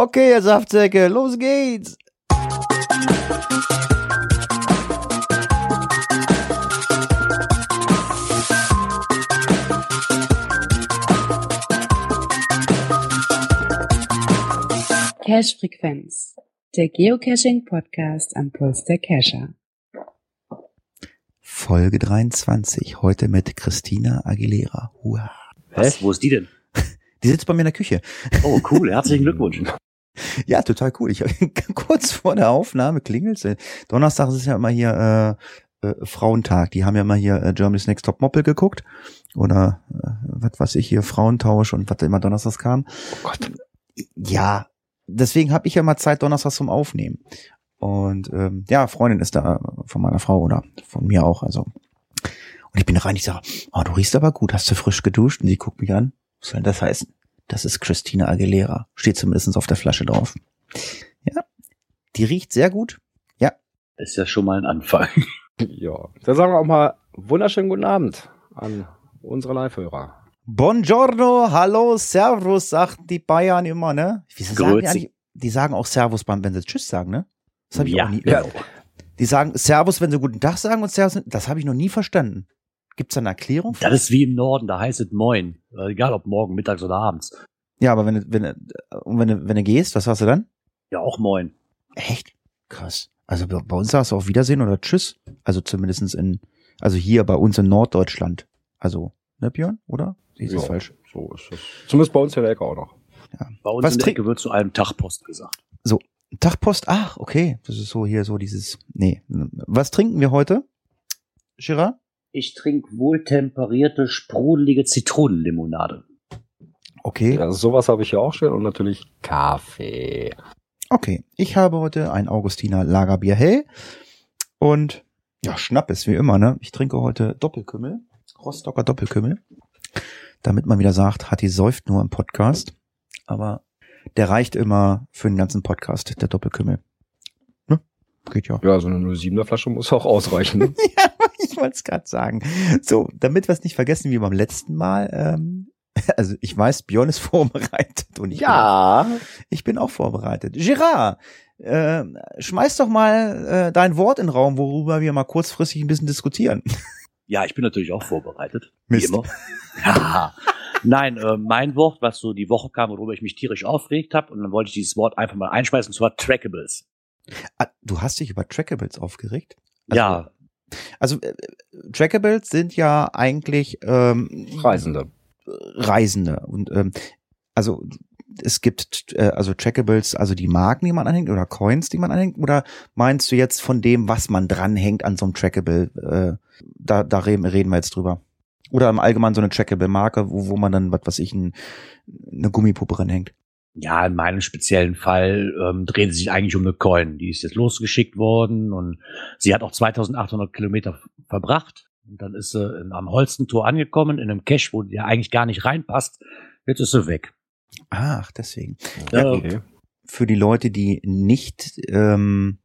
Okay, ihr Saftsäcke, los geht's. Cache Frequenz, der Geocaching Podcast am Puls der Cacher. Folge 23, heute mit Christina Aguilera. Hua. Was? Wo ist die denn? Die sitzt bei mir in der Küche. Oh, cool. Herzlichen Glückwunsch. Ja, total cool. Ich kurz vor der Aufnahme klingelt Donnerstag ist ja immer hier äh, äh, Frauentag. Die haben ja immer hier äh, Germany's Next Top Moppel geguckt oder äh, was weiß ich hier Frauentausch und was immer Donnerstags kam. Oh Gott. Ja, deswegen habe ich ja mal Zeit Donnerstags zum Aufnehmen. Und ähm, ja, Freundin ist da von meiner Frau oder von mir auch. Also und ich bin rein, ich sage, oh, du riechst aber gut, hast du frisch geduscht? Und sie guckt mich an. Was soll denn das heißen? Das ist Christina Aguilera. Steht zumindest auf der Flasche drauf. Ja, die riecht sehr gut. Ja. Ist ja schon mal ein Anfang. Ja, dann sagen wir auch mal wunderschönen guten Abend an unsere Live-Hörer. Buongiorno, hallo, Servus, sagten die Bayern immer, ne? Wie sagen die, eigentlich? die sagen auch Servus, beim- wenn sie Tschüss sagen, ne? Das habe ich Ja. auch nie. Ja. Die sagen Servus, wenn sie guten Tag sagen und Servus, das habe ich noch nie verstanden. Gibt's da eine Erklärung? Das ist wie im Norden, da heißt es Moin. Äh, Egal ob morgen, mittags oder abends. Ja, aber wenn du, wenn du, wenn du, wenn du gehst, was sagst du dann? Ja, auch Moin. Echt? Krass. Also bei uns sagst du auf Wiedersehen oder Tschüss. Also zumindestens in, also hier bei uns in Norddeutschland. Also, ne Björn, oder? Siehst du Ja, falsch? So ist es. Zumindest bei uns in der Ecke auch noch. Bei uns Was in der Ecke wird zu einem Tagpost gesagt. Tagpost, ach, okay. Das ist so hier so dieses, nee. Was trinken wir heute? Girard? Ich trinke wohltemperierte, sprudelige Zitronenlimonade. Okay. Ja, sowas habe ich ja auch schon und natürlich Kaffee. Okay. Ich habe heute ein Augustiner Lagerbier hell und ja, Schnappes, wie immer, ne? Ich trinke heute Doppelkümmel. Rostocker Doppelkümmel. Damit man wieder sagt, Hatti säuft nur im Podcast. Aber der reicht immer für den ganzen Podcast, der Doppelkümmel. Ne? Geht ja. Ja, so eine 07er Flasche muss auch ausreichen. Ne? ja, ich wollte es gerade sagen. So, damit wir es nicht vergessen wie beim letzten Mal, ähm, also ich weiß, Björn ist vorbereitet und ich, bin, auch, ich bin auch vorbereitet. Girard, äh, schmeiß doch mal äh, dein Wort in den Raum, worüber wir mal kurzfristig ein bisschen diskutieren. Ja, ich bin natürlich auch vorbereitet. Mist. Wie immer. Ja. Nein, äh, mein Wort, was so die Woche kam, worüber ich mich tierisch aufgeregt habe, und dann wollte ich dieses Wort einfach mal einschmeißen, und zwar Trackables. Ah, du hast dich über Trackables aufgeregt? ja, Also äh, Trackables sind ja eigentlich ähm, Reisende. Reisende und ähm, also es gibt äh, also Trackables, also die Marken, die man anhängt oder Coins, die man anhängt oder meinst du jetzt von dem, was man dranhängt an so einem Trackable? Äh, da da reden, reden wir jetzt drüber. Oder im Allgemeinen so eine Trackable-Marke, wo, wo man dann, was weiß ich, ein, eine Gummipuppe ranhängt. Ja, in meinem speziellen Fall ähm, dreht es sich eigentlich um eine Coin. Die ist jetzt losgeschickt worden und sie hat auch 2800 Kilometer verbracht. Und dann ist sie in, am Holstentor angekommen, in einem Cache, wo die ja eigentlich gar nicht reinpasst. Jetzt ist sie weg. Ach, deswegen. Ja, Okay. Für die Leute, die nicht ähm,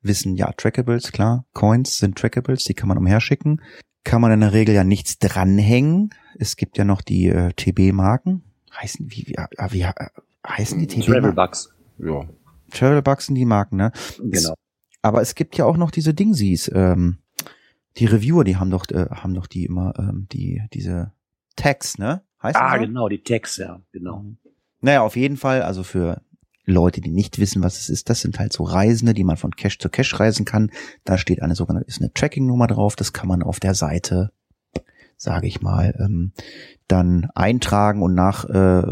wissen, ja, Trackables, klar, Coins sind Trackables, die kann man umherschicken. Kann man in der Regel ja nichts dranhängen. Es gibt ja noch die äh, TB-Marken. Heißen, wie, wie, ah, wie äh, heißen die TB-Marken? Travelbugs. Ja. Travelbugs sind die Marken, ne? Genau. Aber es gibt ja auch noch diese Dingsies, ähm, die Reviewer, die haben doch, äh, haben doch die immer, ähm, die, diese Tags, ne? Heißt Ah, so? genau, die Tags, ja, genau. Mhm. Naja, auf jeden Fall, also für Leute, die nicht wissen, was es ist, das sind halt so Reisende, die man von Cache zu Cache reisen kann. Da steht eine sogenannte, ist eine Tracking-Nummer drauf, das kann man auf der Seite, sage ich mal, ähm, dann eintragen und nach, äh,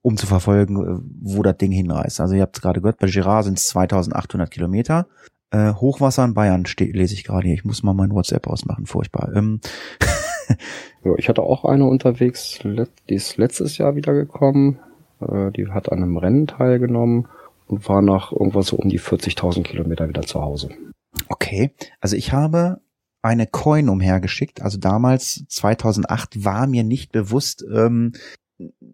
um zu verfolgen, äh, wo das Ding hinreist. Also ihr habt es gerade gehört, bei Girard sind es 2800 Kilometer. Äh, Hochwasser in Bayern steht, lese ich gerade hier. Ich muss mal mein WhatsApp ausmachen, furchtbar. Ähm, ja. Ich hatte auch eine unterwegs, die ist letztes Jahr wiedergekommen. Äh, Die hat an einem Rennen teilgenommen und war nach irgendwas so um die 40.000 Kilometer wieder zu Hause. Okay, also ich habe eine Coin umhergeschickt. Also damals, 2008, war mir nicht bewusst, ähm,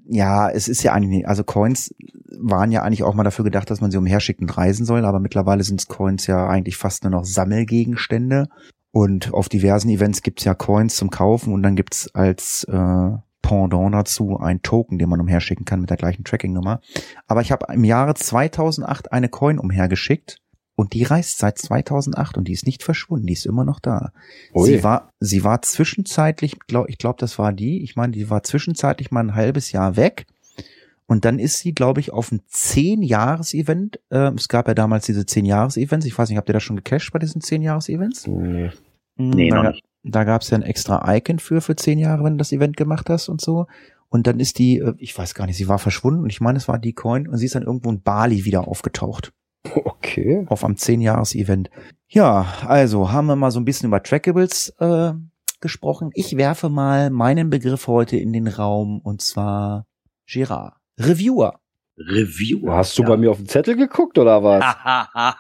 ja, es ist ja eigentlich, also Coins waren ja eigentlich auch mal dafür gedacht, dass man sie umherschickt und reisen soll, aber mittlerweile sind Coins ja eigentlich fast nur noch Sammelgegenstände. Und auf diversen Events gibt's ja Coins zum Kaufen und dann gibt's als äh, Pendant dazu ein Token, den man umherschicken kann mit der gleichen Tracking-Nummer. Aber ich habe im Jahre 2008 eine Coin umhergeschickt und die reist seit 2008 und die ist nicht verschwunden, die ist immer noch da. Ui. Sie war, sie war zwischenzeitlich, glaub, ich glaube, das war die, ich meine, die war zwischenzeitlich mal ein halbes Jahr weg. Und dann ist sie, glaube ich, auf ein 10-Jahres-Event. Äh, es gab ja damals diese 10-Jahres-Events. Ich weiß nicht, habt ihr das schon gecached bei diesen 10-Jahres-Events? Nee. Nee, da, noch nicht. Da gab es ja ein extra Icon für, für 10 Jahre, wenn du das Event gemacht hast und so. Und dann ist die, äh, ich weiß gar nicht, sie war verschwunden und ich meine, es war die Coin und sie ist dann irgendwo in Bali wieder aufgetaucht. Okay. Auf am 10-Jahres-Event. Ja, also haben wir mal so ein bisschen über Trackables äh, gesprochen. Ich werfe mal meinen Begriff heute in den Raum und zwar Girard. Reviewer. Review. Hast du Ja. bei mir auf den Zettel geguckt oder was?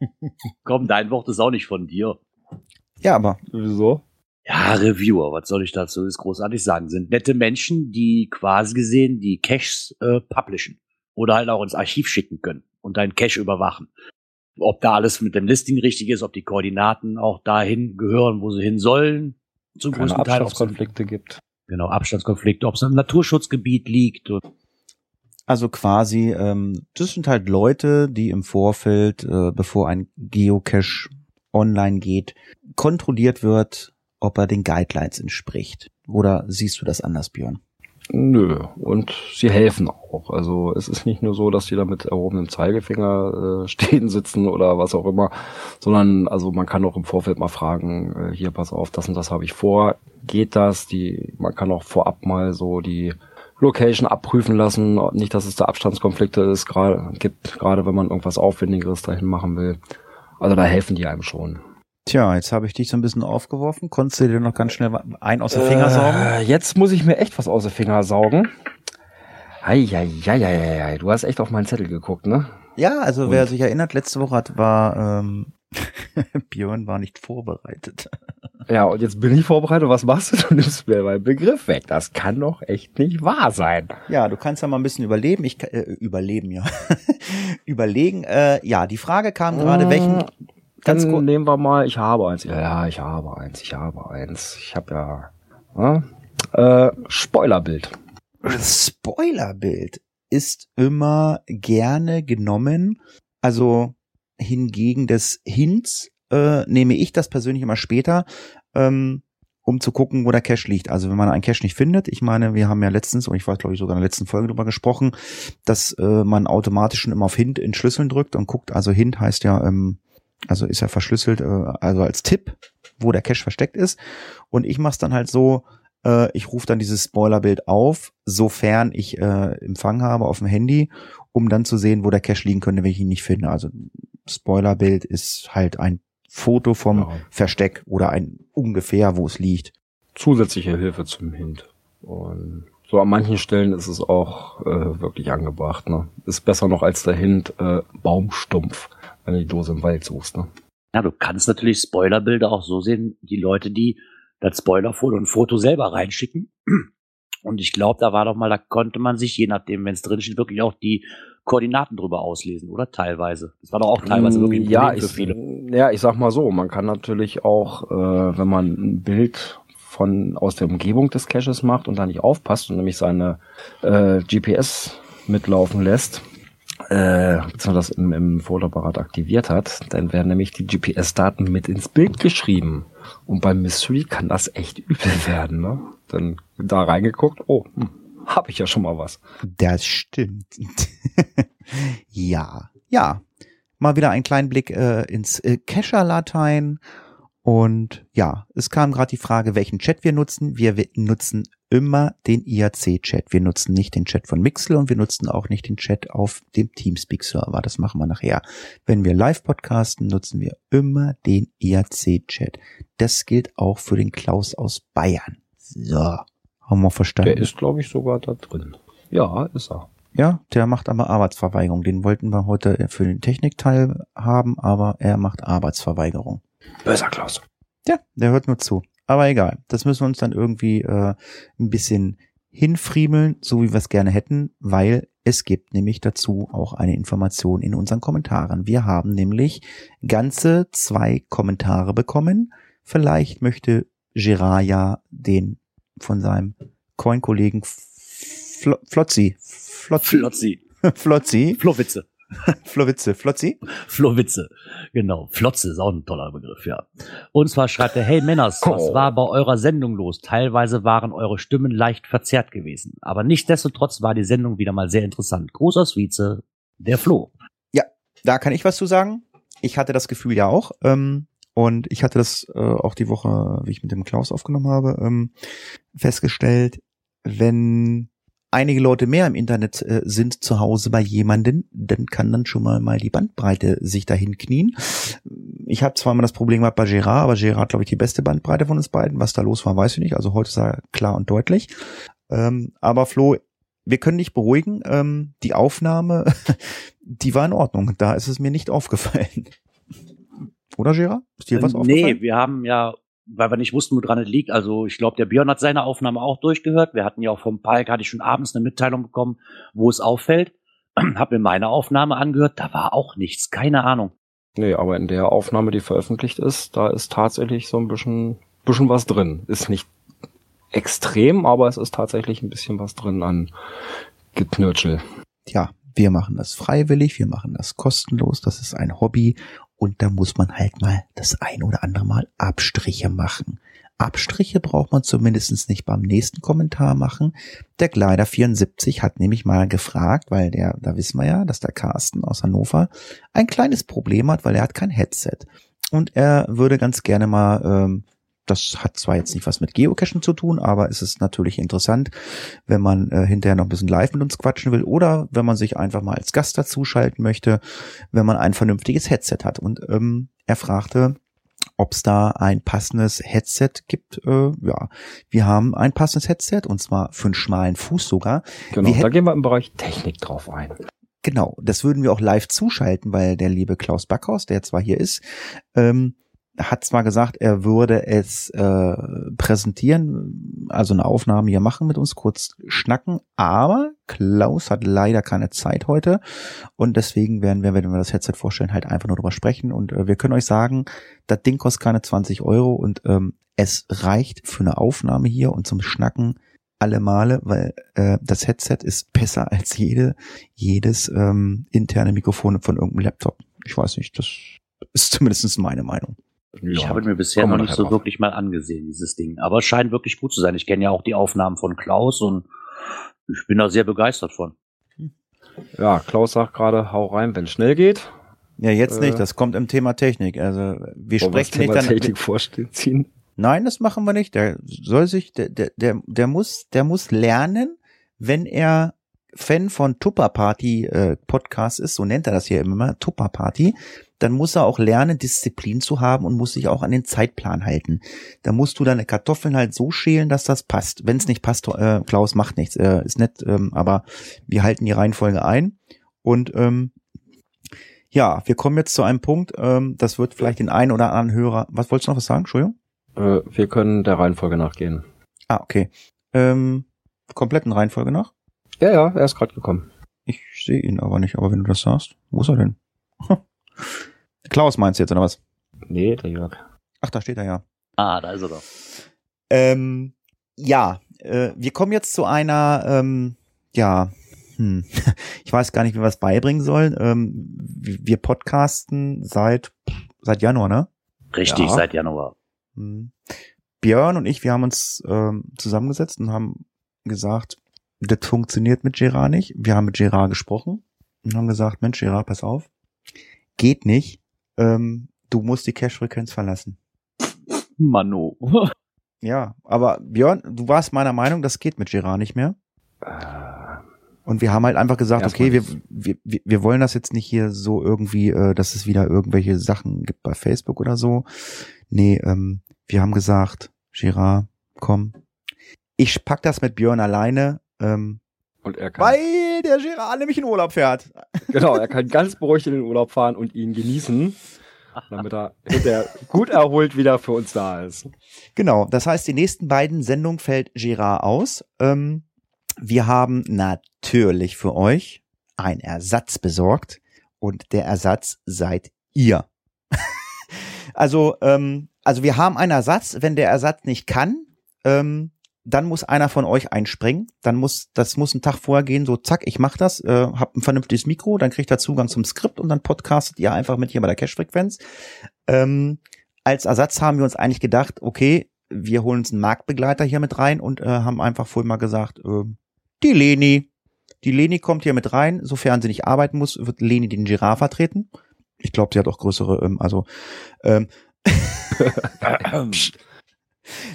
Komm, dein Wort ist auch nicht von dir. Ja, aber Wieso? Ja, Reviewer, was soll ich dazu jetzt großartig sagen? Sind nette Menschen, die quasi gesehen die Caches äh, publishen oder halt auch ins Archiv schicken können und deinen Cache überwachen. Ob da alles mit dem Listing richtig ist, ob die Koordinaten auch dahin gehören, wo sie hin sollen. Zum Keine größten Teil. Abstandskonflikte gibt. Genau, Abstandskonflikte, ob es im Naturschutzgebiet liegt. Und, Also quasi, ähm, das sind halt Leute, die im Vorfeld, äh, bevor ein Geocache online geht, kontrolliert wird, ob er den Guidelines entspricht. Oder siehst du das anders, Björn? Nö, und sie helfen auch. Also es ist nicht nur so, dass die da mit erhobenem Zeigefinger äh, stehen sitzen oder was auch immer, sondern also man kann auch im Vorfeld mal fragen, äh, hier pass auf, das und das habe ich vor, geht das? Die, man kann auch vorab mal so die Location abprüfen lassen, nicht, dass es da Abstandskonflikte ist, gerade gibt, gerade wenn man irgendwas Aufwendigeres dahin machen will. Also da helfen die einem schon. Tja, jetzt habe ich dich so ein bisschen aufgeworfen. Konntest du dir noch ganz schnell ein aus den Finger saugen? Äh, jetzt muss ich mir echt was aus den Finger saugen. Eieieiei, du hast echt auf meinen Zettel geguckt, ne? Ja, also wer Und? sich erinnert, letzte Woche hat, war ähm, Björn war nicht vorbereitet. Ja, und jetzt bin ich vorbereitet. Was machst du? Du nimmst mir meinen Begriff weg. Das kann doch echt nicht wahr sein. Ja, du kannst ja mal ein bisschen überleben. Ich kann- äh, überleben, ja. Überlegen. Äh, ja, die Frage kam gerade, welchen ganz Dann kurz. nehmen wir mal, ich habe eins. Ja, ja, ich habe eins, ich habe eins. Ich habe ja, ja äh, Spoilerbild. Spoilerbild ist immer gerne genommen. Also hingegen des Hints äh, nehme ich das persönlich immer später, ähm, um zu gucken, wo der Cache liegt. Also wenn man einen Cache nicht findet, ich meine, wir haben ja letztens, und ich weiß glaube ich sogar in der letzten Folge drüber gesprochen, dass äh, man automatisch schon immer auf Hint in Schlüsseln drückt und guckt. Also Hint heißt ja, ähm, also ist ja verschlüsselt, äh, also als Tipp, wo der Cache versteckt ist. Und ich mache es dann halt so, äh, ich rufe dann dieses Spoilerbild auf, sofern ich äh, Empfang habe auf dem Handy, um dann zu sehen, wo der Cache liegen könnte, wenn ich ihn nicht finde. Also Spoilerbild ist halt ein Foto vom Ja. Versteck oder ein ungefähr, wo es liegt. Zusätzliche Hilfe zum Hint. Und so an manchen Stellen ist es auch äh, wirklich angebracht. Ne? Ist besser noch als der Hint äh, Baumstumpf, wenn du die Dose im Wald suchst. Ne? ja, du kannst natürlich Spoilerbilder auch so sehen, die Leute, die das Spoilerfoto und Foto selber reinschicken. Und ich glaube, da war doch mal, da konnte man sich, je nachdem, wenn es drin steht, wirklich auch die Koordinaten drüber auslesen, oder? Teilweise. Das war doch auch teilweise wirklich ein ja, Problem für ich, viele. ja, ich sag mal so, man kann natürlich auch, äh, wenn man ein Bild von aus der Umgebung des Caches macht und da nicht aufpasst und nämlich seine äh, GPS mitlaufen lässt, äh, das im, im Fotoapparat aktiviert hat, dann werden nämlich die GPS-Daten mit ins Bild geschrieben. Und beim Mystery kann das echt übel werden, ne? Dann da reingeguckt, oh, hm, habe ich ja schon mal was. Das stimmt. ja, ja. Mal wieder einen kleinen Blick äh, ins äh, Cacher-Latein. Und ja, es kam gerade die Frage, welchen Chat wir nutzen. Wir nutzen immer den IAC-Chat. Wir nutzen nicht den Chat von Mixel und wir nutzen auch nicht den Chat auf dem Teamspeak-Server. Das machen wir nachher. Wenn wir live podcasten, nutzen wir immer den IAC-Chat. Das gilt auch für den Klaus aus Bayern. So, haben wir verstanden. Der ist, glaube ich, sogar da drin. Ja, ist er. Ja, der macht aber Arbeitsverweigerung. Den wollten wir heute für den Technikteil haben, aber er macht Arbeitsverweigerung. Böser Klaus. Ja, der hört nur zu. Aber egal, das müssen wir uns dann irgendwie äh, ein bisschen hinfriemeln, so wie wir es gerne hätten, weil es gibt nämlich dazu auch eine Information in unseren Kommentaren. Wir haben nämlich ganze zwei Kommentare bekommen. Vielleicht möchte Gerard ja den von seinem Coin-Kollegen Flo Flotzi. Flotzi. Flotzi. Flotzi. Flowitze. Flowitze. Flotzi. Flowitze. Genau. Flotze ist auch ein toller Begriff, ja. Und zwar schreibt er, hey Männers, was Oh. war bei eurer Sendung los? Teilweise waren eure Stimmen leicht verzerrt gewesen. Aber nichtsdestotrotz war die Sendung wieder mal sehr interessant. Gruß aus Vize, der Flo. Da kann ich was zu sagen. Ich hatte das Gefühl ja auch. Ähm, und ich hatte das äh, auch die Woche, wie ich mit dem Klaus aufgenommen habe, ähm, festgestellt, wenn einige Leute mehr im Internet äh, sind zu Hause bei jemanden, dann kann dann schon mal mal die Bandbreite sich dahin knien. Ich habe zwar mal das Problem gehabt bei Gerard, aber Gerard glaube ich, die beste Bandbreite von uns beiden. Was da los war, weiß ich nicht. Also heute ist er klar und deutlich. Ähm, aber Flo, wir können dich beruhigen. Ähm, die Aufnahme, die war in Ordnung. Da ist es mir nicht aufgefallen. Oder Gerard? Ist dir was aufgefallen? nee, wir haben ja, weil wir nicht wussten, woran es liegt. Also ich glaube, der Björn hat seine Aufnahme auch durchgehört. Wir hatten ja auch vom Palk, hatte ich schon abends eine Mitteilung bekommen, wo es auffällt. Hab mir meine Aufnahme angehört, da war auch nichts, keine Ahnung. Nee, aber in der Aufnahme, die veröffentlicht ist, da ist tatsächlich so ein bisschen, bisschen was drin. Ist nicht extrem, aber es ist tatsächlich ein bisschen was drin an Geknirschel. Tja, wir machen das freiwillig, wir machen das kostenlos, das ist ein Hobby und da muss man halt mal das ein oder andere Mal Abstriche machen. Abstriche braucht man zumindest nicht beim nächsten Kommentar machen. Der Gleider 74 hat nämlich mal gefragt, weil der, da wissen wir ja, dass der Carsten aus Hannover ein kleines Problem hat, weil er hat kein Headset. Und er würde ganz gerne mal, ähm, das hat zwar jetzt nicht was mit Geocachen zu tun, aber es ist natürlich interessant, wenn man äh, hinterher noch ein bisschen live mit uns quatschen will oder wenn man sich einfach mal als Gast dazuschalten möchte, wenn man ein vernünftiges Headset hat. Und ähm, er fragte, ob es da ein passendes Headset gibt. Äh, ja, wir haben ein passendes Headset und zwar für einen schmalen Fuß sogar. Genau, da gehen wir im Bereich Technik drauf ein. Genau, das würden wir auch live zuschalten, weil der liebe Klaus Backhaus, der zwar hier ist, ähm, hat zwar gesagt, er würde es äh, präsentieren, also eine Aufnahme hier machen mit uns, kurz schnacken, aber Klaus hat leider keine Zeit heute und deswegen werden wir, wenn wir das Headset vorstellen, halt einfach nur drüber sprechen und äh, wir können euch sagen, das Ding kostet keine 20 Euro und ähm, es reicht für eine Aufnahme hier und zum Schnacken alle Male, weil äh, das Headset ist besser als jede jedes ähm, interne Mikrofon von irgendeinem Laptop. Ich weiß nicht, das ist zumindest meine Meinung. Ich Ja, habe mir bisher noch nicht so drauf. wirklich mal angesehen, dieses Ding. Aber es scheint wirklich gut zu sein. Ich kenne ja auch die Aufnahmen von Klaus und ich bin da sehr begeistert von. Ja, Klaus sagt gerade, hau rein, wenn schnell geht. Ja, jetzt Äh, nicht, das kommt im Thema Technik. Also wir das sprechen nicht Thema dann. Technik vorziehen. Nein, das machen wir nicht. Der soll sich, der, der, der, der muss, der muss lernen, wenn er Fan von Tupper Party äh, Podcast ist, so nennt er das hier immer, Tupper Party, dann muss er auch lernen, Disziplin zu haben und muss sich auch an den Zeitplan halten. Da musst du deine Kartoffeln halt so schälen, dass das passt. Wenn es nicht passt, äh, Klaus macht nichts, äh, ist nett, ähm, aber wir halten die Reihenfolge ein und ähm, ja, wir kommen jetzt zu einem Punkt, ähm, das wird vielleicht den einen oder anderen Hörer. Was wolltest du noch was sagen? Entschuldigung? Äh, wir können der Reihenfolge nachgehen. Ah, okay. Ähm, kompletten Reihenfolge nach? Ja, ja, er ist gerade gekommen. Ich sehe ihn aber nicht, aber wenn du das sagst, wo ist er denn? Klaus meinst du jetzt, oder was? Nee, der Jörg. Ach, da steht er ja. Ah, da ist er doch. Ähm, ja, äh, wir kommen jetzt zu einer, ähm, ja, hm, ich weiß gar nicht, wie wir es beibringen sollen. Ähm, wir podcasten seit, seit Januar, ne? Richtig, Ja. seit Januar. Hm. Björn und ich, wir haben uns ähm, zusammengesetzt und haben gesagt, das funktioniert mit Gerard nicht. Wir haben mit Gerard gesprochen und haben gesagt, Mensch, Gerard, pass auf. Geht nicht. Ähm, du musst die Cash-Frequenz verlassen. Mano. Ja, aber Björn, du warst meiner Meinung, das geht mit Gerard nicht mehr. Äh, Und wir haben halt einfach gesagt, Erstmal okay, wir, wir- wir wollen das jetzt nicht hier so irgendwie, äh, dass es wieder irgendwelche Sachen gibt bei Facebook oder so. Nee, ähm, wir haben gesagt, Gerard, komm. Ich pack das mit Björn alleine, ähm, und er kann, weil der Gerard nämlich in Urlaub fährt. genau, er kann ganz beruhigt in den Urlaub fahren und ihn genießen, damit er hinterher gut erholt wieder für uns da ist. Genau, das heißt, die nächsten beiden Sendungen fällt Gerard aus. Ähm, wir haben natürlich für euch einen Ersatz besorgt und der Ersatz seid ihr. also, ähm, also wir haben einen Ersatz, wenn der Ersatz nicht kann, ähm, dann muss einer von euch einspringen. Dann muss, das muss ein Tag vorher gehen, so zack, ich mach das, äh, hab ein vernünftiges Mikro, dann kriegt er Zugang zum Skript und dann podcastet ihr einfach mit hier bei der Cache-Frequenz. Ähm, als Ersatz haben wir uns eigentlich gedacht, okay, wir holen uns einen Marktbegleiter hier mit rein und äh, haben einfach vorhin mal gesagt, äh, die Leni. Die Leni kommt hier mit rein, sofern sie nicht arbeiten muss, wird Leni den Giraffe vertreten. Ich glaube, sie hat auch größere, ähm, also ähm,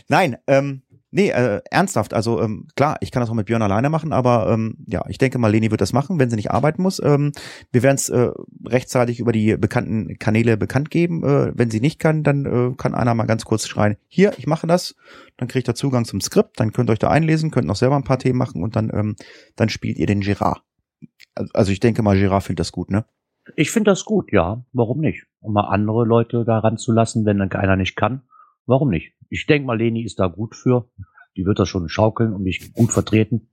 Nein, ähm, nee, äh, ernsthaft. Also ähm, klar, ich kann das auch mit Björn alleine machen, aber ähm, ja, ich denke mal, Leni wird das machen, wenn sie nicht arbeiten muss. Ähm, wir werden es äh, rechtzeitig über die bekannten Kanäle bekannt geben. Äh, wenn sie nicht kann, dann äh, kann einer mal ganz kurz schreien, hier, ich mache das. Dann kriegt ihr Zugang zum Skript, dann könnt ihr euch da einlesen, könnt noch selber ein paar Themen machen und dann, ähm, dann spielt ihr den Girard. Also ich denke mal, Girard findet das gut, ne? Ich finde das gut, ja. Warum nicht? Um mal andere Leute daran zu lassen, wenn dann keiner nicht kann. Warum nicht? Ich denke mal, Leni ist da gut für. Die wird das schon schaukeln und mich gut vertreten.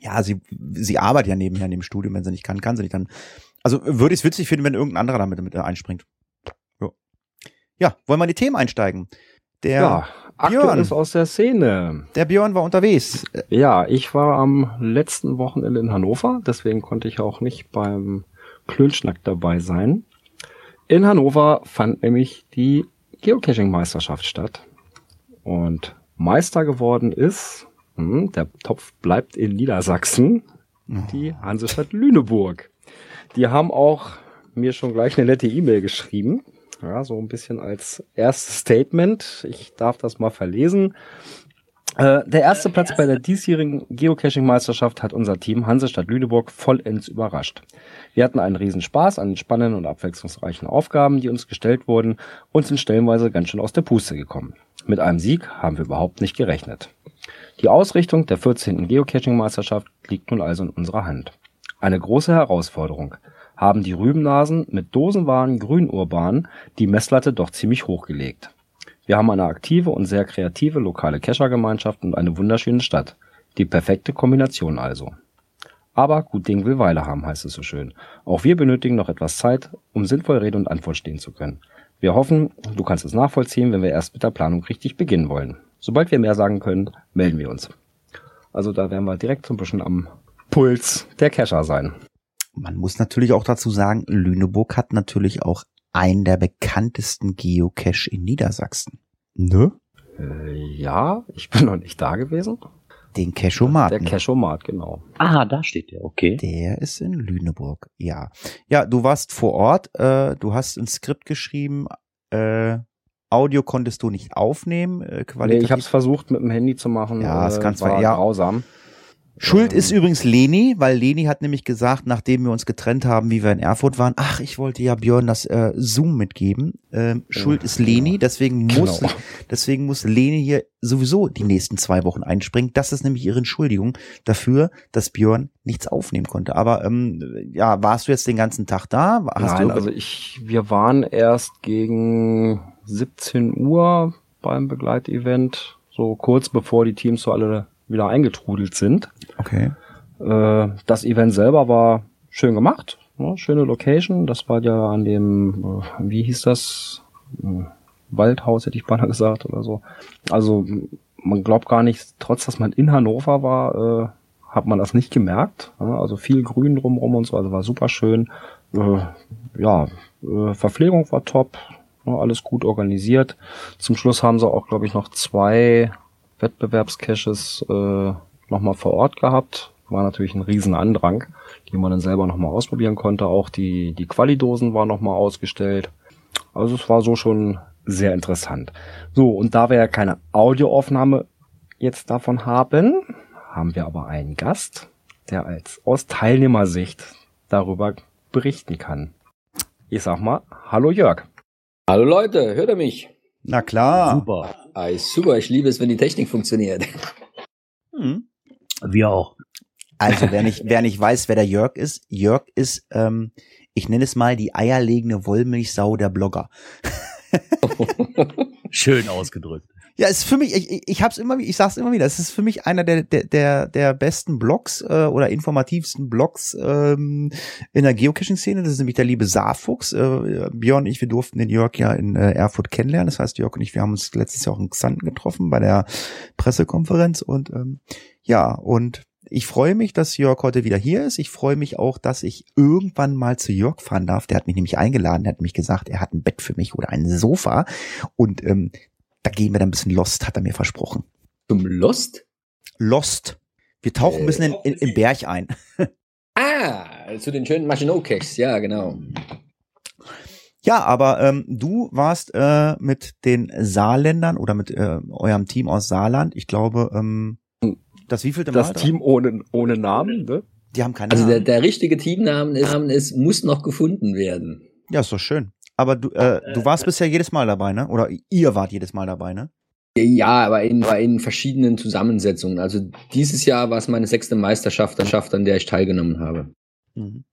Ja, sie, sie arbeitet ja nebenher in dem Studium, wenn sie nicht kann, kann sie nicht dann. Also würde ich es witzig finden, wenn irgendein anderer damit mit einspringt. Ja. ja, wollen wir in die Themen einsteigen? Der ja, Björn. ist aus der Szene. Der Björn war unterwegs. Ja, ich war am letzten Wochenende in Hannover, deswegen konnte ich auch nicht beim Klönschnack dabei sein. In Hannover fand nämlich die Geocaching-Meisterschaft statt. Und Meister geworden ist, hm, der Topf bleibt in Niedersachsen, die Hansestadt Lüneburg. Die haben auch mir schon gleich eine nette E-Mail geschrieben. Ja, so ein bisschen als erstes Statement. Ich darf das mal verlesen. Äh, der erste Platz bei der diesjährigen Geocaching-Meisterschaft hat unser Team Hansestadt Lüneburg vollends überrascht. Wir hatten einen Riesenspaß an spannenden und abwechslungsreichen Aufgaben, die uns gestellt wurden und sind stellenweise ganz schön aus der Puste gekommen. Mit einem Sieg haben wir überhaupt nicht gerechnet. Die Ausrichtung der 14. Geocaching-Meisterschaft liegt nun also in unserer Hand. Eine große Herausforderung. Haben die Rübennasen mit Dosenwaren Grünurban die Messlatte doch ziemlich hochgelegt. Wir haben eine aktive und sehr kreative lokale Keschergemeinschaft und eine wunderschöne Stadt. Die perfekte Kombination also. Aber gut Ding will Weile haben, heißt es so schön. Auch wir benötigen noch etwas Zeit, um sinnvoll Rede und Antwort stehen zu können. Wir hoffen, du kannst es nachvollziehen, wenn wir erst mit der Planung richtig beginnen wollen. Sobald wir mehr sagen können, melden wir uns. Also da werden wir direkt so ein bisschen am Puls der Kescher sein. Man muss natürlich auch dazu sagen, Lüneburg hat natürlich auch einen der bekanntesten Geocache in Niedersachsen. Ne? Äh, ja, ich bin noch nicht da gewesen. Den Cachomat. Der Cachomat, genau. Ah, da steht der, okay. Der ist in Lüneburg, ja. Ja, du warst vor Ort, äh, du hast ein Skript geschrieben, äh, Audio konntest du nicht aufnehmen. Äh, nee, ich habe es versucht mit dem Handy zu machen. Ja, das äh, kannst war ja. grausam. Schuld ist übrigens Leni, weil Leni hat nämlich gesagt, nachdem wir uns getrennt haben, wie wir in Erfurt waren, ach, ich wollte ja Björn das äh, Zoom mitgeben. Ähm, Schuld ist Leni, deswegen muss, Genau. deswegen muss Leni hier sowieso die nächsten zwei Wochen einspringen. Das ist nämlich ihre Entschuldigung dafür, dass Björn nichts aufnehmen konnte. Aber ähm, ja, warst du jetzt den ganzen Tag da? Hast Nein, also ich, wir waren erst gegen 17 Uhr beim Begleitevent, so kurz bevor die Teams so alle wieder eingetrudelt sind. Okay. Äh, das Event selber war schön gemacht, ne? schöne Location. Das war ja an dem, äh, wie hieß das? Äh, Waldhaus hätte ich beinahe gesagt oder so. Also man glaubt gar nicht, trotz dass man in Hannover war, äh, hat man das nicht gemerkt. Ja? Also viel Grün drumherum und so, also war super schön. Äh, ja, äh, Verpflegung war top, ne? alles gut organisiert. Zum Schluss haben sie auch, glaube ich, noch zwei Wettbewerbscaches äh, nochmal vor Ort gehabt. War natürlich ein riesen Andrang, die man dann selber nochmal ausprobieren konnte. Auch die, die Qualidosen waren nochmal ausgestellt. Also es war so schon sehr interessant. So, und da wir ja keine Audioaufnahme jetzt davon haben, haben wir aber einen Gast, der als aus Teilnehmersicht darüber berichten kann. Ich sag mal, hallo Jörg. Hallo Leute, hört ihr mich? Na klar. Super. Ah, super, ich liebe es, wenn die Technik funktioniert. Hm. Wir auch. Also wer nicht, wer nicht weiß, wer der Jörg ist, Jörg ist, ähm, ich nenne es mal die eierlegende Wollmilchsau der Blogger. Schön ausgedrückt. Ja, es ist für mich, ich, ich, ich hab's immer, ich sag's immer wieder, es ist für mich einer der, der, der, der besten Blogs äh, oder informativsten Blogs ähm, in der Geocaching-Szene. Das ist nämlich der liebe Saarfuchs. Äh, Björn und ich, wir durften den Jörg ja in äh, Erfurt kennenlernen. Das heißt, Jörg und ich, wir haben uns letztes Jahr auch in Xanten getroffen bei der Pressekonferenz und ähm, ja, und ich freue mich, dass Jörg heute wieder hier ist. Ich freue mich auch, dass ich irgendwann mal zu Jörg fahren darf. Der hat mich nämlich eingeladen, der hat mich gesagt, er hat ein Bett für mich oder ein Sofa. Und ähm, da gehen wir dann ein bisschen Lost, hat er mir versprochen. Zum Lost? Lost. Wir tauchen ein bisschen in, in, im Berg ein. Ah, zu den schönen Maginot-Caches, ja, genau. Ja, aber ähm, du warst äh, mit den Saarländern oder mit äh, eurem Team aus Saarland, ich glaube, ähm, das wievielte Das Mal? Team ohne, ohne Namen, ne? Die haben keine Also der, Namen. der richtige Teamnamen ist, ist, muss noch gefunden werden. Ja, ist doch schön. Aber du, äh, du warst bisher jedes Mal dabei, ne? Oder ihr wart jedes Mal dabei, ne? Ja, aber in, in verschiedenen Zusammensetzungen. Also dieses Jahr war es meine sechste Meisterschaft, an der ich teilgenommen habe. Mhm.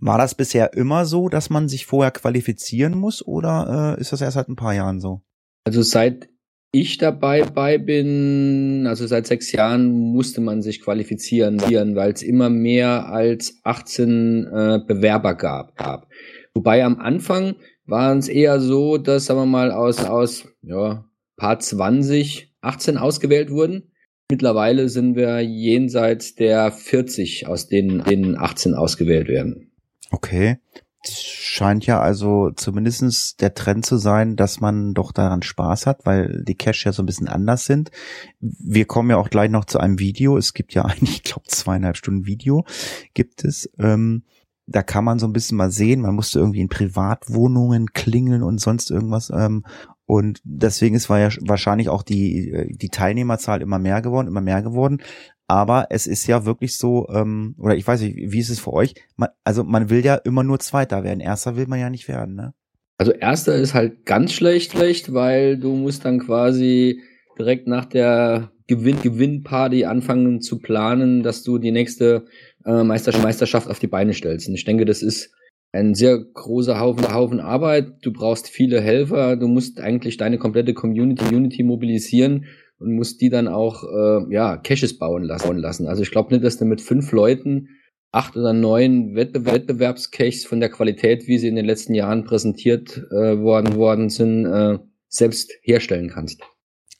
War das bisher immer so, dass man sich vorher qualifizieren muss oder äh, ist das erst seit ein paar Jahren so? Also seit ich dabei bei bin, also seit sechs Jahren musste man sich qualifizieren, weil es immer mehr als 18 äh, Bewerber gab, gab. Wobei am Anfang waren es eher so, dass, sagen wir mal, aus, aus ja, paar 20, 18 ausgewählt wurden. Mittlerweile sind wir jenseits der 40, aus denen, denen 18 ausgewählt werden. Okay. Das scheint ja also zumindestens der Trend zu sein, dass man doch daran Spaß hat, weil die Cache ja so ein bisschen anders sind. Wir kommen ja auch gleich noch zu einem Video. Es gibt ja eigentlich, ich glaube, zweieinhalb Stunden Video gibt es. Ähm, da kann man so ein bisschen mal sehen, man musste irgendwie in Privatwohnungen klingeln und sonst irgendwas. Ähm, und deswegen ist war ja wahrscheinlich auch die, die Teilnehmerzahl immer mehr geworden, immer mehr geworden. Aber es ist ja wirklich so, ähm, oder ich weiß nicht, wie ist es für euch? Man, also man will ja immer nur Zweiter werden. Erster will man ja nicht werden, ne? Also erster ist halt ganz schlecht, schlecht, weil du musst dann quasi direkt nach der Gewinn Gewinnparty anfangen zu planen, dass du die nächste äh, Meisterschaft, Meisterschaft auf die Beine stellst. Und ich denke, das ist ein sehr großer Haufen, Haufen Arbeit. Du brauchst viele Helfer. Du musst eigentlich deine komplette Community, Community mobilisieren und musst die dann auch äh, ja Caches bauen lassen. Also ich glaube nicht, dass du mit fünf Leuten acht oder neun Wettbe Wettbewerbscaches von der Qualität, wie sie in den letzten Jahren präsentiert äh, worden worden sind, äh, selbst herstellen kannst.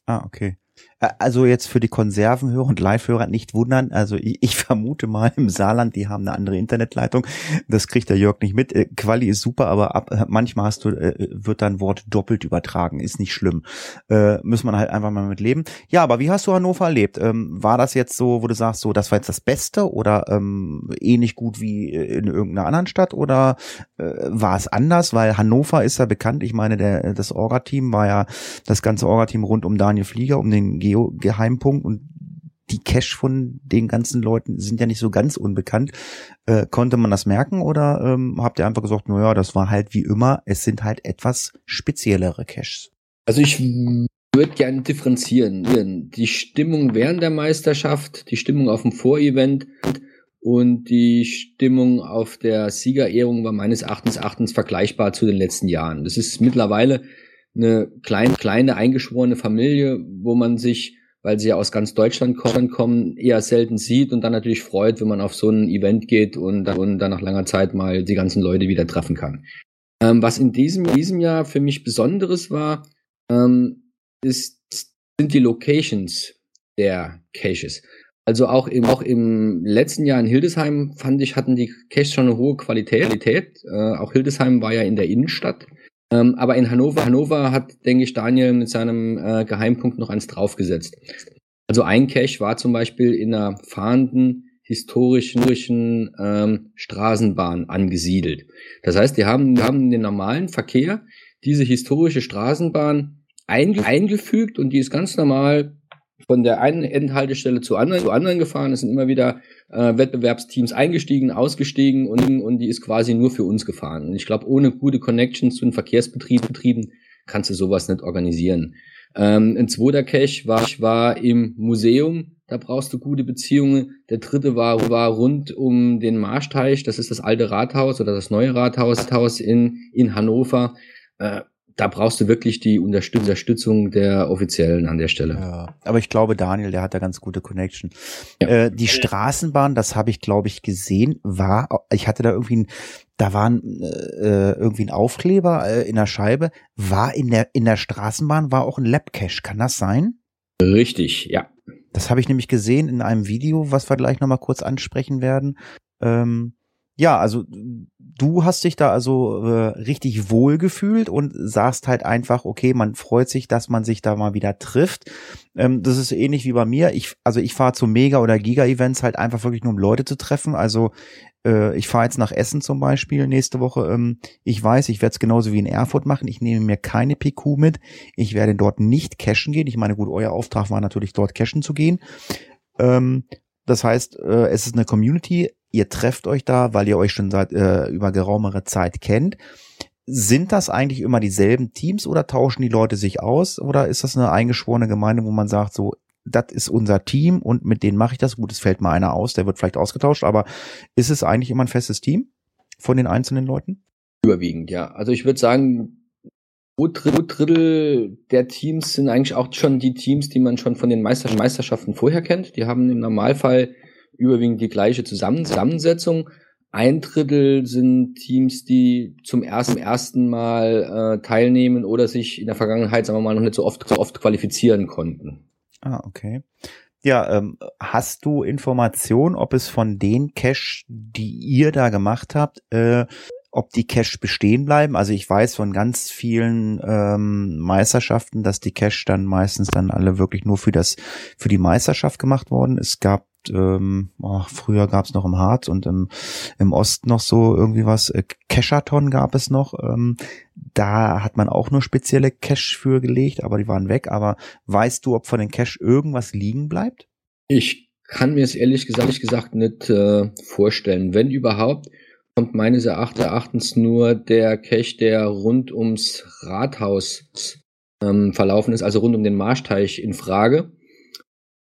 Ah, okay. Also jetzt für die Konservenhörer und Live-Hörer nicht wundern. Also ich, ich, vermute mal im Saarland, die haben eine andere Internetleitung. Das kriegt der Jörg nicht mit. Äh, Quali ist super, aber ab, manchmal hast du, äh, wird dein Wort doppelt übertragen. Ist nicht schlimm. Äh, muss man halt einfach mal mit leben. Ja, aber wie hast du Hannover erlebt? Ähm, war das jetzt so, wo du sagst, so, das war jetzt das Beste oder ähm, ähnlich gut wie in irgendeiner anderen Stadt oder äh, war es anders? Weil Hannover ist ja bekannt. Ich meine, der, das Orga-Team war ja das ganze Orga-Team rund um Daniel Flieger, um den Geo-Geheimpunkt und die Cache von den ganzen Leuten sind ja nicht so ganz unbekannt. Äh, konnte man das merken oder ähm, habt ihr einfach gesagt, naja, das war halt wie immer, es sind halt etwas speziellere Caches? Also ich würde gerne differenzieren. Die Stimmung während der Meisterschaft, die Stimmung auf dem Vorevent und die Stimmung auf der Siegerehrung war meines Erachtens, Erachtens vergleichbar zu den letzten Jahren. Das ist mittlerweile eine kleine, kleine eingeschworene Familie, wo man sich, weil sie ja aus ganz Deutschland kommen, eher selten sieht und dann natürlich freut, wenn man auf so ein Event geht und dann, und dann nach langer Zeit mal die ganzen Leute wieder treffen kann. Ähm, was in diesem, diesem Jahr für mich Besonderes war, ähm, ist, sind die Locations der Caches. Also auch im, auch im letzten Jahr in Hildesheim fand ich, hatten die Caches schon eine hohe Qualität. Äh, auch Hildesheim war ja in der Innenstadt. Ähm, aber in Hannover, Hannover hat, denke ich, Daniel mit seinem äh, Geheimpunkt noch eins draufgesetzt. Also ein Cache war zum Beispiel in einer fahrenden historischen ähm, Straßenbahn angesiedelt. Das heißt, die haben, die haben den normalen Verkehr diese historische Straßenbahn einge eingefügt und die ist ganz normal von der einen Endhaltestelle zu anderen, zu anderen gefahren. Es sind immer wieder äh, Wettbewerbsteams eingestiegen, ausgestiegen und, und die ist quasi nur für uns gefahren. Und ich glaube, ohne gute Connections zu den Verkehrsbetrieben kannst du sowas nicht organisieren. Ähm, ein zweiter Cache war, ich war im Museum, da brauchst du gute Beziehungen. Der dritte war, war rund um den Marschteich, das ist das alte Rathaus oder das neue Rathaus in, in Hannover. Äh, da brauchst du wirklich die Unterstützung der Offiziellen an der Stelle. Ja, aber ich glaube, Daniel, der hat da ganz gute Connection. Ja. Äh, die Straßenbahn, das habe ich, glaube ich, gesehen, war, ich hatte da irgendwie ein, da war ein, äh, irgendwie ein Aufkleber äh, in der Scheibe, war in der, in der Straßenbahn war auch ein Labcache. Kann das sein? Richtig, ja. Das habe ich nämlich gesehen in einem Video, was wir gleich nochmal kurz ansprechen werden. Ähm, ja, also du hast dich da also äh, richtig wohl gefühlt und sagst halt einfach, okay, man freut sich, dass man sich da mal wieder trifft. Ähm, das ist ähnlich wie bei mir. Ich, also ich fahre zu Mega- oder Giga-Events halt einfach wirklich nur, um Leute zu treffen. Also äh, ich fahre jetzt nach Essen zum Beispiel nächste Woche. Ähm, ich weiß, ich werde es genauso wie in Erfurt machen. Ich nehme mir keine PQ mit. Ich werde dort nicht cashen gehen. Ich meine, gut, euer Auftrag war natürlich dort cashen zu gehen. Ähm, das heißt, äh, es ist eine Community. Ihr trefft euch da, weil ihr euch schon seit äh, über geraumere Zeit kennt. Sind das eigentlich immer dieselben Teams oder tauschen die Leute sich aus? Oder ist das eine eingeschworene Gemeinde, wo man sagt, so, das ist unser Team und mit denen mache ich das? Gut, es fällt mal einer aus, der wird vielleicht ausgetauscht, aber ist es eigentlich immer ein festes Team von den einzelnen Leuten? Überwiegend, ja. Also ich würde sagen, zwei Drittel der Teams sind eigentlich auch schon die Teams, die man schon von den Meister Meisterschaften vorher kennt. Die haben im Normalfall überwiegend die gleiche Zusammensetzung. Ein Drittel sind Teams, die zum ersten, ersten Mal äh, teilnehmen oder sich in der Vergangenheit, sagen wir mal, noch nicht so oft, so oft qualifizieren konnten. Ah, okay. Ja, ähm, hast du Informationen, ob es von den Cash, die ihr da gemacht habt, äh, ob die Cash bestehen bleiben? Also ich weiß von ganz vielen ähm, Meisterschaften, dass die Cash dann meistens dann alle wirklich nur für das für die Meisterschaft gemacht worden. Es gab ähm, oh, früher gab es noch im Harz und im, im Osten noch so irgendwie was. Äh, Cashathon gab es noch. Ähm, da hat man auch nur spezielle Cash für gelegt, aber die waren weg. Aber weißt du, ob von den Cash irgendwas liegen bleibt? Ich kann mir es ehrlich gesagt, ehrlich gesagt nicht äh, vorstellen. Wenn überhaupt, kommt meines Erachtens nur der Cache, der rund ums Rathaus ähm, verlaufen ist, also rund um den Marschteich in Frage.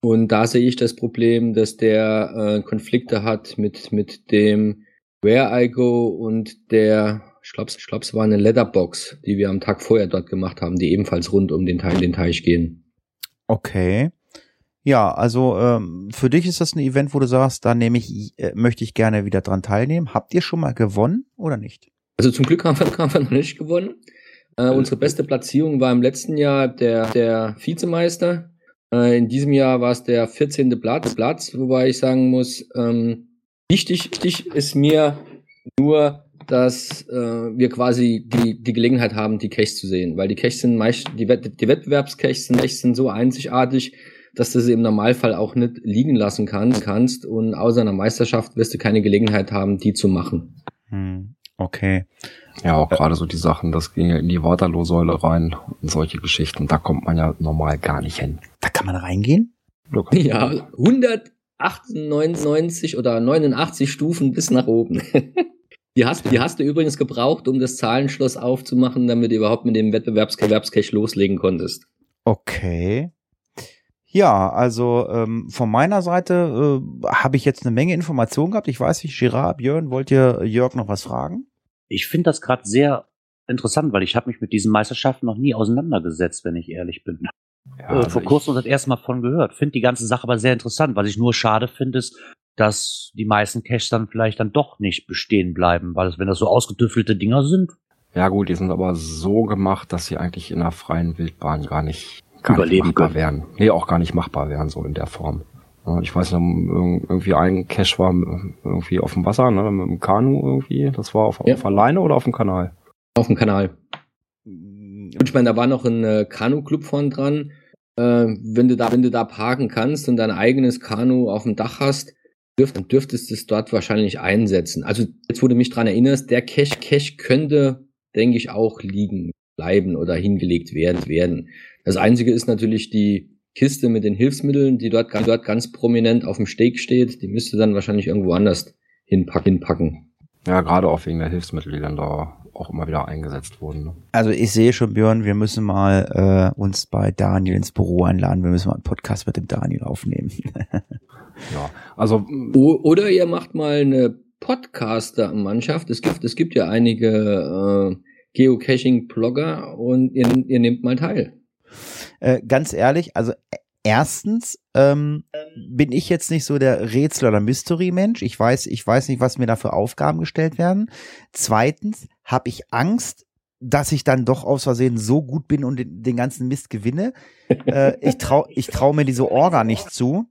Und da sehe ich das Problem, dass der äh, Konflikte hat mit, mit dem Where I Go und der, ich glaube, ich glaub, es war eine Letterbox, die wir am Tag vorher dort gemacht haben, die ebenfalls rund um den Teich, den Teich gehen. Okay. Ja, also ähm, für dich ist das ein Event, wo du sagst, da nehme ich, äh, möchte ich gerne wieder dran teilnehmen. Habt ihr schon mal gewonnen oder nicht? Also zum Glück haben wir, haben wir noch nicht gewonnen. Äh, unsere beste Platzierung war im letzten Jahr der, der Vizemeister. Äh, in diesem Jahr war es der 14. Platz, Platz, wobei ich sagen muss, ähm, wichtig, wichtig ist mir nur, dass äh, wir quasi die, die Gelegenheit haben, die Caches zu sehen, weil die Caches sind meist, die, Wett die Wettbewerbscaches sind, sind so einzigartig, dass du sie im Normalfall auch nicht liegen lassen kannst, kannst und außer einer Meisterschaft wirst du keine Gelegenheit haben, die zu machen. Hm, okay. Ja, auch gerade so die Sachen, das ging ja in die Waterloo-Säule rein und solche Geschichten, da kommt man ja normal gar nicht hin. Kann man reingehen? Ja, 198 oder 89 Stufen bis nach oben. Die hast, die hast du übrigens gebraucht, um das Zahlenschloss aufzumachen, damit du überhaupt mit dem Wettbewerbscache loslegen konntest. Okay. Ja, also ähm, von meiner Seite äh, habe ich jetzt eine Menge Informationen gehabt. Ich weiß nicht, Girard, Björn, wollt ihr Jörg noch was fragen? Ich finde das gerade sehr interessant, weil ich habe mich mit diesen Meisterschaften noch nie auseinandergesetzt, wenn ich ehrlich bin. Ja, äh, also vor kurzem das erste Mal von gehört. Finde die ganze Sache aber sehr interessant. Was ich nur schade finde, ist, dass die meisten Caches dann vielleicht dann doch nicht bestehen bleiben, weil es, wenn das so ausgetüffelte Dinger sind, Ja gut, die sind aber so gemacht, dass sie eigentlich in der freien Wildbahn gar nicht, gar Überleben nicht machbar können. wären. Nee, auch gar nicht machbar wären, so in der Form. Ich weiß noch, irg- irgendwie ein Cache war irgendwie auf dem Wasser, ne, mit dem Kanu irgendwie. Das war auf, Ja. auf alleine oder auf dem Kanal? Auf dem Kanal. Und ich meine, da war noch ein äh, Kanu-Club von dran. Äh, wenn du da, wenn du da parken kannst und dein eigenes Kanu auf dem Dach hast, dürft, dann dürftest du es dort wahrscheinlich einsetzen. Also jetzt, wo du mich dran erinnerst, der Cache könnte, denke ich, auch liegen bleiben oder hingelegt werden. werden. Das Einzige ist natürlich die Kiste mit den Hilfsmitteln, die dort, die dort ganz prominent auf dem Steg steht. Die müsste dann wahrscheinlich irgendwo anders hinpacken. hinpacken. Ja, gerade auch wegen der Hilfsmittel, die dann da auch immer wieder eingesetzt wurden. Ne? Also ich sehe schon, Björn, wir müssen mal äh, uns bei Daniel ins Büro einladen. Wir müssen mal einen Podcast mit dem Daniel aufnehmen. Ja, also O oder ihr macht mal eine Podcaster-Mannschaft. Es gibt, es gibt ja einige äh, Geocaching-Blogger und ihr, ihr nehmt mal teil. Äh, ganz ehrlich, also erstens ähm, bin ich jetzt nicht so der Rätsel- oder Mystery-Mensch. Ich weiß, ich weiß nicht, was mir da für Aufgaben gestellt werden. Zweitens habe ich Angst, dass ich dann doch aus Versehen so gut bin und den, den ganzen Mist gewinne. äh, ich trau, ich trau mir diese Orga nicht zu.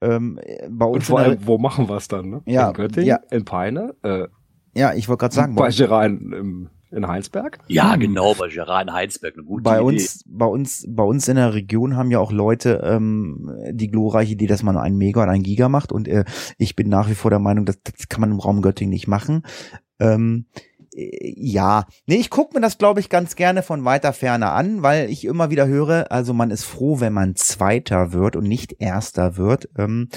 Ähm, bei uns Und vor allem, wo machen wir es dann? Ne? Ja, in Göttingen, ja. in Peine, äh, ja, ich wollte gerade sagen, bei in, im- in Heinsberg. Ja, genau, bei Gerard in Heinsberg. Eine gute bei Idee. uns, bei uns, bei uns in der Region haben ja auch Leute ähm, die glorreiche Idee, dass man nur einen Mega oder einen Giga macht und äh, ich bin nach wie vor der Meinung, dass das kann man im Raum Göttingen nicht machen. Ähm, äh, ja, nee, ich gucke mir das, glaube ich, ganz gerne von weiter Ferne an, weil ich immer wieder höre, also man ist froh, wenn man Zweiter wird und nicht Erster wird. Ähm,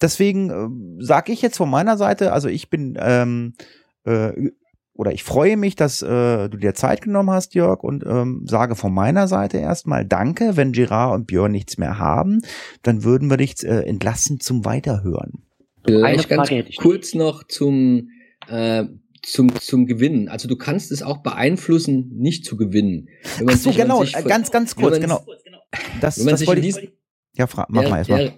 deswegen ähm, sage ich jetzt von meiner Seite, also ich bin ähm, äh, oder ich freue mich, dass äh, du dir Zeit genommen hast, Jörg, und ähm, sage von meiner Seite erstmal Danke. Wenn Gerard und Björn nichts mehr haben, dann würden wir dich äh, entlassen zum Weiterhören. Vielleicht Eine ganz hätte ich kurz noch zum, äh, zum, zum Gewinnen. Also du kannst es auch beeinflussen, nicht zu gewinnen. Wenn Ach so, sich- genau, von- ganz, ganz kurz, genau. Das, Wenn man das sich in diesem, Ja, fra mach Ja, mal erstmal.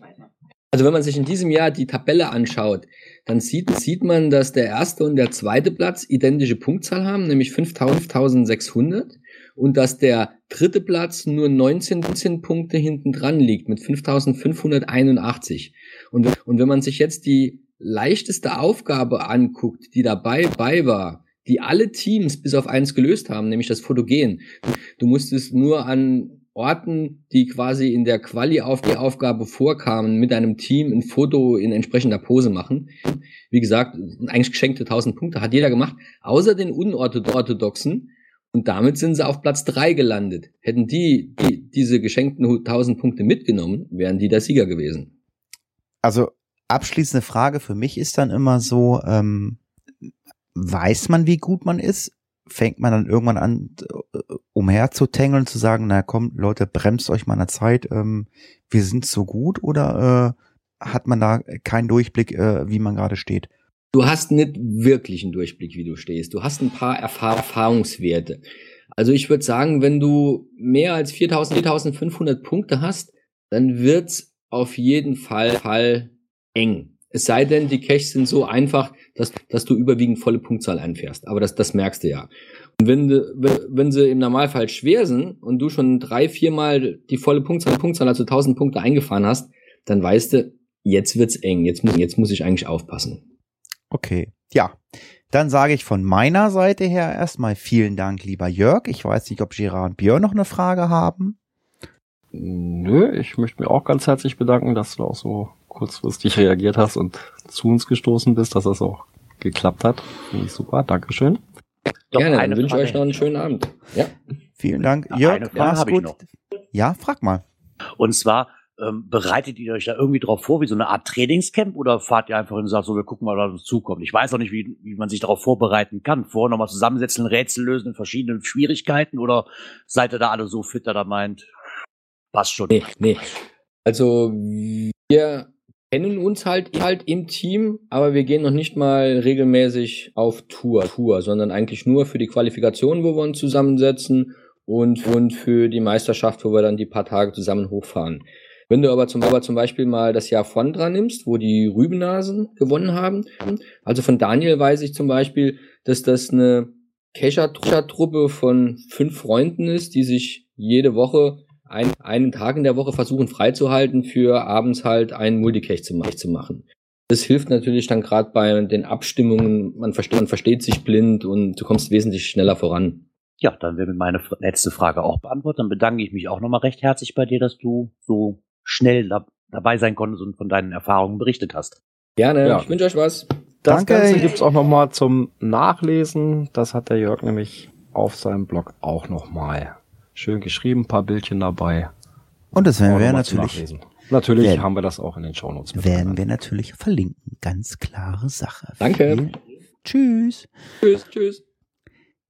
Also wenn man sich in diesem Jahr die Tabelle anschaut, dann sieht, sieht man, dass der erste und der zweite Platz identische Punktzahl haben, nämlich 5600 und dass der dritte Platz nur 19, 19 Punkte hinten dran liegt mit 5581. Und, und wenn man sich jetzt die leichteste Aufgabe anguckt, die dabei bei war, die alle Teams bis auf eins gelöst haben, nämlich das Fotogen. Du musstest nur an Orten, die quasi in der Quali-Aufgabe vorkamen, mit einem Team ein Foto in entsprechender Pose machen. Wie gesagt, eigentlich geschenkte 1000 Punkte hat jeder gemacht, außer den unorthodoxen. Und damit sind sie auf Platz drei gelandet. Hätten die, die diese geschenkten 1000 Punkte mitgenommen, wären die der Sieger gewesen. Also abschließende Frage für mich ist dann immer so, ähm, weiß man, wie gut man ist? Fängt man dann irgendwann an, äh, umherzutängeln zu sagen, na komm, Leute, bremst euch mal eine Zeit, ähm, wir sind so gut oder äh, hat man da keinen Durchblick, äh, wie man gerade steht? Du hast nicht wirklich einen Durchblick, wie du stehst. Du hast ein paar Erfahr Erfahrungswerte. Also ich würde sagen, wenn du mehr als 4000, 4500 Punkte hast, dann wird's auf jeden Fall, Fall eng. Es sei denn, die Caches sind so einfach, dass, dass du überwiegend volle Punktzahl einfährst. Aber das, das merkst du ja. Und wenn, du, wenn wenn sie im Normalfall schwer sind und du schon drei, viermal die volle Punktzahl, Punktzahl, also 1000 Punkte eingefahren hast, dann weißt du, jetzt wird's eng. Jetzt muss, jetzt muss ich eigentlich aufpassen. Okay, ja. Dann sage ich von meiner Seite her erstmal vielen Dank, lieber Jörg. Ich weiß nicht, ob Gerard und Björn noch eine Frage haben. Nö, ich möchte mich auch ganz herzlich bedanken, dass du auch so kurzfristig reagiert hast und zu uns gestoßen bist, dass das auch geklappt hat. Finde ich super. Dankeschön. Doch, Gerne, dann wünsche ich Frage euch noch einen schönen Abend. Ja. Vielen Dank. Ja, Jörg, eine Frage mach's habe ich gut. noch. Ja, frag mal. Und zwar, ähm, bereitet ihr euch da irgendwie drauf vor, wie so eine Art Trainingscamp oder fahrt ihr einfach hin und sagt, so, wir gucken mal, was uns zukommt? Ich weiß auch nicht, wie, wie man sich darauf vorbereiten kann. Vorher nochmal zusammensetzen, Rätsel lösen in verschiedenen Schwierigkeiten oder seid ihr da alle so fit, dass ihr meint, passt schon? Nee, nee. Also wir kennen uns halt halt im Team, aber wir gehen noch nicht mal regelmäßig auf Tour, Tour, sondern eigentlich nur für die Qualifikation, wo wir uns zusammensetzen und, und für die Meisterschaft, wo wir dann die paar Tage zusammen hochfahren. Wenn du aber zum, aber zum Beispiel mal das Jahr von dran nimmst, wo die Rübenasen gewonnen haben, also von Daniel weiß ich zum Beispiel, dass das eine Kescher-Truppe von fünf Freunden ist, die sich jede Woche ein, einen Tag in der Woche versuchen freizuhalten, für abends halt einen Multicache zu, ma- zu machen. Das hilft natürlich dann gerade bei den Abstimmungen, man versteht, man versteht sich blind und du kommst wesentlich schneller voran. Ja, dann wäre meine letzte Frage auch beantwortet. Dann bedanke ich mich auch nochmal recht herzlich bei dir, dass du so schnell da, dabei sein konntest und von deinen Erfahrungen berichtet hast. Gerne, Ja. ich wünsche euch was. Das Danke. Ganze gibt's auch nochmal zum Nachlesen. Das hat der Jörg nämlich auf seinem Blog auch nochmal schön geschrieben, ein paar Bildchen dabei. Und das werden wir natürlich. Natürlich Werden- haben wir das auch in den Shownotes mit werden drin. wir natürlich verlinken. Ganz klare Sache. Danke. Vielen- Tschüss. Tschüss, tschüss.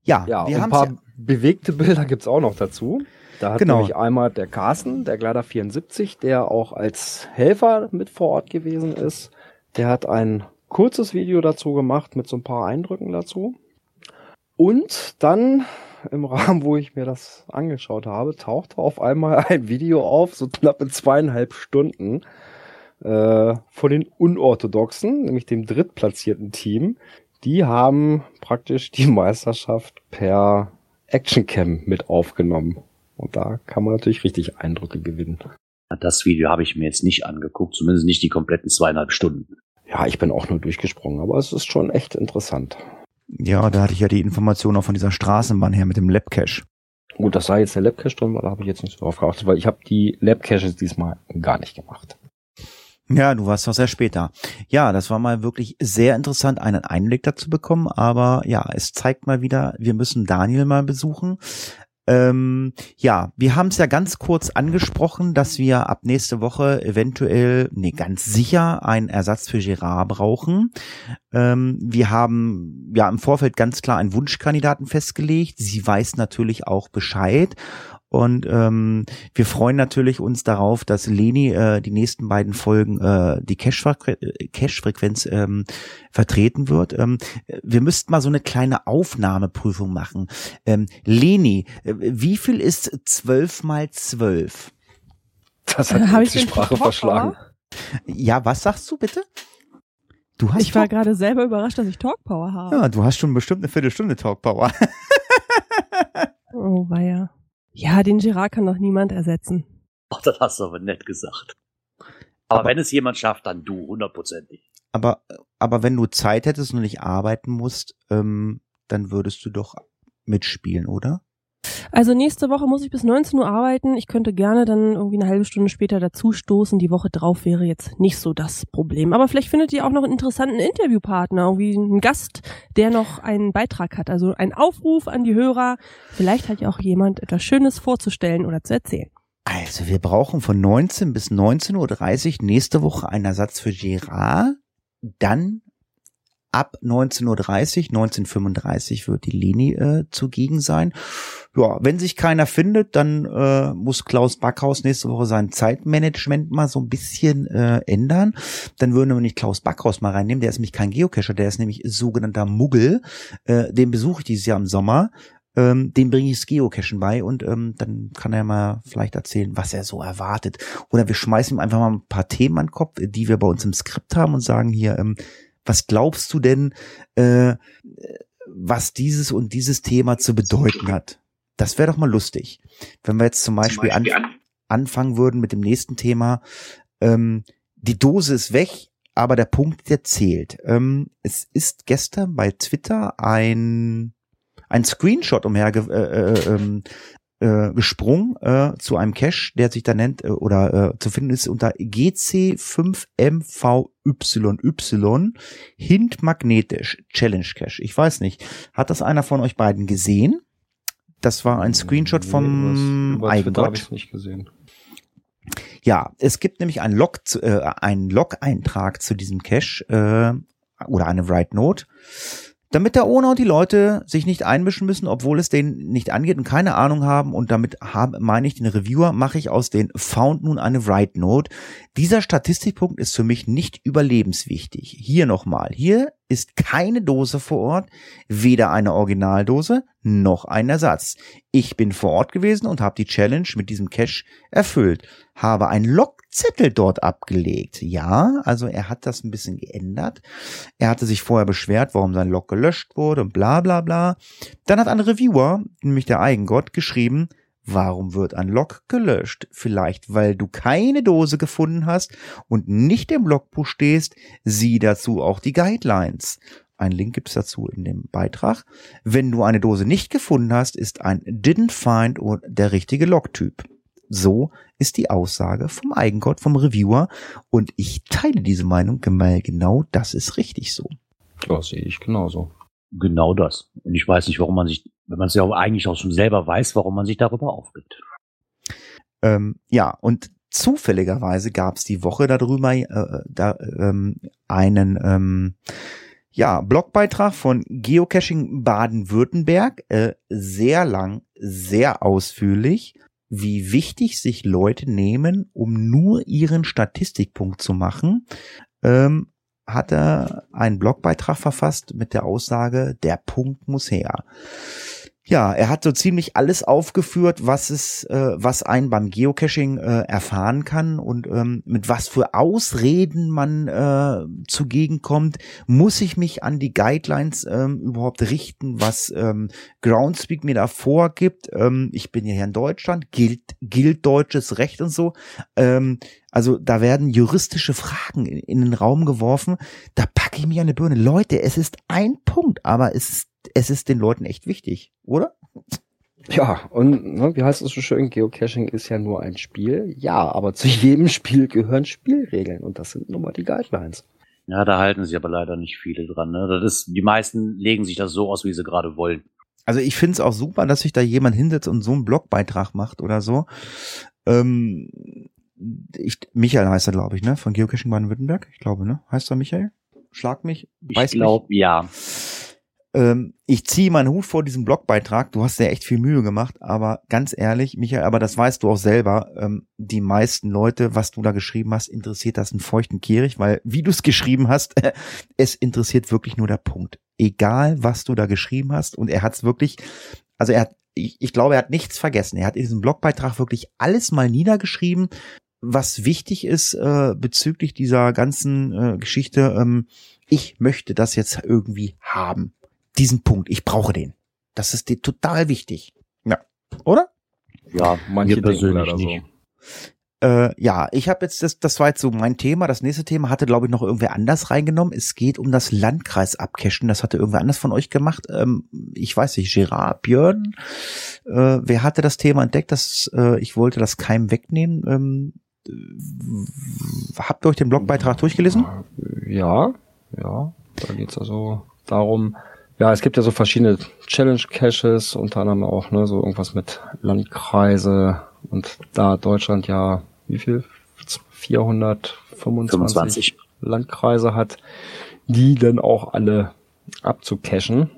Ja, Ja, wir und haben ein paar bewegte Bilder gibt's auch noch dazu. Da hat Genau. nämlich einmal der Carsten, der Glider 74, der auch als Helfer mit vor Ort gewesen ist. Der hat ein kurzes Video dazu gemacht mit so ein paar Eindrücken dazu. Und dann im Rahmen, wo ich mir das angeschaut habe, tauchte auf einmal ein Video auf, so knappe zweieinhalb Stunden, äh, von den Unorthodoxen, nämlich dem drittplatzierten Team. Die haben praktisch die Meisterschaft per Actioncam mit aufgenommen. Und da kann man natürlich richtig Eindrücke gewinnen. Das Video habe ich mir jetzt nicht angeguckt, zumindest nicht die kompletten zweieinhalb Stunden. Ja, ich bin auch nur durchgesprungen, aber es ist schon echt interessant. Ja, da hatte ich ja die Information auch von dieser Straßenbahn her mit dem Labcache. Gut, das sei jetzt der Labcache drin, da habe ich jetzt nicht so drauf geachtet, weil ich habe die Labcaches diesmal gar nicht gemacht. Ja, du warst doch sehr spät da. Ja, das war mal wirklich sehr interessant, einen Einblick dazu bekommen. Aber ja, es zeigt mal wieder, wir müssen Daniel mal besuchen. Ähm, ja, wir haben es ja ganz kurz angesprochen, dass wir ab nächste Woche eventuell, nee, ganz sicher einen Ersatz für Gerard brauchen. Ähm, wir haben ja im Vorfeld ganz klar einen Wunschkandidaten festgelegt. Sie weiß natürlich auch Bescheid. Und ähm, wir freuen natürlich uns darauf, dass Leni äh, die nächsten beiden Folgen äh, die Cache-Frequenz ähm, vertreten wird. Ähm, wir müssten mal so eine kleine Aufnahmeprüfung machen. Ähm, Leni, äh, wie viel ist zwölf mal zwölf? Das hat Hab äh, ich die Sprache verschlagen. Ja, was sagst du bitte? Du hast Ich war gerade selber überrascht, dass ich Talkpower habe. ja, du hast schon bestimmt eine Viertelstunde Talkpower. Oh, weia. Ja, den Girard kann doch niemand ersetzen. Ach, das hast du aber nett gesagt. Aber, wenn es jemand schafft, dann du, hundertprozentig. Aber, aber wenn du Zeit hättest und nicht arbeiten musst, ähm, dann würdest du doch mitspielen, oder? Also nächste Woche muss ich bis 19 Uhr arbeiten. Ich könnte gerne dann irgendwie eine halbe Stunde später dazu stoßen. Die Woche drauf wäre jetzt nicht so das Problem. Aber vielleicht findet ihr auch noch einen interessanten Interviewpartner, irgendwie einen Gast, der noch einen Beitrag hat. Also ein Aufruf an die Hörer. Vielleicht hat ja auch jemand etwas Schönes vorzustellen oder zu erzählen. Also wir brauchen von 19 bis 19.30 Uhr nächste Woche einen Ersatz für Gerard. Dann ab 19.30 Uhr, 19.35 wird die Leni äh, zugegen sein. Ja, wenn sich keiner findet, dann äh, muss Klaus Backhaus nächste Woche sein Zeitmanagement mal so ein bisschen äh, ändern. Dann würden wir nicht Klaus Backhaus mal reinnehmen. Der ist nämlich kein Geocacher, der ist nämlich sogenannter Muggel. Äh, den besuche ich dieses Jahr im Sommer. Ähm, dem bringe ich das Geocachen bei und ähm, dann kann er mal vielleicht erzählen, was er so erwartet. Oder wir schmeißen ihm einfach mal ein paar Themen an den Kopf, die wir bei uns im Skript haben und sagen hier, ähm, was glaubst du denn, äh, was dieses und dieses Thema zu bedeuten hat? Das wäre doch mal lustig. Wenn wir jetzt zum Beispiel, an, anfangen würden mit dem nächsten Thema, ähm, die Dose ist weg, aber der Punkt, der zählt. Ähm, es ist gestern bei Twitter ein ein Screenshot umher ge äh, äh, ähm, äh, gesprungen äh, zu einem Cache, der sich da nennt äh, oder äh, zu finden ist unter GC5MVYY Hint magnetisch Challenge Cache. Ich weiß nicht, hat das einer von euch beiden gesehen? Das war ein Screenshot vom Nee, Twitter habe Eigengott. ich nicht gesehen. Ja, es gibt nämlich einen Log, äh, einen Log-Eintrag zu diesem Cache äh, oder eine Write Note, damit der Owner und die Leute sich nicht einmischen müssen, obwohl es denen nicht angeht und keine Ahnung haben. Und damit habe, meine ich den Reviewer, mache ich aus den Found nun eine Write Note. Dieser Statistikpunkt ist für mich nicht überlebenswichtig. Hier nochmal. Hier ist keine Dose vor Ort, weder eine Originaldose noch ein Ersatz. Ich bin vor Ort gewesen und habe die Challenge mit diesem Cache erfüllt. Habe einen Logzettel dort abgelegt. Ja, also er hat das ein bisschen geändert. Er hatte sich vorher beschwert, warum sein Log gelöscht wurde und bla bla bla. Dann hat ein Reviewer, nämlich der Eigengott, geschrieben, Warum wird ein Log gelöscht? Vielleicht, weil du keine Dose gefunden hast und nicht im Logbuch stehst. Sieh dazu auch die Guidelines. Ein Link gibt's dazu in dem Beitrag. Wenn du eine Dose nicht gefunden hast, ist ein Didn't Find der richtige Logtyp. So ist die Aussage vom Eigengott, vom Reviewer. Und ich teile diese Meinung, weil genau das ist richtig so. Ja, sehe ich genauso. Genau das. Und ich weiß nicht, warum man sich, wenn man es ja auch eigentlich auch schon selber weiß, warum man sich darüber aufregt. Ähm, ja, und zufälligerweise gab es die Woche darüber äh, da, ähm, einen ähm, ja, Blogbeitrag von Geocaching Baden-Württemberg, äh, sehr lang, sehr ausführlich, wie wichtig sich Leute nehmen, um nur ihren Statistikpunkt zu machen. Ähm, hat er einen Blogbeitrag verfasst mit der Aussage, der Punkt muss her. Ja, er hat so ziemlich alles aufgeführt, was es, äh, was ein beim Geocaching äh, erfahren kann und ähm, mit was für Ausreden man äh, zugegen kommt. Muss ich mich an die Guidelines ähm, überhaupt richten, was ähm, Groundspeak mir da vorgibt? Ähm, ich bin ja hier in Deutschland, gilt, gilt deutsches Recht und so. Ähm, also da werden juristische Fragen in, in den Raum geworfen. Da packe ich mich an die Birne. Leute, es ist ein Punkt, aber es ist es ist den Leuten echt wichtig, oder? Ja, und ne, wie heißt es so schön, Geocaching ist ja nur ein Spiel. Ja, aber zu jedem Spiel gehören Spielregeln und das sind nun mal die Guidelines. Ja, da halten sich aber leider nicht viele dran. Ne? Das ist, die meisten legen sich das so aus, wie sie gerade wollen. Also ich finde es auch super, dass sich da jemand hinsetzt und so einen Blogbeitrag macht oder so. Ähm, ich, Michael heißt er, glaube ich, ne? Von Geocaching Baden-Württemberg. Ich glaube, ne? Heißt er Michael? Schlag mich. Ich glaube, ja. Ähm, ich ziehe meinen Hut vor diesem Blogbeitrag. Du hast ja echt viel Mühe gemacht, aber ganz ehrlich, Michael, aber das weißt du auch selber. Ähm, die meisten Leute, was du da geschrieben hast, interessiert das einen feuchten Kehrig, weil wie du es geschrieben hast, es interessiert wirklich nur der Punkt. Egal, was du da geschrieben hast, und er hat es wirklich, also er hat, ich, ich glaube, er hat nichts vergessen. Er hat in diesem Blogbeitrag wirklich alles mal niedergeschrieben, was wichtig ist äh, bezüglich dieser ganzen äh, Geschichte. Ähm, ich möchte das jetzt irgendwie haben diesen Punkt. Ich brauche den. Das ist dir total wichtig. Ja. Oder? Ja, manche persönlich so. Nicht. Äh, ja, ich habe jetzt das, das war jetzt so mein Thema. Das nächste Thema hatte, glaube ich, noch irgendwer anders reingenommen. Es geht um das Landkreis abcashen. Das hatte irgendwer anders von euch gemacht. Ähm, ich weiß nicht, Gerard, Björn. Äh, wer hatte das Thema entdeckt? Das, äh, ich wollte das Keim wegnehmen. Ähm, habt ihr euch den Blogbeitrag durchgelesen? Ja, ja. Da geht's also darum, ja, es gibt ja so verschiedene Challenge-Caches, unter anderem auch, ne, so irgendwas mit Landkreise und da Deutschland ja, wie viel? 425 25. Landkreise hat, die dann auch alle abzucachen.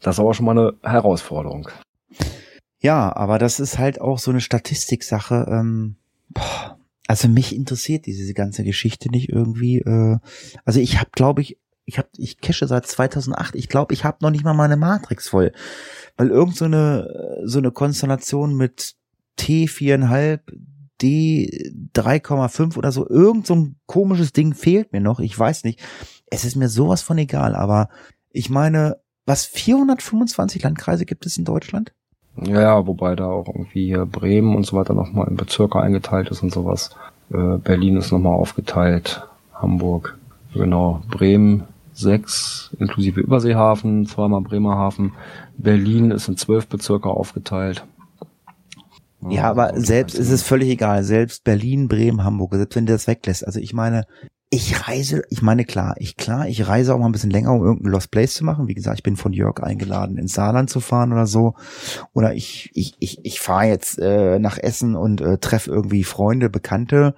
Das ist aber schon mal eine Herausforderung. Ja, aber das ist halt auch so eine Statistiksache. Ähm, boah, also mich interessiert diese ganze Geschichte nicht irgendwie. Äh, also ich habe, glaube ich, ich habe ich cache seit 2008. Ich glaube, ich habe noch nicht mal meine Matrix voll, weil irgend so eine so eine Konstellation mit T 4,5 D 3,5 oder so irgend so ein komisches Ding fehlt mir noch. Ich weiß nicht. Es ist mir sowas von egal, aber ich meine, was 425 Landkreise gibt es in Deutschland? Ja, wobei da auch irgendwie Bremen und so weiter nochmal in Bezirke eingeteilt ist und sowas. Äh, Berlin ist nochmal aufgeteilt, Hamburg, genau, Bremen, sechs, inklusive Überseehafen, zweimal Bremerhaven. Berlin ist in zwölf Bezirke aufgeteilt. Ja, aber selbst ist es völlig egal. Selbst Berlin, Bremen, Hamburg, selbst wenn du das weglässt. Also ich meine, ich reise, ich meine klar, ich klar, ich reise auch mal ein bisschen länger, um irgendein Lost Place zu machen. Wie gesagt, ich bin von Jörg eingeladen, ins Saarland zu fahren oder so. Oder ich, ich, ich, ich fahre jetzt äh, nach Essen und äh, treffe irgendwie Freunde, Bekannte.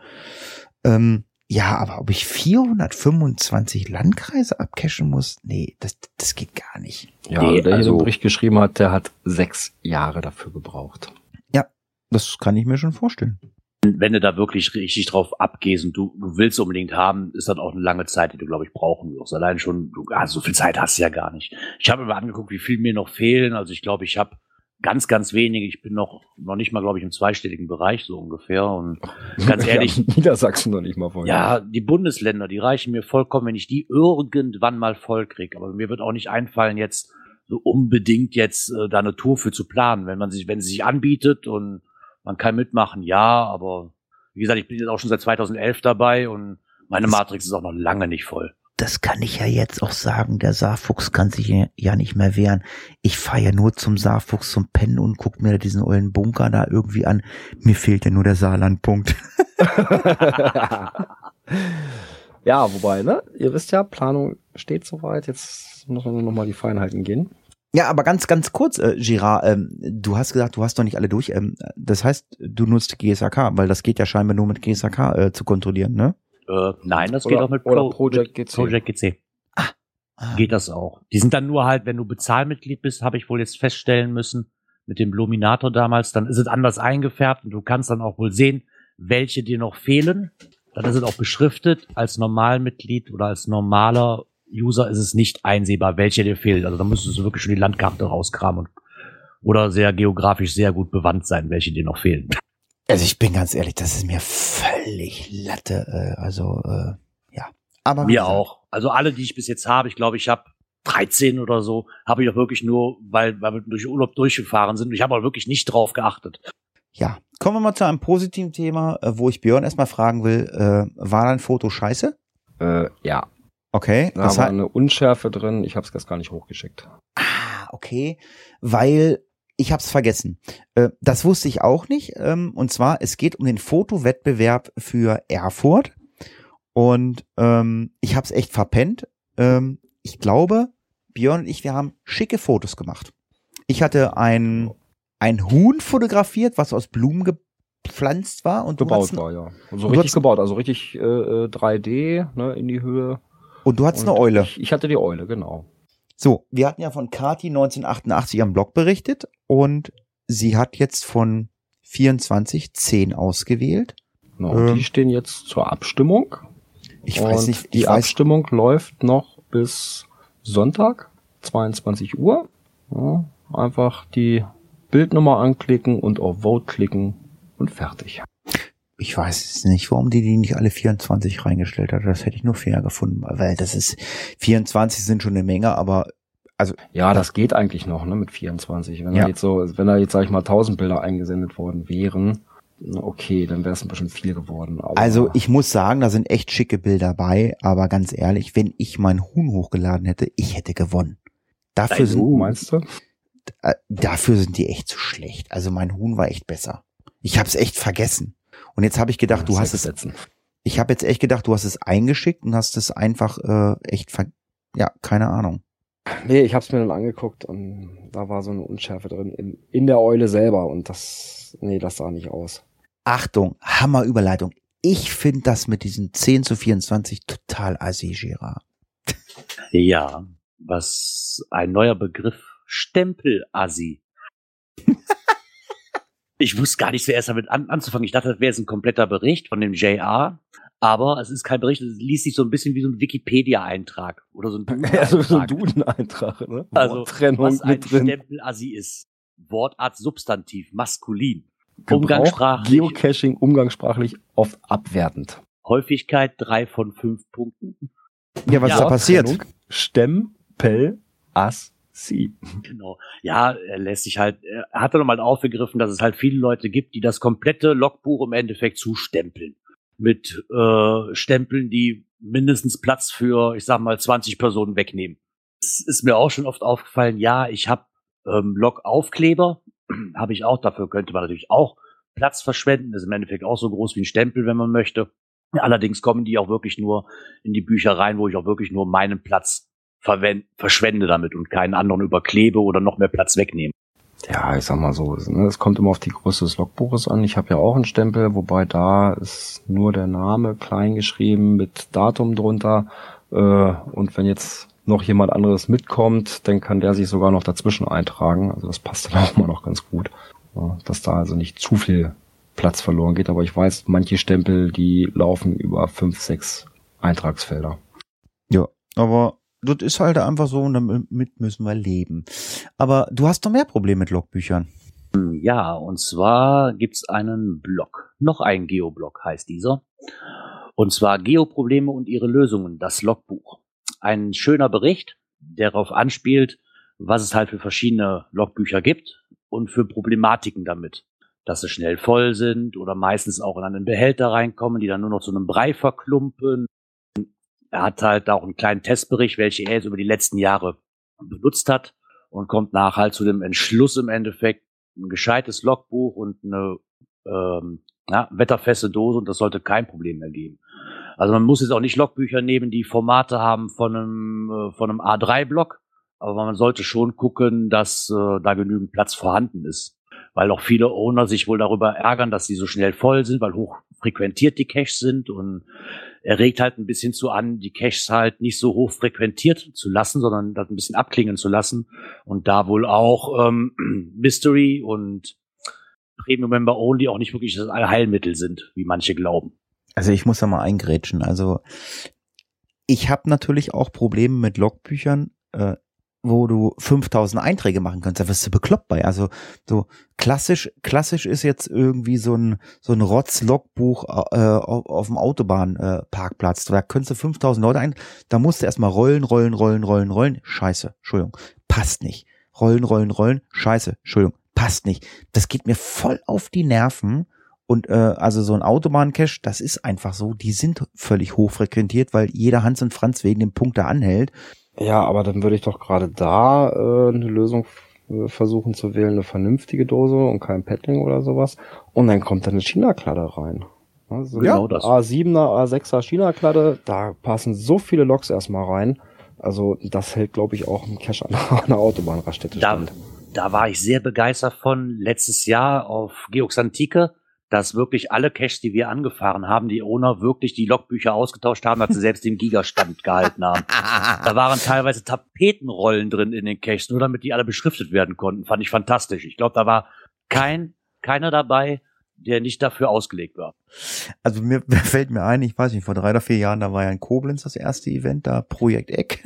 Ähm, ja, aber ob ich 425 Landkreise abcashen muss? Nee, das, das geht gar nicht. Ja, nee, der also, hier den Bericht geschrieben hat, der hat sechs Jahre dafür gebraucht. Ja, das kann ich mir schon vorstellen. Wenn du da wirklich richtig drauf abgehst und du, du willst unbedingt haben, ist das auch eine lange Zeit, die du, glaube ich, brauchen wirst. Allein schon, du, also so viel Zeit hast du ja gar nicht. Ich habe mir mal angeguckt, wie viel mir noch fehlen. Also ich glaube, ich habe ganz, ganz wenige. Ich bin noch, noch nicht mal, glaube ich, im zweistelligen Bereich so ungefähr. Und ganz ehrlich. Niedersachsen noch nicht mal voll. Ja, die Bundesländer, die reichen mir vollkommen, wenn ich die irgendwann mal voll krieg. Aber mir wird auch nicht einfallen, jetzt so unbedingt jetzt äh, da eine Tour für zu planen. Wenn man sich, wenn sie sich anbietet und man kann mitmachen, ja, aber wie gesagt, ich bin jetzt auch schon seit 2011 dabei und meine Matrix ist auch noch lange nicht voll das kann ich ja jetzt auch sagen, der Saarfuchs kann sich ja nicht mehr wehren. Ich fahre ja nur zum Saarfuchs zum Pennen und guck mir diesen ollen Bunker da irgendwie an. Mir fehlt ja nur der Saarlandpunkt. ja, wobei, ne? Ihr wisst ja, Planung steht soweit. Jetzt muss man nur noch mal die Feinheiten gehen. Ja, aber ganz, ganz kurz, äh, Girard, ähm, du hast gesagt, du hast doch nicht alle durch. Ähm, das heißt, du nutzt GSAK, weil das geht ja scheinbar nur mit GSAK äh, zu kontrollieren, ne? Äh, nein, das oder, geht auch mit, Pro, Project GC. Project GC. Ah, ah. Geht das auch. Die sind dann nur halt, wenn du Bezahlmitglied bist, habe ich wohl jetzt feststellen müssen, mit dem Luminator damals, dann ist es anders eingefärbt und du kannst dann auch wohl sehen, welche dir noch fehlen. Dann ist es auch beschriftet. Als Normalmitglied oder als normaler User ist es nicht einsehbar, welche dir fehlt. Also da müsstest du wirklich schon die Landkarte rauskramen und oder sehr geografisch sehr gut bewandt sein, welche dir noch fehlen. Also ich bin ganz ehrlich, das ist mir völlig Latte. Äh, also äh, ja. Aber mir auch. Also alle, die ich bis jetzt habe, ich glaube, ich habe 13 oder so, habe ich auch wirklich nur, weil, weil wir durch Urlaub durchgefahren sind. Ich habe auch wirklich nicht drauf geachtet. Ja, kommen wir mal zu einem positiven Thema, äh, wo ich Björn erstmal fragen will, äh, war dein Foto scheiße? Äh, ja. Okay. Da war eine Unschärfe drin, ich habe es gar nicht hochgeschickt. Ah, okay. Weil ich habe es vergessen. Äh, das wusste ich auch nicht. Ähm, und zwar, es geht um den Fotowettbewerb für Erfurt. Und ähm, ich habe es echt verpennt. Ähm, ich glaube, Björn und ich, wir haben schicke Fotos gemacht. Ich hatte ein, ein Huhn fotografiert, was aus Blumen gepflanzt war und gebaut war, ja. So richtig gebaut, also richtig äh, 3D äh, ne, in die Höhe. Und du hattest und eine Eule. Ich, ich, hatte die Eule, genau. So, wir hatten ja von Kati 1988 am Blog berichtet und sie hat jetzt von 24 10 ausgewählt. Genau, ähm, die stehen jetzt zur Abstimmung. Ich weiß nicht, die Abstimmung läuft noch bis Sonntag, 22 Uhr. Ja, einfach die Bildnummer anklicken und auf Vote klicken und fertig. Ich weiß nicht, warum die die nicht alle 24 reingestellt hat. Das hätte ich nur fair gefunden, weil das ist 24 sind schon eine Menge, aber also ja, das geht eigentlich noch, ne, mit 24. Wenn ja. da jetzt so, wenn da jetzt sag ich mal 1000 Bilder eingesendet worden wären, okay, dann wäre es ein bisschen viel geworden. also ich muss sagen, da sind echt schicke Bilder bei, aber ganz ehrlich, wenn ich mein Huhn hochgeladen hätte, ich hätte gewonnen. Dafür sind, Huhn, meinst du? Äh, dafür sind die echt zu schlecht. Also mein Huhn war echt besser. Ich habe es echt vergessen. Und jetzt habe ich gedacht, ja, du hast es. Setzen. Ich habe jetzt echt gedacht, du hast es eingeschickt und hast es einfach äh, echt ver ja, keine Ahnung. Nee, ich habe es mir dann angeguckt und da war so eine Unschärfe drin in, in der Eule selber und das, nee, das sah nicht aus. Achtung, Hammerüberleitung. Ich finde das mit diesen 10 zu 24 total assi, Gerard. Ja, was ein neuer Begriff, Stempel-Assi. ich wusste gar nicht so erst damit an, anzufangen. Ich dachte, das wäre jetzt ein kompletter Bericht von dem JR. Aber es ist kein Bericht, es liest sich so ein bisschen wie so ein Wikipedia-Eintrag oder so ein Duden-Eintrag. Ja, so ein Duden-Eintrag, ne? Also, was ein Stempel-Assi ist. Wortart Substantiv, maskulin. Umgangssprachlich. Geocaching umgangssprachlich oft abwertend. Häufigkeit drei von fünf Punkten. Ja, was ja, ist da passiert? Stempel as sie. Genau. Ja, er lässt sich halt, er hat dann nochmal aufgegriffen, dass es halt viele Leute gibt, die das komplette Logbuch im Endeffekt zustempeln. Mit äh, Stempeln, die mindestens Platz für, ich sag mal, 20 Personen wegnehmen. Es ist mir auch schon oft aufgefallen, ja, ich habe ähm, Log-Aufkleber, habe ich auch. Dafür könnte man natürlich auch Platz verschwenden. Das ist im Endeffekt auch so groß wie ein Stempel, wenn man möchte. Allerdings kommen die auch wirklich nur in die Bücher rein, wo ich auch wirklich nur meinen Platz verschwende damit und keinen anderen überklebe oder noch mehr Platz wegnehme. Ja, ich sag mal so, ne, es kommt immer auf die Größe des Logbuches an. Ich habe ja auch einen Stempel, wobei da ist nur der Name klein geschrieben mit Datum drunter. Äh, und wenn jetzt noch jemand anderes mitkommt, dann kann der sich sogar noch dazwischen eintragen. Also das passt dann auch immer noch ganz gut, dass da also nicht zu viel Platz verloren geht. Aber ich weiß, manche Stempel, die laufen über fünf, sechs Eintragsfelder. Ja, aber das ist halt einfach so und damit müssen wir leben. Aber du hast doch mehr Probleme mit Logbüchern. Ja, und zwar gibt's einen Blog. Noch ein Geoblog heißt dieser. Und zwar Geoprobleme und ihre Lösungen, das Logbuch ein schöner Bericht, der darauf anspielt, was es halt für verschiedene Logbücher gibt und für Problematiken damit. Dass sie schnell voll sind oder meistens auch in einen Behälter reinkommen, die dann nur noch zu einem Brei verklumpen. Er hat halt auch einen kleinen Testbericht, welche er jetzt über die letzten Jahre benutzt hat und kommt nach halt zu dem Entschluss im Endeffekt, ein gescheites Logbuch und eine ähm, ja, wetterfeste Dose und das sollte kein Problem mehr geben. Also man muss jetzt auch nicht Logbücher nehmen, die Formate haben von einem, äh, von einem A3-Block, aber man sollte schon gucken, dass äh, da genügend Platz vorhanden ist. Weil auch viele Owner sich wohl darüber ärgern, dass sie so schnell voll sind, weil hoch frequentiert die Caches sind und er regt halt ein bisschen zu an, die Caches halt nicht so hoch frequentiert zu lassen, sondern das ein bisschen abklingen zu lassen und da wohl auch ähm, Mystery und Premium Member Only auch nicht wirklich das Allheilmittel sind, wie manche glauben. Also ich muss da mal eingrätschen. Also ich habe natürlich auch Probleme mit Logbüchern. Äh, wo du 5000 Einträge machen kannst, da wirst du bekloppt bei. Also so klassisch, klassisch ist jetzt irgendwie so ein so ein Rotz-Logbuch äh, auf, auf dem Autobahnparkplatz. Äh, da könntest du 5000 Leute ein, da musst du erstmal rollen, rollen, rollen, rollen, rollen. Scheiße, Entschuldigung, passt nicht. Rollen, rollen, rollen. Scheiße, Entschuldigung, passt nicht. Das geht mir voll auf die Nerven. Und äh, also so ein Autobahncache, das ist einfach so, die sind völlig hochfrequentiert, weil jeder Hans und Franz wegen dem Punkt da anhält. Ja, aber dann würde ich doch gerade da äh, eine Lösung äh, versuchen zu wählen, eine vernünftige Dose und kein Paddling oder sowas. Und dann kommt da eine China-Kladde rein. Also Genau das. A7er, A6er China-Kladde, da passen so viele Loks erstmal rein. Also das hält, glaube ich, auch ein Cache an einer Autobahnraststätte Da, stand. da war ich sehr begeistert von letztes Jahr auf Geox Antike, dass wirklich alle Caches, die wir angefahren haben, die Owner wirklich die Logbücher ausgetauscht haben, dass sie selbst den Gigastand gehalten haben. Da waren teilweise Tapetenrollen drin in den Caches, nur damit die alle beschriftet werden konnten. Fand ich fantastisch. Ich glaube, da war kein, keiner dabei, der nicht dafür ausgelegt war. Also mir fällt mir ein, ich weiß nicht, vor drei oder vier Jahren, da war ja in Koblenz das erste Event, da Projekt Eck.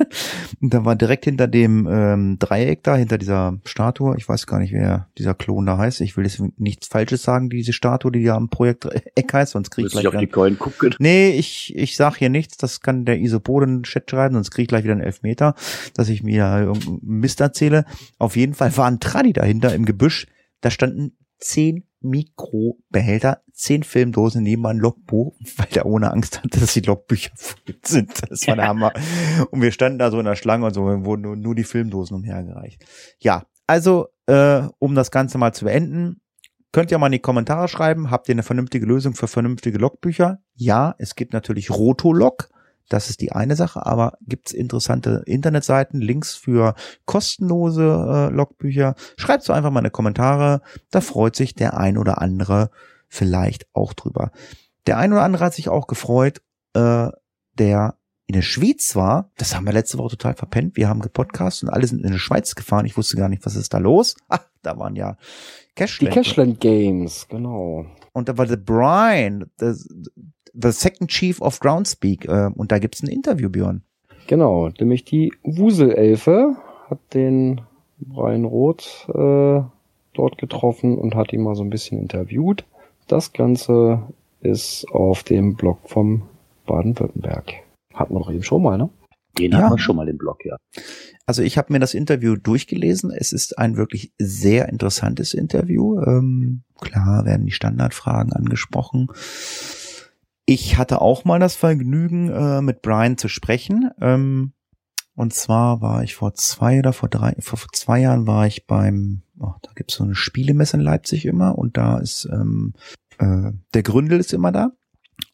Und da war direkt hinter dem ähm, Dreieck da, hinter dieser Statue, ich weiß gar nicht, wer dieser Klon da heißt. Ich will jetzt nichts Falsches sagen, diese Statue, die da am Projekt Eck heißt, sonst krieg ich Müsste ich gleich auf die Coin gucken. Nee, ich, ich sag hier nichts, das kann der Isopode in den Chat schreiben, sonst krieg ich gleich wieder einen Elfmeter, dass ich mir irgendeinen Mist erzähle. Auf jeden Fall war ein Tradi dahinter im Gebüsch, da standen zehn Mikrobehälter, zehn Filmdosen neben ein Logbuch, weil der ohne Angst hatte, dass die Logbücher voll sind. Das war der Hammer. Und wir standen da so in der Schlange und so, und wurden nur, nur die Filmdosen umhergereicht. Ja, also, äh, um das Ganze mal zu beenden, könnt ihr mal in die Kommentare schreiben, habt ihr eine vernünftige Lösung für vernünftige Logbücher? Ja, es gibt natürlich Rotolog. Das ist die eine Sache, aber gibt's interessante Internetseiten, Links für kostenlose äh, Logbücher? Schreibt so einfach mal in die Kommentare. Da freut sich der ein oder andere vielleicht auch drüber. Der ein oder andere hat sich auch gefreut, äh, der in der Schweiz war. Das haben wir letzte Woche total verpennt. Wir haben gepodcast und alle sind in die Schweiz gefahren. Ich wusste gar nicht, was ist da los. Ach, da waren ja Die Cashland. Cashland Games, genau. Und da war der Brian, the, the second chief of Groundspeak. Äh, und da gibt's ein Interview, Björn. Genau, nämlich die Wuselelfe hat den Brian Roth äh, dort getroffen und hat ihn mal so ein bisschen interviewt. Das Ganze ist auf dem Blog vom Baden-Württemberg. Hatten wir doch eben schon mal, ne? Den Ja. haben wir schon mal im Blog, ja. Also ich habe mir das Interview durchgelesen. Es ist ein wirklich sehr interessantes Interview. Ähm, klar werden die Standardfragen angesprochen. Ich hatte auch mal das Vergnügen, äh, mit Brian zu sprechen. Ähm, und zwar war ich vor zwei oder vor drei, vor vor zwei Jahren war ich beim, oh, da gibt's so eine Spielemesse in Leipzig immer und da ist ähm, äh, der Gründel ist immer da.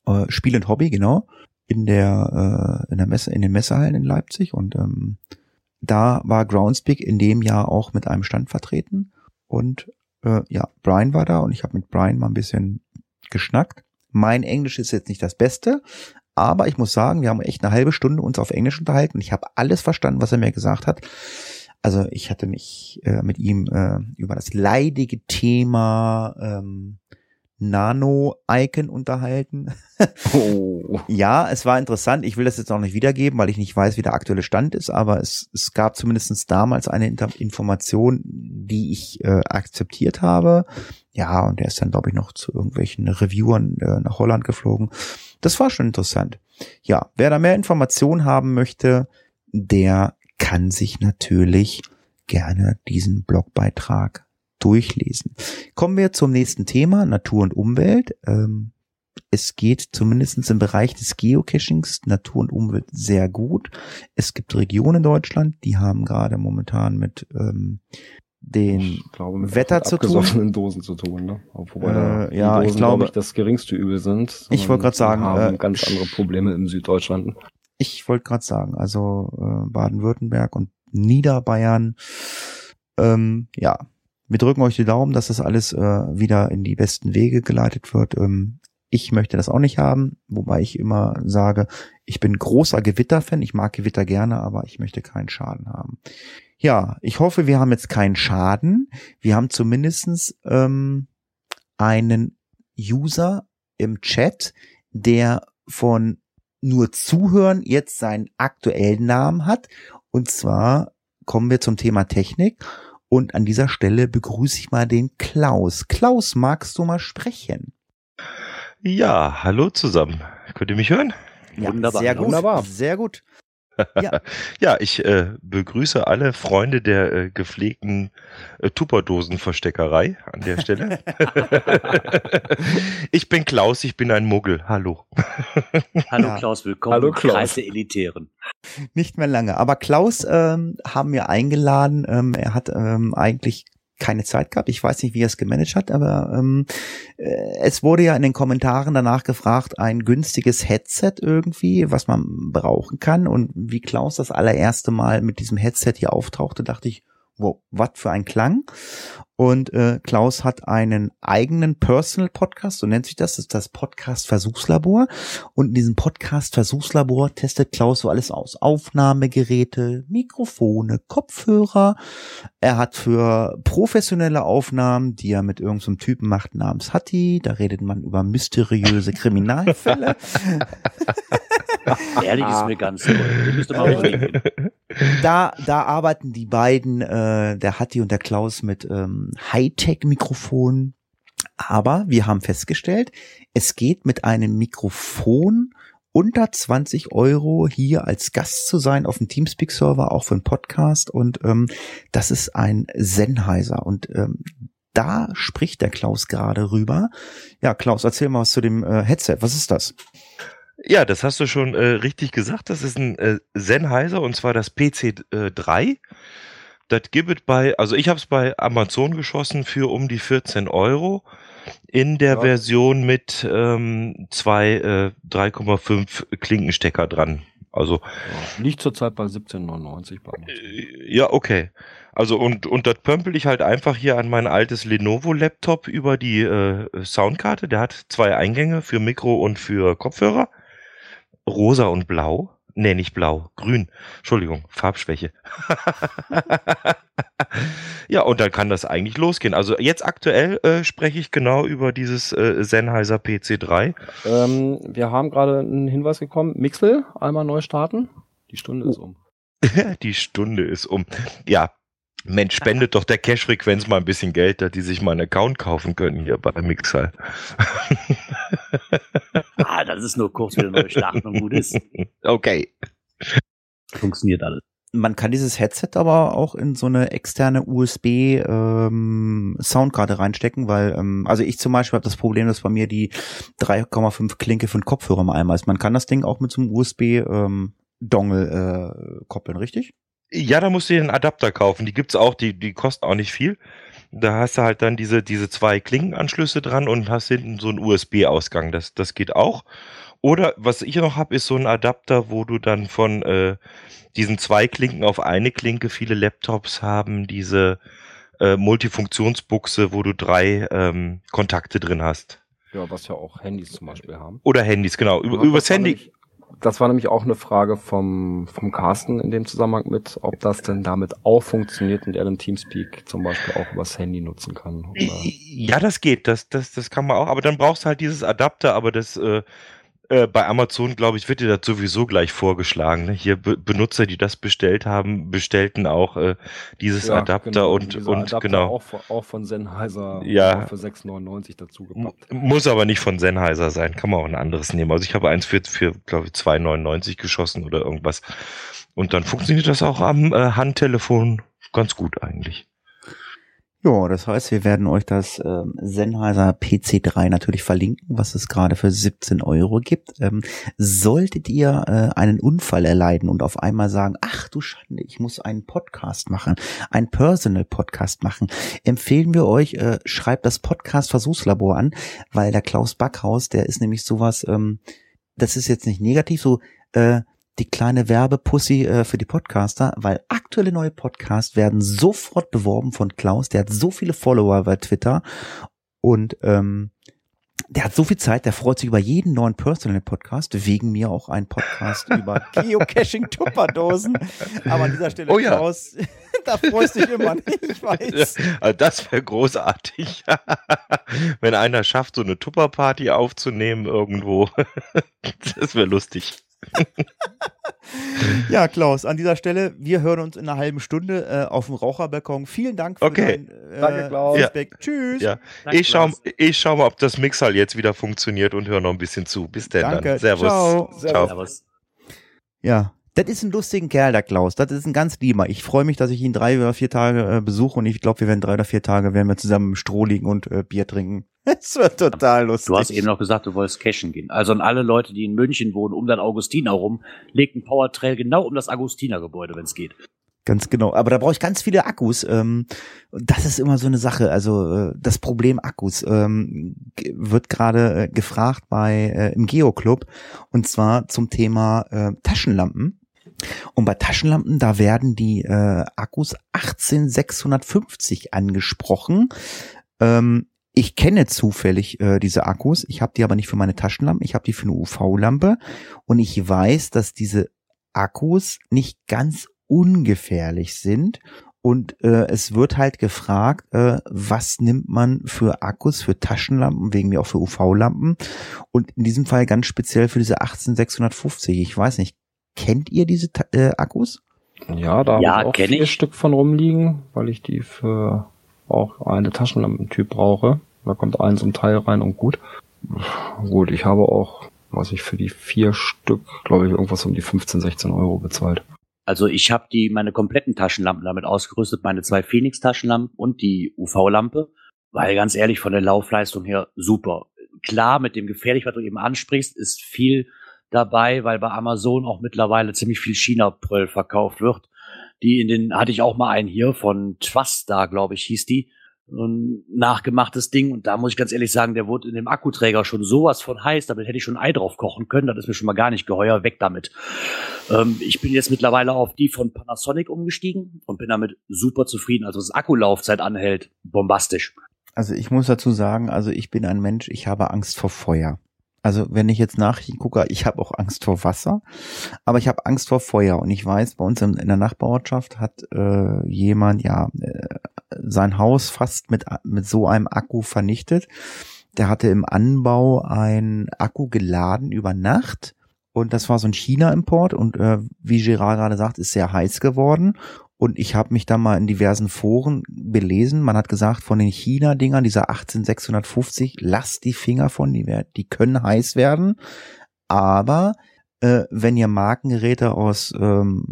Äh, Spiel und Hobby, genau. In der, äh, in der Messe, in den Messehallen in Leipzig und ähm, da war Groundspeak in dem Jahr auch mit einem Stand vertreten und äh, ja, Brian war da und ich habe mit Brian mal ein bisschen geschnackt. Mein Englisch ist jetzt nicht das Beste, aber ich muss sagen, wir haben echt eine halbe Stunde uns auf Englisch unterhalten ich habe alles verstanden, was er mir gesagt hat. Also ich hatte mich äh, mit ihm äh, über das leidige Thema ähm, Nano-Icon unterhalten. Oh. Ja, es war interessant. Ich will das jetzt auch nicht wiedergeben, weil ich nicht weiß, wie der aktuelle Stand ist, aber es, es gab zumindestens damals eine Inter Information, die ich äh, akzeptiert habe. Ja, und der ist dann, glaube ich, noch zu irgendwelchen Reviewern äh, nach Holland geflogen. Das war schon interessant. Ja, wer da mehr Informationen haben möchte, der kann sich natürlich gerne diesen Blogbeitrag durchlesen. Kommen wir zum nächsten Thema, Natur und Umwelt. Ähm, es geht zumindest im Bereich des Geocachings Natur und Umwelt sehr gut. Es gibt Regionen in Deutschland, die haben gerade momentan mit ähm, den Ich glaube, Wetter zu tun. Dosen zu tun, ne? Wobei Äh, ja, ich Dosen, glaube- ich, das geringste Übel sind. Ich wollte grad sagen, haben äh, ganz andere Probleme im Süddeutschland. ich wollte gerade sagen, also äh, Baden-Württemberg und Niederbayern, ähm, ja, wir drücken euch die Daumen, dass das alles äh, wieder in die besten Wege geleitet wird. Ähm, ich möchte das auch nicht haben, wobei ich immer sage, ich bin großer Gewitter-Fan, ich mag Gewitter gerne, aber ich möchte keinen Schaden haben. Ja, ich hoffe, wir haben jetzt keinen Schaden. Wir haben zumindestens ähm, einen User im Chat, der von nur zuhören jetzt seinen aktuellen Namen hat. Und zwar kommen wir zum Thema Technik. Und an dieser Stelle begrüße ich mal den Klaus. Klaus, magst du mal sprechen? Ja, hallo zusammen. Könnt ihr mich hören? Ja, Wunderbar. Sehr gut. Wunderbar. Sehr gut. Ja, Ja, ich äh, begrüße alle Freunde der äh, gepflegten äh, Tupperdosenversteckerei an der Stelle. ich bin Klaus, ich bin ein Muggel. Hallo. Hallo Ja. Klaus, willkommen Hallo Klaus. Kreis der Elitären. nicht mehr lange. Aber Klaus ähm, haben wir eingeladen. Ähm, er hat ähm, eigentlich keine Zeit gehabt. Ich weiß nicht, wie er es gemanagt hat, aber ähm, äh, es wurde ja in den Kommentaren danach gefragt, ein günstiges Headset irgendwie, was man brauchen kann. Und wie Klaus das allererste Mal mit diesem Headset hier auftauchte, dachte ich, wow, was für ein Klang. Und äh, Klaus hat einen eigenen Personal Podcast, so nennt sich das, das ist das Podcast Versuchslabor. Und in diesem Podcast Versuchslabor testet Klaus so alles aus. Aufnahmegeräte, Mikrofone, Kopfhörer. Er hat für professionelle Aufnahmen, die er mit irgendeinem Typen macht namens Hatti, da redet man über mysteriöse Kriminalfälle. Ehrlich ist mir ganz toll. Da, da arbeiten die beiden, äh, der Hatti und der Klaus mit ähm, Hightech-Mikrofonen. Aber wir haben festgestellt, es geht mit einem Mikrofon unter 20 Euro hier als Gast zu sein auf dem Teamspeak-Server, auch für einen Podcast. Und ähm, das ist ein Sennheiser. Und ähm, da spricht der Klaus gerade rüber. Ja, Klaus, erzähl mal was zu dem äh, Headset. Was ist das? Ja, das hast du schon äh, richtig gesagt. Das ist ein äh, Sennheiser und zwar das PC3. Das gibt es bei, also ich habe es bei Amazon geschossen für um die 14 Euro in der Ja. Version mit ähm, zwei äh, 3,5 Klinkenstecker dran. Also Ja, liegt zurzeit bei 17,99 bei Amazon. Äh, Ja, okay. Also und, und das pömpel ich halt einfach hier an mein altes Lenovo-Laptop über die äh, Soundkarte. Der hat zwei Eingänge für Mikro und für Kopfhörer. Rosa und blau. Nee, nicht blau, grün. Entschuldigung, Farbschwäche. ja, und dann kann das eigentlich losgehen. Also jetzt aktuell äh, spreche ich genau über dieses äh, Sennheiser PC3. Ähm, wir haben gerade einen Hinweis bekommen. Mixel, einmal neu starten. Die Stunde ist um. Die Stunde ist um. Ja, Mensch, spendet doch der Cash-Frequenz mal ein bisschen Geld, dass die sich mal einen Account kaufen können hier bei Mixer. Das ist nur kurz wieder neu starten und gut ist. Okay. Funktioniert alles. Man kann dieses Headset aber auch in so eine externe USB ähm, Soundkarte reinstecken, weil ähm, also ich zum Beispiel habe das Problem, dass bei mir die 3,5 Klinke für den Kopfhörer mal einmal ist. Man kann das Ding auch mit so einem USB ähm, Dongle äh, koppeln, richtig? Ja, da musst du dir einen Adapter kaufen. Die gibt's auch, die, die kosten auch nicht viel. Da hast du halt dann diese, diese zwei Klinkenanschlüsse dran und hast hinten so einen USB-Ausgang. Das, das geht auch. Oder was ich noch habe, ist so ein Adapter, wo du dann von äh, diesen zwei Klinken auf eine Klinke, viele Laptops haben diese äh, Multifunktionsbuchse, wo du drei ähm, Kontakte drin hast. Ja, was ja auch Handys zum Beispiel haben. Oder Handys, genau. Über, übers Handy. Das war nämlich auch eine Frage vom, vom Carsten in dem Zusammenhang mit, ob das denn damit auch funktioniert und er den Teamspeak zum Beispiel auch übers Handy nutzen kann. Oder? Ja, das geht, das, das, das kann man auch, aber dann brauchst du halt dieses Adapter, aber das äh, äh, bei Amazon, glaube ich, wird dir das sowieso gleich vorgeschlagen. Ne? Hier Be Benutzer, die das bestellt haben, bestellten auch äh, dieses Ja, Adapter genau, und, und Adapter genau. Auch von, auch von Sennheiser Ja. für 6,99 dazu gepackt. Muss aber nicht von Sennheiser sein, kann man auch ein anderes nehmen. Also ich habe eins für, für glaube ich, 2,99 geschossen oder irgendwas. Und dann funktioniert das auch am äh, Handtelefon ganz gut eigentlich. Ja, das heißt, wir werden euch das ähm, Sennheiser PC3 natürlich verlinken, was es gerade für 17 Euro gibt. Ähm, solltet ihr äh, einen Unfall erleiden und auf einmal sagen, ach du Schande, ich muss einen Podcast machen, einen Personal Podcast machen, empfehlen wir euch, äh, schreibt das Podcast Versuchslabor an, weil der Klaus Backhaus, der ist nämlich sowas, ähm, das ist jetzt nicht negativ, so äh, die kleine Werbepussy äh, für die Podcaster, weil aktuelle neue Podcasts werden sofort beworben von Klaus. Der hat so viele Follower bei Twitter und ähm, der hat so viel Zeit, der freut sich über jeden neuen Personal Podcast, wegen mir auch ein Podcast über Geocaching Tupperdosen. Aber an dieser Stelle, Oh ja. Klaus, da freust du dich immer nicht, ich weiß. Also das wäre großartig. Wenn einer schafft, so eine Tupperparty aufzunehmen irgendwo. das wäre lustig. ja, Klaus, an dieser Stelle, wir hören uns in einer halben Stunde äh, auf dem Raucherbalkon. Vielen Dank für Okay. dein äh, Danke, Klaus. Feedback. Tschüss. Ja, Danke, ich schau, Klaus. ich schau mal, ob das Mixer jetzt wieder funktioniert und höre noch ein bisschen zu. Bis denn Danke. dann. Servus. Ciao. Ciao. Servus. Ja, das ist ein lustiger Kerl, der Klaus. Das ist ein ganz lieber. Ich freue mich, dass ich ihn drei oder vier Tage äh, besuche und ich glaube, wir werden drei oder vier Tage werden wir zusammen im Stroh liegen und äh, Bier trinken. Es wird total lustig. Du hast eben noch gesagt, du wolltest cashen gehen. Also an alle Leute, die in München wohnen, um den Augustiner rum, legt ein Powertrail genau um das Augustiner-Gebäude, wenn es geht. Ganz genau. Aber da brauche ich ganz viele Akkus. Ähm, das ist immer so eine Sache. Also äh, das Problem Akkus ähm, wird gerade äh, gefragt bei äh, im Geo-Club und zwar zum Thema äh, Taschenlampen. Und bei Taschenlampen, da werden die äh, Akkus 18650 angesprochen. Ähm, ich kenne zufällig äh, diese Akkus. Ich habe die aber nicht für meine Taschenlampen. Ich habe die für eine UV-Lampe. Und ich weiß, dass diese Akkus nicht ganz ungefährlich sind. Und äh, es wird halt gefragt, äh, was nimmt man für Akkus, für Taschenlampen, wegen mir auch für UV-Lampen. Und in diesem Fall ganz speziell für diese 18650. Ich weiß nicht, kennt ihr diese Ta äh, Akkus? Ja, da Ja, habe ich auch vier ich. Stück von rumliegen, weil ich die für auch eine Taschenlampentyp brauche. Da kommt ein so ein Teil rein und gut. Gut, ich habe auch, was ich für die vier Stück, glaube ich, irgendwas um die 15, 16 Euro bezahlt. Also ich habe die meine kompletten Taschenlampen damit ausgerüstet, meine zwei Phoenix-Taschenlampen und die UV-Lampe, weil ganz ehrlich von der Laufleistung her super. Klar, mit dem gefährlich, was du eben ansprichst, ist viel dabei, weil bei Amazon auch mittlerweile ziemlich viel China-Pröll verkauft wird. Die in den hatte ich auch mal einen hier von Twasta, glaube ich, hieß die. Ein nachgemachtes Ding und da muss ich ganz ehrlich sagen, der wurde in dem Akkuträger schon sowas von heiß, damit hätte ich schon Ei drauf kochen können, das ist mir schon mal gar nicht geheuer, weg damit. Ähm, ich bin jetzt mittlerweile auf die von Panasonic umgestiegen und bin damit super zufrieden. Also das Akkulaufzeit anhält, bombastisch. Also ich muss dazu sagen, also ich bin ein Mensch, ich habe Angst vor Feuer. Also wenn ich jetzt Nachrichten gucke, ich habe auch Angst vor Wasser, aber ich habe Angst vor Feuer. Und ich weiß, bei uns in, in der Nachbarortschaft hat äh, jemand ja äh, sein Haus fast mit, mit so einem Akku vernichtet. Der hatte im Anbau ein Akku geladen über Nacht. Und das war so ein China-Import und äh, wie Gerard gerade sagt, ist sehr heiß geworden. Und ich habe mich da mal in diversen Foren belesen. Man hat gesagt, von den China-Dingern, dieser 18650, lasst die Finger von, die, die können heiß werden. Aber äh, wenn ihr Markengeräte aus, ähm,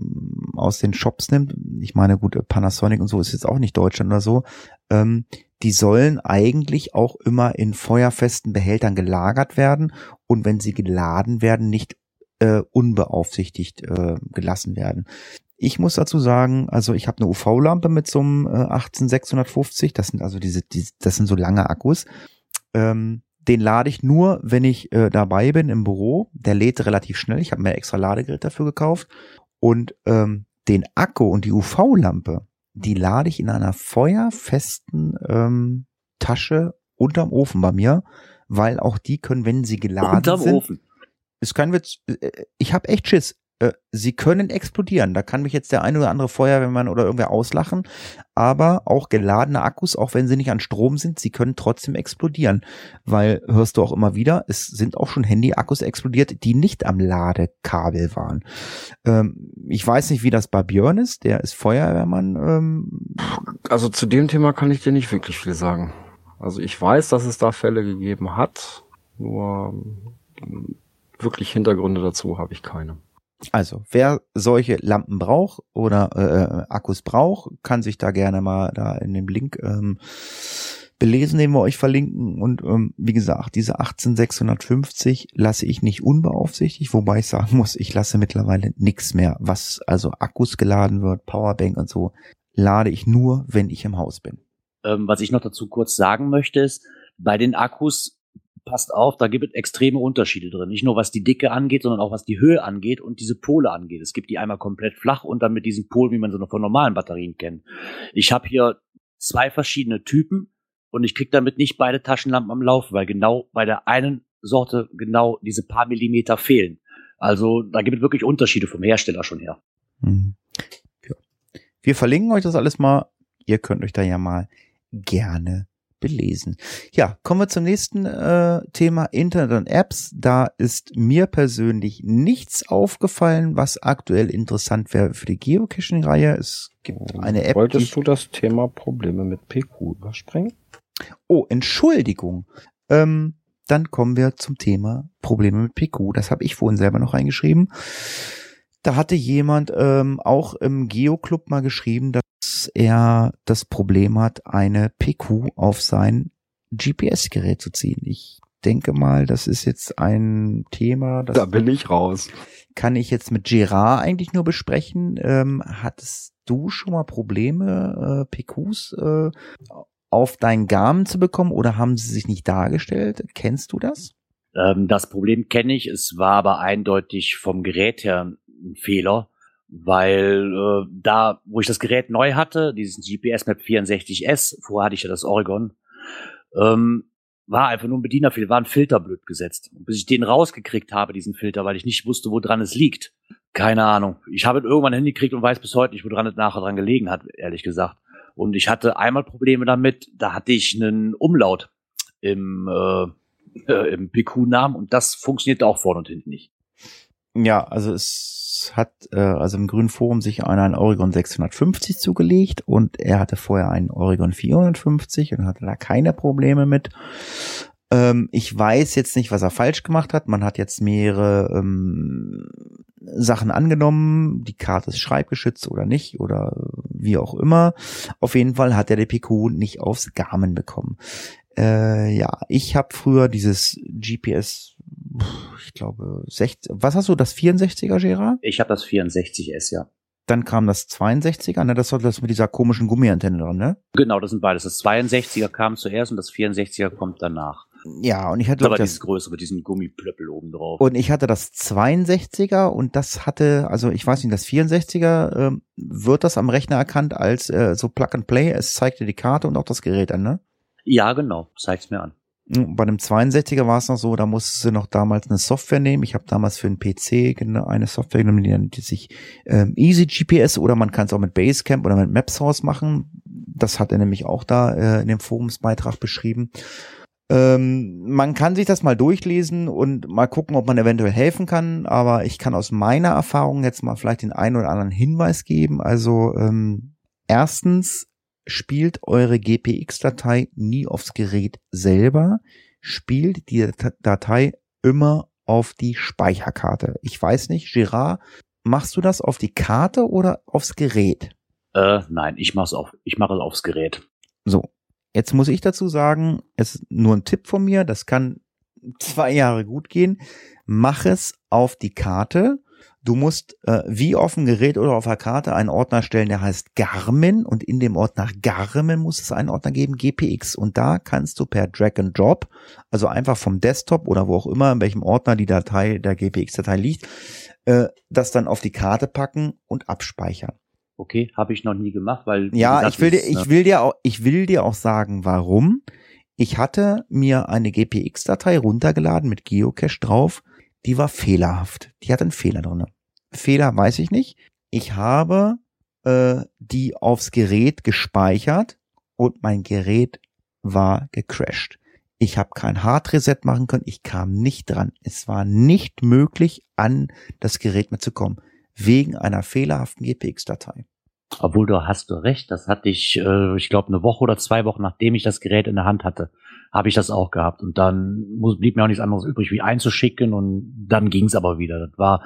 aus den Shops nimmt, ich meine, gut, Panasonic und so ist jetzt auch nicht Deutschland oder so, ähm, die sollen eigentlich auch immer in feuerfesten Behältern gelagert werden und wenn sie geladen werden, nicht äh, unbeaufsichtigt äh, gelassen werden. Ich muss dazu sagen, also ich habe eine UV-Lampe mit so einem äh, 18650, das sind also diese, diese, das sind so lange Akkus. Ähm, den lade ich nur, wenn ich äh, dabei bin im Büro. Der lädt relativ schnell. Ich habe mir extra Ladegerät dafür gekauft. Und ähm, den Akku und die UV-Lampe, die lade ich in einer feuerfesten ähm, Tasche unterm Ofen bei mir, weil auch die können, wenn sie geladen Unterm sind, Ofen. ist kein Witz. Äh, Ich habe echt Schiss. Äh, Sie können explodieren. Da kann mich jetzt der eine oder andere Feuerwehrmann oder irgendwer auslachen. Aber auch geladene Akkus, auch wenn sie nicht an Strom sind, sie können trotzdem explodieren. Weil, hörst du auch immer wieder, es sind auch schon Handy-Akkus explodiert, die nicht am Ladekabel waren. Ähm, ich weiß nicht, wie das bei Björn ist. Der ist Feuerwehrmann. Ähm, Also zu dem Thema kann ich dir nicht wirklich viel sagen. Also ich weiß, dass es da Fälle gegeben hat, nur ähm, wirklich Hintergründe dazu habe ich keine. Also, wer solche Lampen braucht oder äh, Akkus braucht, kann sich da gerne mal da in dem Link ähm, belesen, den wir euch verlinken. Und ähm, wie gesagt, diese 18650 lasse ich nicht unbeaufsichtigt, wobei ich sagen muss, ich lasse mittlerweile nichts mehr, was also Akkus geladen wird, Powerbank und so, lade ich nur, wenn ich im Haus bin. Ähm, was ich noch dazu kurz sagen möchte, ist, bei den Akkus, passt auf, da gibt es extreme Unterschiede drin. Nicht nur was die Dicke angeht, sondern auch was die Höhe angeht und diese Pole angeht. Es gibt die einmal komplett flach und dann mit diesen Polen, wie man sie noch von normalen Batterien kennt. Ich habe hier zwei verschiedene Typen und ich krieg damit nicht beide Taschenlampen am Laufen, weil genau bei der einen Sorte genau diese paar Millimeter fehlen. Also da gibt es wirklich Unterschiede vom Hersteller schon her. Mhm. Ja. Wir verlinken euch das alles mal. Ihr könnt euch da ja mal gerne belesen. Ja, kommen wir zum nächsten äh, Thema Internet und Apps. Da ist mir persönlich nichts aufgefallen, was aktuell interessant wäre für die Geocaching-Reihe. Es gibt eine App. Wolltest du das Thema Probleme mit PQ überspringen? Oh, Entschuldigung. Ähm, dann kommen wir zum Thema Probleme mit PQ. Das habe ich vorhin selber noch reingeschrieben. Da hatte jemand ähm, auch im Geo-Club mal geschrieben, dass er das Problem hat, eine PQ auf sein GPS-Gerät zu ziehen. Ich denke mal, das ist jetzt ein Thema, das Da bin ich raus. kann ich jetzt mit Gerard eigentlich nur besprechen. Ähm, hattest du schon mal Probleme, äh, PQs äh, auf deinen Garmin zu bekommen oder haben sie sich nicht dargestellt? Kennst du das? Ähm, das Problem kenne ich, es war aber eindeutig vom Gerät her ein Fehler, weil äh, da, wo ich das Gerät neu hatte, diesen GPS Map 64S, vorher hatte ich ja das Oregon, ähm, war einfach nur ein Bedienerfehler, war ein Filter blöd gesetzt. Und bis ich den rausgekriegt habe, diesen Filter, weil ich nicht wusste, wo dran es liegt. Keine Ahnung. Ich habe irgendwann hingekriegt und weiß bis heute nicht, wo dran es nachher dran gelegen hat, ehrlich gesagt. Und ich hatte einmal Probleme damit, da hatte ich einen Umlaut im, äh, äh, im PQ-Namen und das funktioniert auch vorne und hinten nicht. Ja, also es hat äh, also im Grünen Forum sich einer einen Oregon 650 zugelegt und er hatte vorher einen Oregon 450 und hatte da keine Probleme mit. Ähm, ich weiß jetzt nicht, was er falsch gemacht hat. Man hat jetzt mehrere ähm, Sachen angenommen. Die Karte ist schreibgeschützt oder nicht oder wie auch immer. Auf jeden Fall hat er die PQ nicht aufs Garmin bekommen. Äh, ja, ich habe früher dieses GPS, ich glaube, 60, was hast du, das 64er, Gerard? Ich habe das 64S, ja. Dann kam das 62er, ne? Das war das mit dieser komischen Gummiantenne dran, ne? Genau, das sind beides. Das 62er kam zuerst und das 64er kommt danach. Ja, und ich hatte Das das, dieses größere mit diesem Gummiplöppel oben drauf. und ich hatte das 62er und das hatte, also ich weiß nicht, das 64er ähm, wird das am Rechner erkannt als äh, so Plug and Play. Es zeigte die Karte und auch das Gerät an, ne? ja, genau. Zeig's mir an. Bei dem 62er war es noch so, da musste sie noch damals eine Software nehmen. Ich habe damals für einen PC eine Software genommen, die sich ähm, Easy GPS oder man kann es auch mit Basecamp oder mit MapSource machen. Das hat er nämlich auch da äh, in dem Forumsbeitrag beschrieben. Ähm, man kann sich das mal durchlesen und mal gucken, ob man eventuell helfen kann. Aber ich kann aus meiner Erfahrung jetzt mal vielleicht den einen oder anderen Hinweis geben. Also ähm, erstens spielt eure GPX-Datei nie aufs Gerät selber, spielt die Dat- Datei immer auf die Speicherkarte. Ich weiß nicht, Gerard, machst du das auf die Karte oder aufs Gerät? Äh, nein, ich mach's auf, ich mache es aufs Gerät. So, jetzt muss ich dazu sagen, es ist nur ein Tipp von mir, das kann zwei Jahre gut gehen. Mach es auf die Karte. Du musst äh, wie auf dem Gerät oder auf der Karte einen Ordner stellen, der heißt Garmin und in dem Ordner Garmin muss es einen Ordner geben, GPX. Und da kannst du per Drag and Drop, also einfach vom Desktop oder wo auch immer, in welchem Ordner die Datei, der GPX-Datei liegt, äh, das dann auf die Karte packen und abspeichern. Okay, habe ich noch nie gemacht, weil Ja, gesagt, ich will dir, ich ne, will dir auch, ich will dir auch sagen, warum. Ich hatte mir eine GPX-Datei runtergeladen mit Geocache drauf. Die war fehlerhaft. Die hat einen Fehler drinne. Fehler weiß ich nicht. Ich habe äh, die aufs Gerät gespeichert und mein Gerät war gecrashed. Ich habe kein Hard Reset machen können. Ich kam nicht dran. Es war nicht möglich, an das Gerät mehr zu kommen wegen einer fehlerhaften GPX-Datei. Obwohl du hast du recht, das hatte ich, äh, ich glaube, eine Woche oder zwei Wochen, nachdem ich das Gerät in der Hand hatte, habe ich das auch gehabt. Und dann muss, blieb mir auch nichts anderes übrig, wie einzuschicken und dann ging's aber wieder. Das war,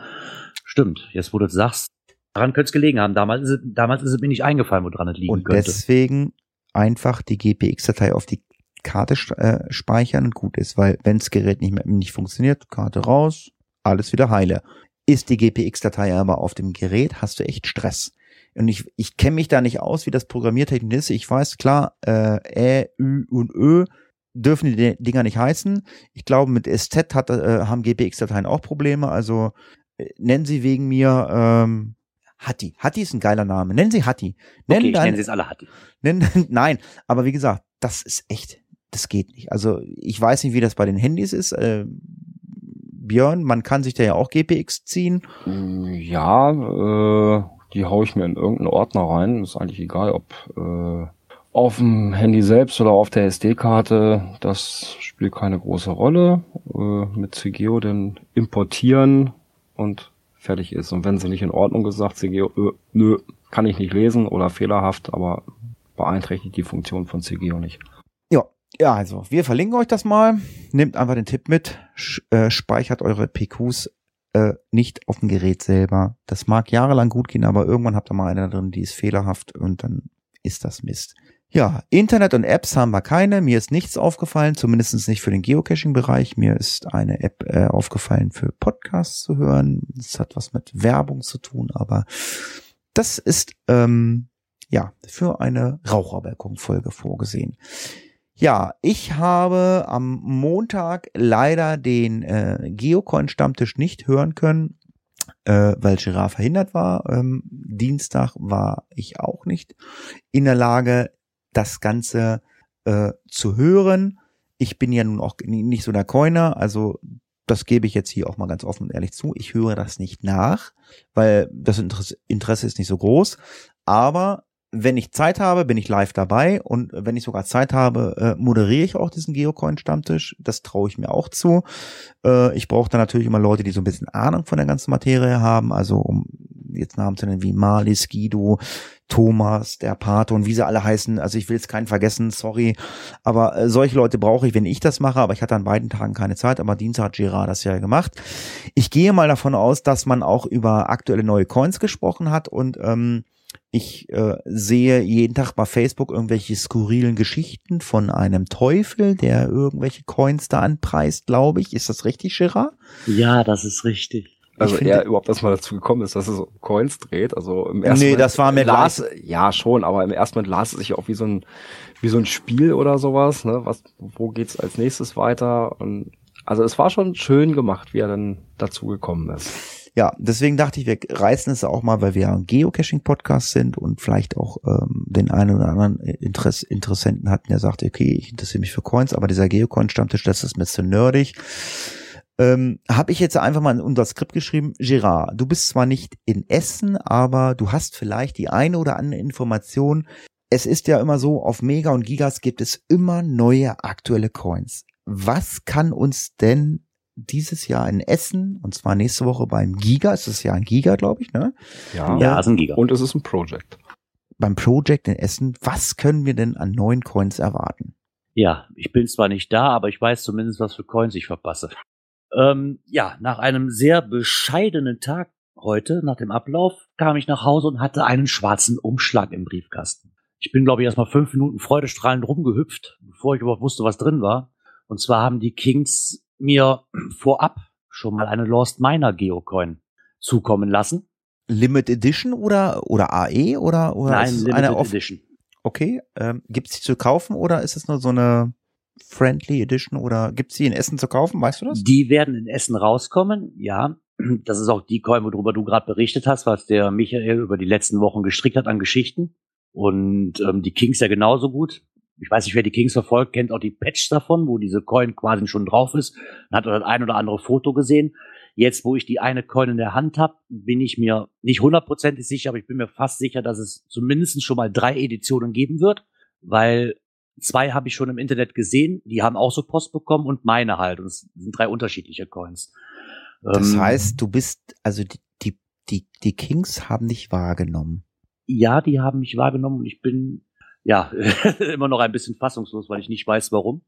stimmt, jetzt wo du das sagst, daran könnte es gelegen haben. Damals ist, es, damals ist es mir nicht eingefallen, woran es liegen Und könnte. deswegen einfach die GPX-Datei auf die Karte äh, speichern und gut ist, weil wenn das Gerät nicht mehr nicht funktioniert, Karte raus, alles wieder heile. Ist die GPX-Datei aber auf dem Gerät, hast du echt Stress. Und ich, ich kenne mich da nicht aus, wie das programmiertechnisch ist. Ich weiß, klar, äh, Ä, Ü und Ö dürfen die Di- Dinger nicht heißen. Ich glaube, mit SZ hat, äh, haben GPX-Dateien auch Probleme. Also äh, nennen sie wegen mir ähm, Hatti. Hatti ist ein geiler Name. Nennen sie Hatti. Nennen okay, dein- nenne sie es alle Hatti. Nein, nein, aber wie gesagt, das ist echt, das geht nicht. Also ich weiß nicht, wie das bei den Handys ist. Äh, Björn, man kann sich da ja auch GPX ziehen. Mm, Ja, äh, die hau ich mir in irgendeinen Ordner rein. Ist eigentlich egal, ob, äh, auf dem Handy selbst oder auf der SD-Karte, das spielt keine große Rolle. Äh, mit CGO dann importieren und fertig ist. Und wenn sie nicht in Ordnung gesagt, CGO, äh, nö, kann ich nicht lesen oder fehlerhaft, aber beeinträchtigt die Funktion von CGO nicht. Ja, ja, also wir verlinken euch das mal. Nehmt einfach den Tipp mit, äh, speichert eure PQs äh, nicht auf dem Gerät selber. Das mag jahrelang gut gehen, aber irgendwann habt ihr mal eine drin, die ist fehlerhaft und dann ist das Mist. Ja, Internet und Apps haben wir keine. Mir ist nichts aufgefallen, zumindest nicht für den Geocaching-Bereich. Mir ist eine App äh, aufgefallen für Podcasts zu hören. Das hat was mit Werbung zu tun, aber das ist ähm, ja für eine Raucherbalkon-Folge vorgesehen. Ja, ich habe am Montag leider den äh, Geocoin-Stammtisch nicht hören können, äh, weil Girard verhindert war. Ähm, Dienstag war ich auch nicht in der Lage, das Ganze äh, zu hören. Ich bin ja nun auch nicht so der Coiner, also das gebe ich jetzt hier auch mal ganz offen und ehrlich zu. Ich höre das nicht nach, weil das Interesse ist nicht so groß. Aber wenn ich Zeit habe, bin ich live dabei und wenn ich sogar Zeit habe, äh, moderiere ich auch diesen Geocoin-Stammtisch. Das traue ich mir auch zu. Äh, ich brauche da natürlich immer Leute, die so ein bisschen Ahnung von der ganzen Materie haben. Also um jetzt Namen zu nennen wie Marlis, Guido, Thomas, der Pate und wie sie alle heißen. Also ich will jetzt keinen vergessen, sorry. Aber äh, solche Leute brauche ich, wenn ich das mache. Aber ich hatte an beiden Tagen keine Zeit. Aber Dienstag hat Gerard das ja gemacht. Ich gehe mal davon aus, dass man auch über aktuelle neue Coins gesprochen hat und ähm, ich äh, sehe jeden Tag bei Facebook irgendwelche skurrilen Geschichten von einem Teufel, der irgendwelche Coins da anpreist, glaube ich. Ist das richtig, Gerard? Ja, das ist richtig. Also er überhaupt erstmal dazu gekommen ist, dass er so Coins dreht. Also im ersten Nee, Moment das war mir las, Ja, schon, aber im ersten Moment las es sich auch wie so ein, wie so ein Spiel oder sowas, ne? Was, wo geht's als nächstes weiter? Und also es war schon schön gemacht, wie er dann dazu gekommen ist. Ja, deswegen dachte ich, wir reißen es auch mal, weil wir ein Geocaching-Podcast sind und vielleicht auch ähm, den einen oder anderen Interess Interessenten hatten, der sagte, okay, ich interessiere mich für Coins, aber dieser Geocoin-Stammtisch, das ist mir zu nerdig. Ähm, habe ich jetzt einfach mal in unser Skript geschrieben, Gerard, du bist zwar nicht in Essen, aber du hast vielleicht die eine oder andere Information. Es ist ja immer so, auf Mega und Gigas gibt es immer neue aktuelle Coins. Was kann uns denn dieses Jahr in Essen und zwar nächste Woche beim Giga. Es ist ja ein Giga, glaube ich, ne? Ja, ja, ist ein Giga. Und es ist ein Project. Beim Project in Essen, was können wir denn an neuen Coins erwarten? Ja, ich bin zwar nicht da, aber ich weiß zumindest, was für Coins ich verpasse. Ähm, ja, nach einem sehr bescheidenen Tag heute, nach dem Ablauf, kam ich nach Hause und hatte einen schwarzen Umschlag im Briefkasten. Ich bin, glaube ich, erstmal fünf Minuten freudestrahlend rumgehüpft, bevor ich überhaupt wusste, was drin war. Und zwar haben die Kings mir vorab schon mal eine Lost Miner Geocoin zukommen lassen. Limited Edition oder oder AE oder oder Nein, Limited eine Edition. Okay, ähm, gibt's die zu kaufen oder ist es nur so eine Friendly Edition oder gibt's die in Essen zu kaufen? Weißt du das? Die werden in Essen rauskommen, ja. Das ist auch die Coin, worüber du gerade berichtet hast, was der Michael über die letzten Wochen gestrickt hat an Geschichten. Und ähm, die Kings ja genauso gut ich weiß nicht, wer die Kings verfolgt, kennt auch die Patch davon, wo diese Coin quasi schon drauf ist. Man hat das ein oder andere Foto gesehen. Jetzt, wo ich die eine Coin in der Hand habe, bin ich mir nicht hundertprozentig sicher, aber ich bin mir fast sicher, dass es zumindest schon mal drei Editionen geben wird, weil zwei habe ich schon im Internet gesehen, die haben auch so Post bekommen und meine halt. Und es sind drei unterschiedliche Coins. Das ähm, heißt, du bist, also die, die, die, die Kings haben dich wahrgenommen. Ja, die haben mich wahrgenommen und ich bin ja, immer noch ein bisschen fassungslos, weil ich nicht weiß, warum.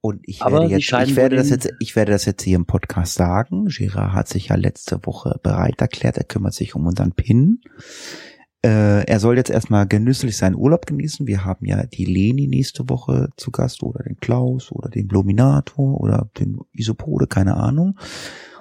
Und ich werde, jetzt, ich werde das jetzt, ich werde das jetzt hier im Podcast sagen. Girard hat sich ja letzte Woche bereit erklärt. Er kümmert sich um unseren Pin. Äh, er soll jetzt erstmal genüsslich seinen Urlaub genießen. Wir haben ja die Leni nächste Woche zu Gast oder den Klaus oder den Bluminator oder den Isopode, keine Ahnung.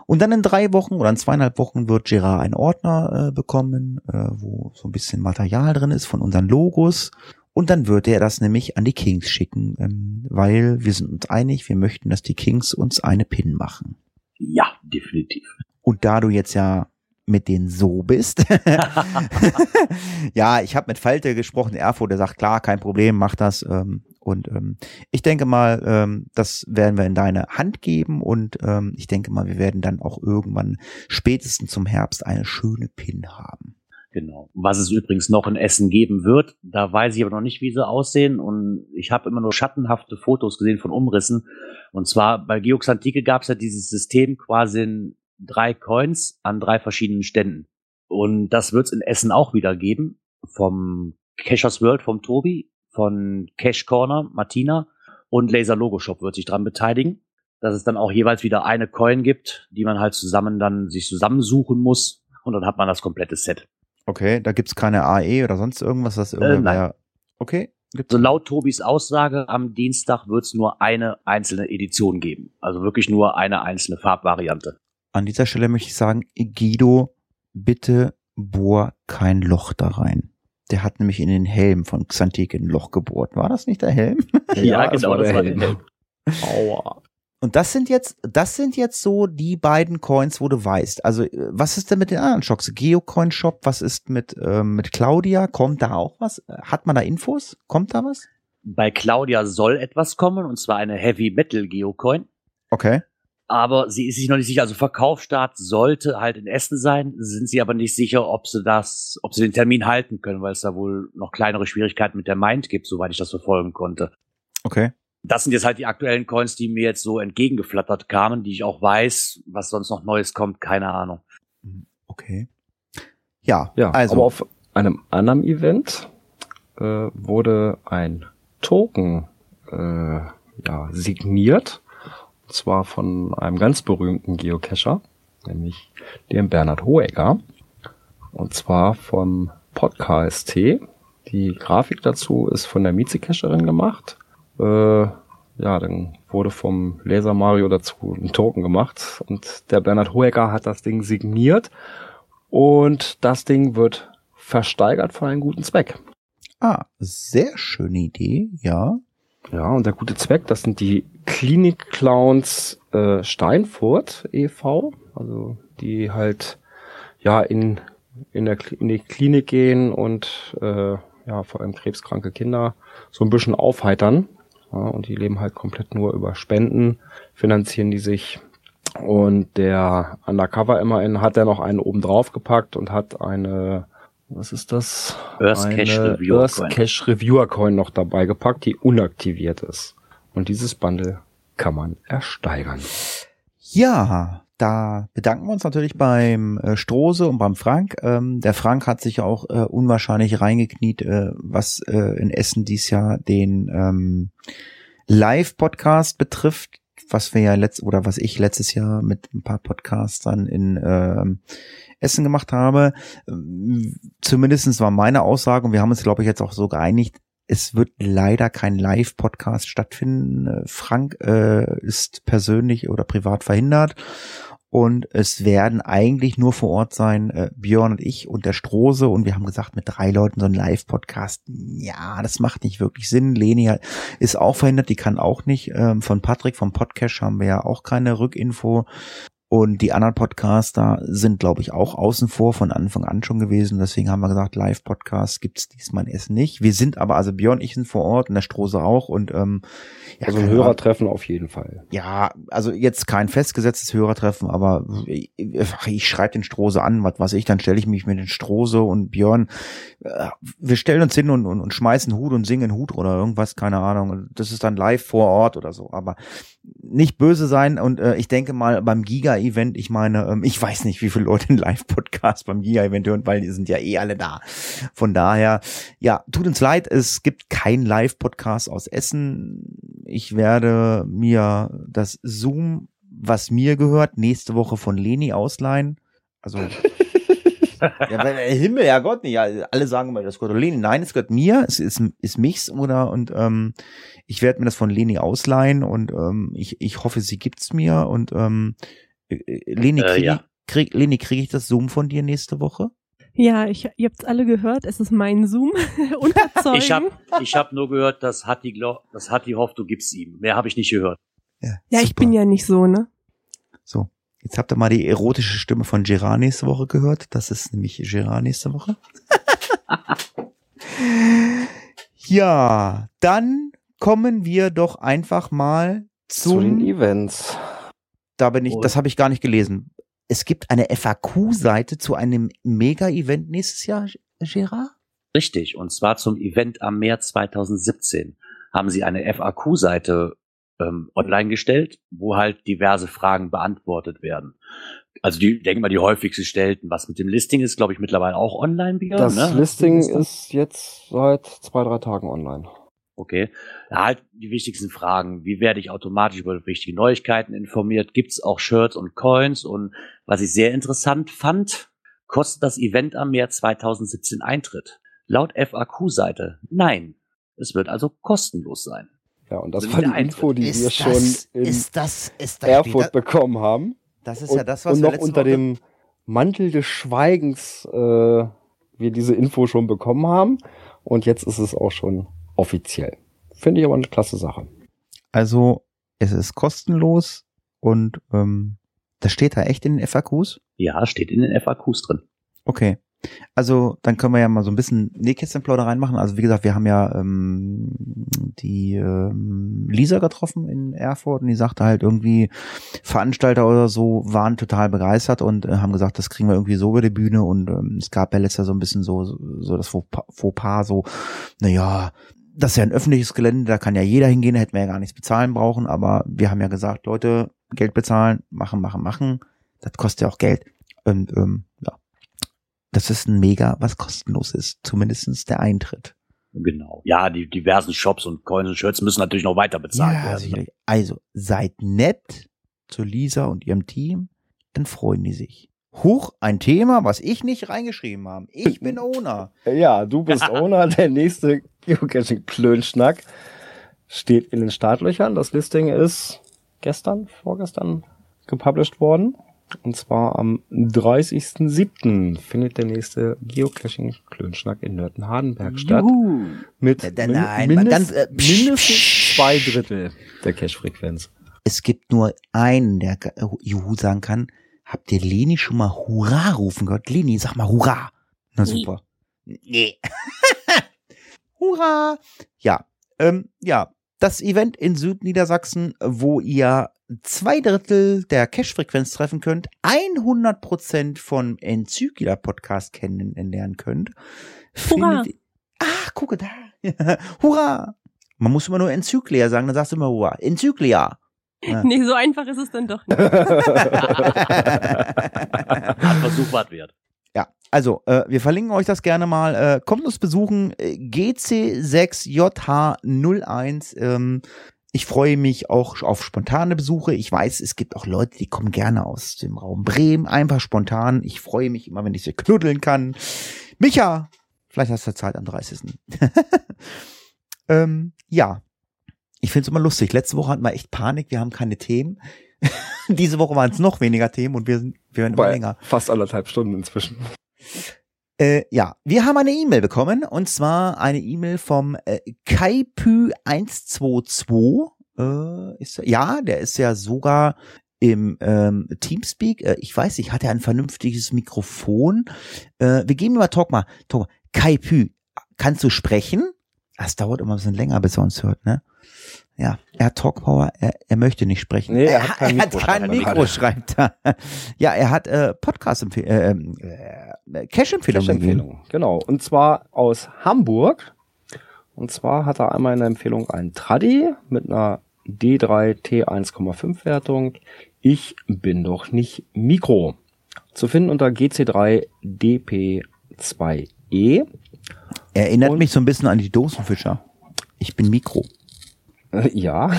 Und dann in drei Wochen oder in zweieinhalb Wochen wird Gerard einen Ordner äh, bekommen, äh, wo so ein bisschen Material drin ist von unseren Logos. Und dann wird er das nämlich an die Kings schicken, ähm, weil wir sind uns einig, wir möchten, dass die Kings uns eine Pin machen. Ja, definitiv. Und da du jetzt ja mit denen so bist. ja, ich habe mit Falte gesprochen, Erfurt, der sagt, klar, kein Problem, mach das. Ähm, und ähm, ich denke mal, ähm, das werden wir in deine Hand geben und ähm, ich denke mal, wir werden dann auch irgendwann spätestens zum Herbst eine schöne Pin haben. Genau. Was es übrigens noch in Essen geben wird, da weiß ich aber noch nicht, wie sie aussehen. Und ich habe immer nur schattenhafte Fotos gesehen von Umrissen. Und zwar bei Geox Antike gab es ja dieses System quasi in drei Coins an drei verschiedenen Ständen. Und das wird es in Essen auch wieder geben. Vom Cashers World, vom Tobi, von Cash Corner, Martina und Laser Logo Shop wird sich dran beteiligen. Dass es dann auch jeweils wieder eine Coin gibt, die man halt zusammen dann sich zusammensuchen muss. Und dann hat man das komplette Set. Okay, da gibt's keine AE oder sonst irgendwas, das irgendwer. Äh, nein. okay. So laut Tobis Aussage, am Dienstag wird es nur eine einzelne Edition geben. Also wirklich nur eine einzelne Farbvariante. An dieser Stelle möchte ich sagen, Guido, bitte bohr kein Loch da rein. Der hat nämlich in den Helm von Xantique ein Loch gebohrt. War das nicht der Helm? Ja, es genau, das der war Helm. der Helm. Aua. Und das sind jetzt, das sind jetzt so die beiden Coins, wo du weißt. Also, äh, was ist denn mit den anderen Shops? Geocoin Shop, was ist mit, ähm, mit Claudia? Kommt da auch was? Hat man da Infos? Kommt da was? Bei Claudia soll etwas kommen, und zwar eine Heavy Metal Geocoin. Okay. Aber sie ist sich noch nicht sicher. Also Verkaufsstart sollte halt in Essen sein, sind sie aber nicht sicher, ob sie das, ob sie den Termin halten können, weil es da wohl noch kleinere Schwierigkeiten mit der Mind gibt, soweit ich das verfolgen konnte. Okay. Das sind jetzt halt die aktuellen Coins, die mir jetzt so entgegengeflattert kamen, die ich auch weiß, was sonst noch Neues kommt, keine Ahnung. Okay. Ja, Ja, also. aber auf einem anderen Event äh, wurde ein Token äh, ja, signiert. Und zwar von einem ganz berühmten Geocacher, nämlich dem Bernhard Hohecker. Und zwar vom Podcast. Die Grafik dazu ist von der Mieze-Cacherin gemacht. Äh, ja, dann wurde vom Laser Mario dazu ein Token gemacht und der Bernhard Hohecker hat das Ding signiert und das Ding wird versteigert für einen guten Zweck. ah, sehr schöne Idee, ja. Ja, und der gute Zweck, das sind die Klinik Clowns äh, Steinfurt e.V., also die halt ja in in der in die Klinik gehen und äh, ja vor allem krebskranke Kinder so ein bisschen aufheitern. Ja, und die leben halt komplett nur über Spenden, finanzieren die sich. Und der Undercover immerhin hat er noch einen oben drauf gepackt und hat eine, was ist das? Earth Cache Eine Reviewer Earth Coin. Cache Reviewer Coin noch dabei gepackt, die unaktiviert ist. Und dieses Bundle kann man ersteigern. Ja, da bedanken wir uns natürlich beim äh, Strose und beim Frank. Ähm, der Frank hat sich auch äh, unwahrscheinlich reingekniet, äh, was äh, in Essen dies Jahr den ähm, Live-Podcast betrifft, was wir ja letzt oder was ich letztes Jahr mit ein paar Podcastern in ähm, Essen gemacht habe. Zumindestens war meine Aussage, und wir haben uns, glaube ich, jetzt auch so geeinigt, es wird leider kein Live-Podcast stattfinden. Frank äh, ist persönlich oder privat verhindert. Und es werden eigentlich nur vor Ort sein, äh, Björn und ich und der Strose. Und wir haben gesagt, mit drei Leuten so ein Live-Podcast, ja, das macht nicht wirklich Sinn. Leni ist auch verhindert, die kann auch nicht. Ähm, von Patrick vom Podcast haben wir ja auch keine Rückinfo. Und die anderen Podcaster sind, glaube ich, auch außen vor von Anfang an schon gewesen. Deswegen haben wir gesagt, Live-Podcast gibt's diesmal Essen nicht. Wir sind aber, also Björn ich sind vor Ort und der Strose auch. Und ähm, ja, Also ein. Hörertreffen auf jeden Fall. Ja, also jetzt kein festgesetztes Hörertreffen, aber ich, ich schreibe den Strose an, was weiß ich, dann stelle ich mich mit den Strose und Björn, äh, wir stellen uns hin und, und, und schmeißen Hut und singen Hut oder irgendwas, keine Ahnung. Das ist dann live vor Ort oder so, aber nicht böse sein und äh, ich denke mal beim Giga-Event, ich meine, ähm, ich weiß nicht, wie viele Leute einen Live-Podcast beim Giga-Event hören, weil die sind ja eh alle da. Von daher, ja, tut uns leid, es gibt kein Live-Podcast aus Essen. Ich werde mir das Zoom, was mir gehört, nächste Woche von Leni ausleihen. Also ja, weil, äh, Himmel, ja Gott, nicht. Ja, alle sagen immer, das gehört Leni. Nein, es gehört mir, es ist, ist michs, oder? Und ähm, ich werde mir das von Leni ausleihen und ähm, ich, ich hoffe, sie gibt's mir. Und ähm, äh, äh, Leni, Äh, kriege ja. ich, krieg, Leni, krieg ich das Zoom von dir nächste Woche? Ja, ich, ihr habt's alle gehört, es ist mein Zoom. Unterzeugen. Ich habe ich hab nur gehört, dass Hatti, glaub, dass Hatti hofft, du gibst ihm. Mehr habe ich nicht gehört. ja, ich super. bin ja nicht so, ne? So, jetzt habt ihr mal die erotische Stimme von Gerard nächste Woche gehört. Das ist nämlich Gerard nächste Woche. ja, dann kommen wir doch einfach mal Zu den zum. Events. da bin ich, das habe ich gar nicht gelesen. es gibt eine FAQ-Seite zu einem Mega-Event nächstes Jahr, Gerard? Richtig, und zwar zum Event am März 2017 haben sie eine FAQ-Seite ähm, online gestellt, wo halt diverse Fragen beantwortet werden. Also die, denke mal, die häufigst gestellten. Was mit dem Listing ist, glaube ich, mittlerweile auch online wieder. Das ne? Listing ist jetzt seit zwei, drei Tagen online. Okay. Ja, halt die wichtigsten Fragen. Wie werde ich automatisch über wichtige Neuigkeiten informiert? Gibt es auch Shirts und Coins? Und was ich sehr interessant fand, kostet das Event am März 2017 Eintritt? Laut FAQ-Seite nein. Es wird also kostenlos sein. Ja, und das war die. Info, die wir ist schon das, in ist das, ist das, Erfurt bekommen haben. das ist und, ja das, was und wir noch unter Woche- dem Mantel des Schweigens äh, wir diese Info schon bekommen haben. Und jetzt ist es auch schon offiziell. Finde ich aber eine klasse Sache. Also, es ist kostenlos und ähm, das steht da echt in den FAQs? Ja, steht in den FAQs drin. Okay. Also, dann können wir ja mal so ein bisschen Nähkästchenplaudereien machen. Also, wie gesagt, wir haben ja ähm, die ähm, Lisa getroffen in Erfurt und die sagte halt irgendwie, Veranstalter oder so waren total begeistert und äh, haben gesagt, das kriegen wir irgendwie so über die Bühne und ähm, es gab ja letztes Jahr so ein bisschen so, so das Fauxpas so, naja, das ist ja ein öffentliches Gelände, da kann ja jeder hingehen, da hätten wir ja gar nichts bezahlen brauchen, aber wir haben ja gesagt, Leute, Geld bezahlen, machen, machen, machen, das kostet ja auch Geld. Und ähm, ja, das ist ein Mega, was kostenlos ist, zumindestens der Eintritt. Genau. Ja, die diversen Shops und Coins und Shirts müssen natürlich noch weiter bezahlt Ja, werden. sicherlich. Also, seid nett zu Lisa und ihrem Team, dann freuen die sich. Huch, ein Thema, was ich nicht reingeschrieben habe. Ich bin Owner. Ja, du bist Owner. Der nächste Geocaching-Klönschnack steht in den Startlöchern. Das Listing ist gestern, vorgestern gepublished worden. Und zwar am 30.07. findet der nächste Geocaching-Klönschnack in Nörten-Hardenberg statt. Mit Äh, min nein, mindest, ganz, äh, mindestens zwei Drittel der Cache-Frequenz. Es gibt nur einen, der äh, Juhu sagen kann. Habt ihr Leni schon mal Hurra rufen gehört? Leni, sag mal Hurra. Na super. Nee. Hurra. Ja, ähm, ja. Das Event in Südniedersachsen, wo ihr zwei Drittel der Cache-Frequenz treffen könnt, 100% von Enzyklia Podcast kennenlernen könnt. Hurra. findet- Ah, gucke da. Hurra. Man muss immer nur Enzyklia sagen, dann sagst du immer Hurra. Enzyklia. Ja. Nee, so einfach ist es dann doch nicht. Versuch wert wert. Ja, also äh, wir verlinken euch das gerne mal. Äh, kommt uns besuchen, äh, GC6JH01. Ähm, ich freue mich auch auf spontane Besuche. Ich weiß, es gibt auch Leute, die kommen gerne aus dem Raum Bremen, einfach spontan. Ich freue mich immer, wenn ich sie knuddeln kann. Micha, vielleicht hast du Zeit am 30. ähm, ja, ich finde es immer lustig. Letzte Woche hatten wir echt Panik, wir haben keine Themen. Diese Woche waren es noch weniger Themen und wir, sind, wir werden immer länger. fast anderthalb Stunden inzwischen. Äh, ja, wir haben eine E-Mail bekommen und zwar eine E-Mail vom äh, Kaipü122. Äh, ist, ja, der ist ja sogar im ähm, Teamspeak. Äh, ich weiß nicht, hat er ein vernünftiges Mikrofon? Äh, wir geben ihm mal Talk mal. Talk mal. Kaipü, kannst du sprechen? Das dauert immer ein bisschen länger, bis er uns hört, ne? Ja, er hat Talkpower, er, er möchte nicht sprechen. Nee, er hat kein er hat Mikro, kein schreibt er Mikro, schreibt er. Ja, er hat äh, Podcast-Empfehlungen, äh, äh, Cash-Empfehlungen. Empfehlung. Genau. Und zwar aus Hamburg. Und zwar hat er einmal in der Empfehlung einen Traddy mit einer D3 T1,5 Wertung. Ich bin doch nicht Mikro. Zu finden unter GC3 DP2E. Erinnert Und- mich so ein bisschen an die Dosenfischer. Ich bin Mikro. Äh, Ja.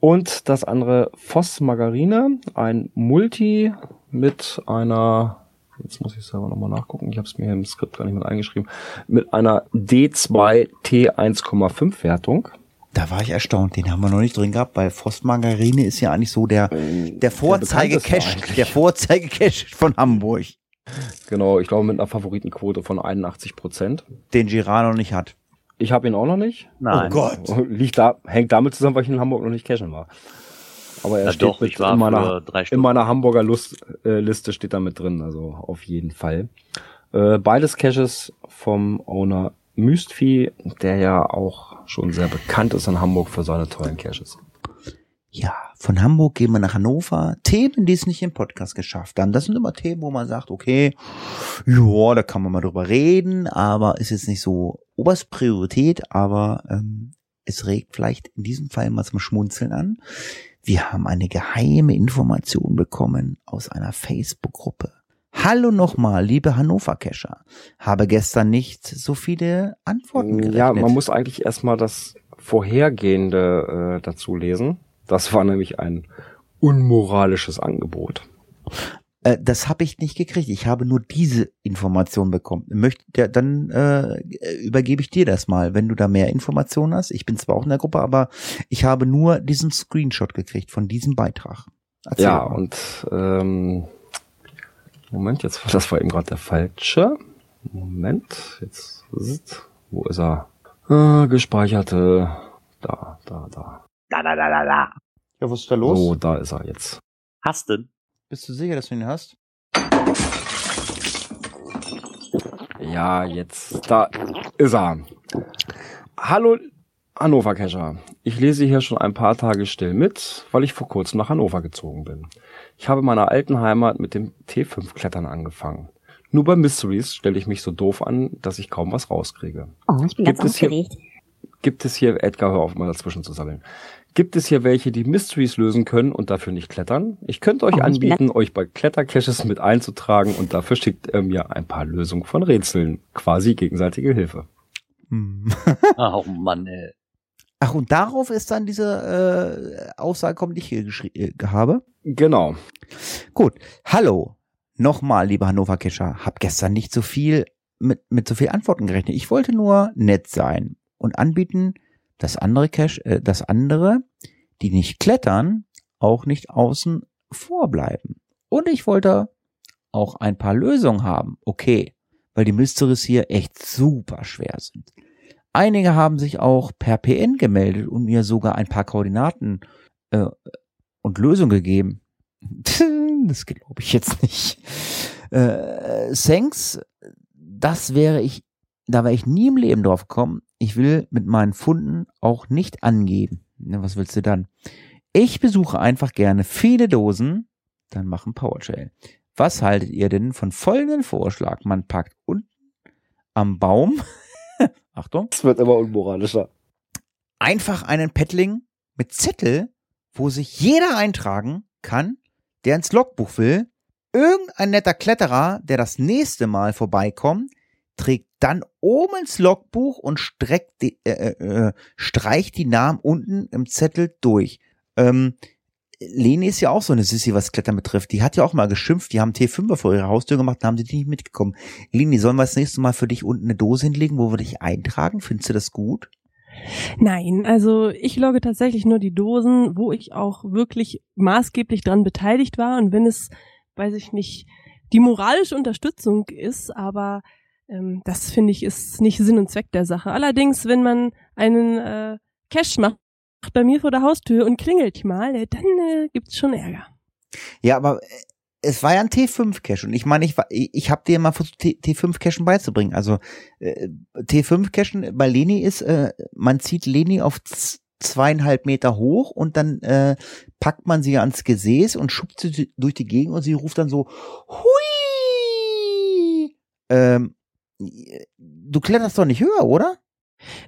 Und das andere Voss Margarine, ein Multi mit einer, jetzt muss ich selber nochmal nachgucken, ich habe es mir im Skript gar nicht mit eingeschrieben, mit einer D2 T1,5 Wertung. Da war ich erstaunt. Den haben wir noch nicht drin gehabt, weil Frostmargarine ist ja eigentlich so der, der Vorzeige-Cache, bekannteste eigentlich. der Vorzeige-Cache von Hamburg, Genau, ich glaube mit einer Favoritenquote von 81 Prozent. den Girard noch nicht hat. Ich habe ihn auch noch nicht. Nein. Gott. Liegt da, hängt damit zusammen, weil ich in Hamburg noch nicht cashen war. Aber er Ja, steht doch, mit ich war in meiner, drei in meiner Hamburger Lust, äh, Liste steht da mit drin, also auf jeden Fall. Äh, beides Caches vom Owner Mystvieh, der ja auch schon sehr bekannt ist in Hamburg für seine tollen Caches. Ja, von Hamburg gehen wir nach Hannover. Themen, die es nicht im Podcast geschafft haben. Das sind immer Themen, wo man sagt, okay, ja, da kann man mal drüber reden, aber ist jetzt nicht so oberst Priorität, aber ähm, es regt vielleicht in diesem Fall mal zum Schmunzeln an. Wir haben eine geheime Information bekommen aus einer Facebook-Gruppe. Hallo nochmal, liebe Hannover-Cacher. Habe gestern nicht so viele Antworten gerechnet. Ja, man muss eigentlich erstmal das Vorhergehende äh, dazu lesen. Das war nämlich ein unmoralisches Angebot. Äh, das habe ich nicht gekriegt. Ich habe nur diese Information bekommen. Möchte, ja, dann äh, übergebe ich dir das mal, wenn du da mehr Informationen hast. Ich bin zwar auch in der Gruppe, aber ich habe nur diesen Screenshot gekriegt von diesem Beitrag. Erzähl ja, mal. und ähm, Moment, jetzt das war eben gerade der falsche. Moment, jetzt wo ist er? Äh, gespeicherte. Da, da, da. Da, da, da, da, da. Ja, was ist da los? So, da ist er jetzt. Hast du? Bist du sicher, dass du ihn hast? Ja, jetzt, da ist er. Hallo, Hannover Kescher. Ich lese hier schon ein paar Tage still mit, weil ich vor kurzem nach Hannover gezogen bin. Ich habe in meiner alten Heimat mit dem T5-Klettern angefangen. Nur bei Mysteries stelle ich mich so doof an, dass ich kaum was rauskriege. Oh, ich bin Gibt ganz es hier- aufgeregt. Gibt es hier, Edgar, hör auf mal dazwischen zu sammeln. Gibt es hier welche, die Mysteries lösen können und dafür nicht klettern? Ich könnte euch Oh, anbieten, euch bei Klettercaches mit einzutragen und dafür schickt er mir ein paar Lösungen von Rätseln. Quasi gegenseitige Hilfe. Hm. Oh Mann, ey. Ach, und darauf ist dann diese äh, Aussage kommt, die ich hier geschrieben äh, habe. Genau. Gut. Hallo. Nochmal, liebe Hannover Kescher. Hab gestern nicht so viel mit, mit so viel Antworten gerechnet. Ich wollte nur nett sein und anbieten, dass andere Cache, äh, dass andere, die nicht klettern, auch nicht außen vorbleiben. Und ich wollte auch ein paar Lösungen haben. Okay. Weil die Mysteries hier echt super schwer sind. Einige haben sich auch per PN gemeldet und mir sogar ein paar Koordinaten äh, und Lösungen gegeben. Das glaube ich jetzt nicht. Äh, thanks, das wäre ich, da wäre ich nie im Leben drauf gekommen. Ich will mit meinen Funden auch nicht angeben. Na, was willst du dann? Ich besuche einfach gerne viele Dosen, dann machen PowerShell. Was haltet ihr denn von folgenden Vorschlag? Man packt unten am Baum, Achtung, Es wird immer unmoralischer. einfach einen Paddling mit Zettel, wo sich jeder eintragen kann, der ins Logbuch will. Irgendein netter Kletterer, der das nächste Mal vorbeikommt, trägt dann oben ins Logbuch und streckt die, äh, äh, streicht die Namen unten im Zettel durch. Ähm, Leni ist ja auch so eine Sissi, was Klettern betrifft. Die hat ja auch mal geschimpft, die haben T5er vor ihrer Haustür gemacht, da haben sie die nicht mitgekommen. Leni, sollen wir das nächste Mal für dich unten eine Dose hinlegen, wo wir dich eintragen? Findest du das gut? Nein, also ich logge tatsächlich nur die Dosen, wo ich auch wirklich maßgeblich dran beteiligt war. Und wenn es, weiß ich nicht, die moralische Unterstützung ist, aber ähm, das finde ich ist nicht Sinn und Zweck der Sache. Allerdings, wenn man einen äh, Cash macht bei mir vor der Haustür und klingelt mal, äh, dann äh, gibt's schon Ärger. Ja, aber äh, es war ja ein T5-Cache und ich meine, ich, war- ich, habe dir mal versucht, T- T5-Cachen beizubringen. Also äh, T5-Cachen bei Leni ist, äh, man zieht Leni auf zweieinhalb Meter hoch und dann äh, packt man sie ans Gesäß und schubst sie durch die Gegend und sie ruft dann so Hui! Ähm, du kletterst doch nicht höher, oder?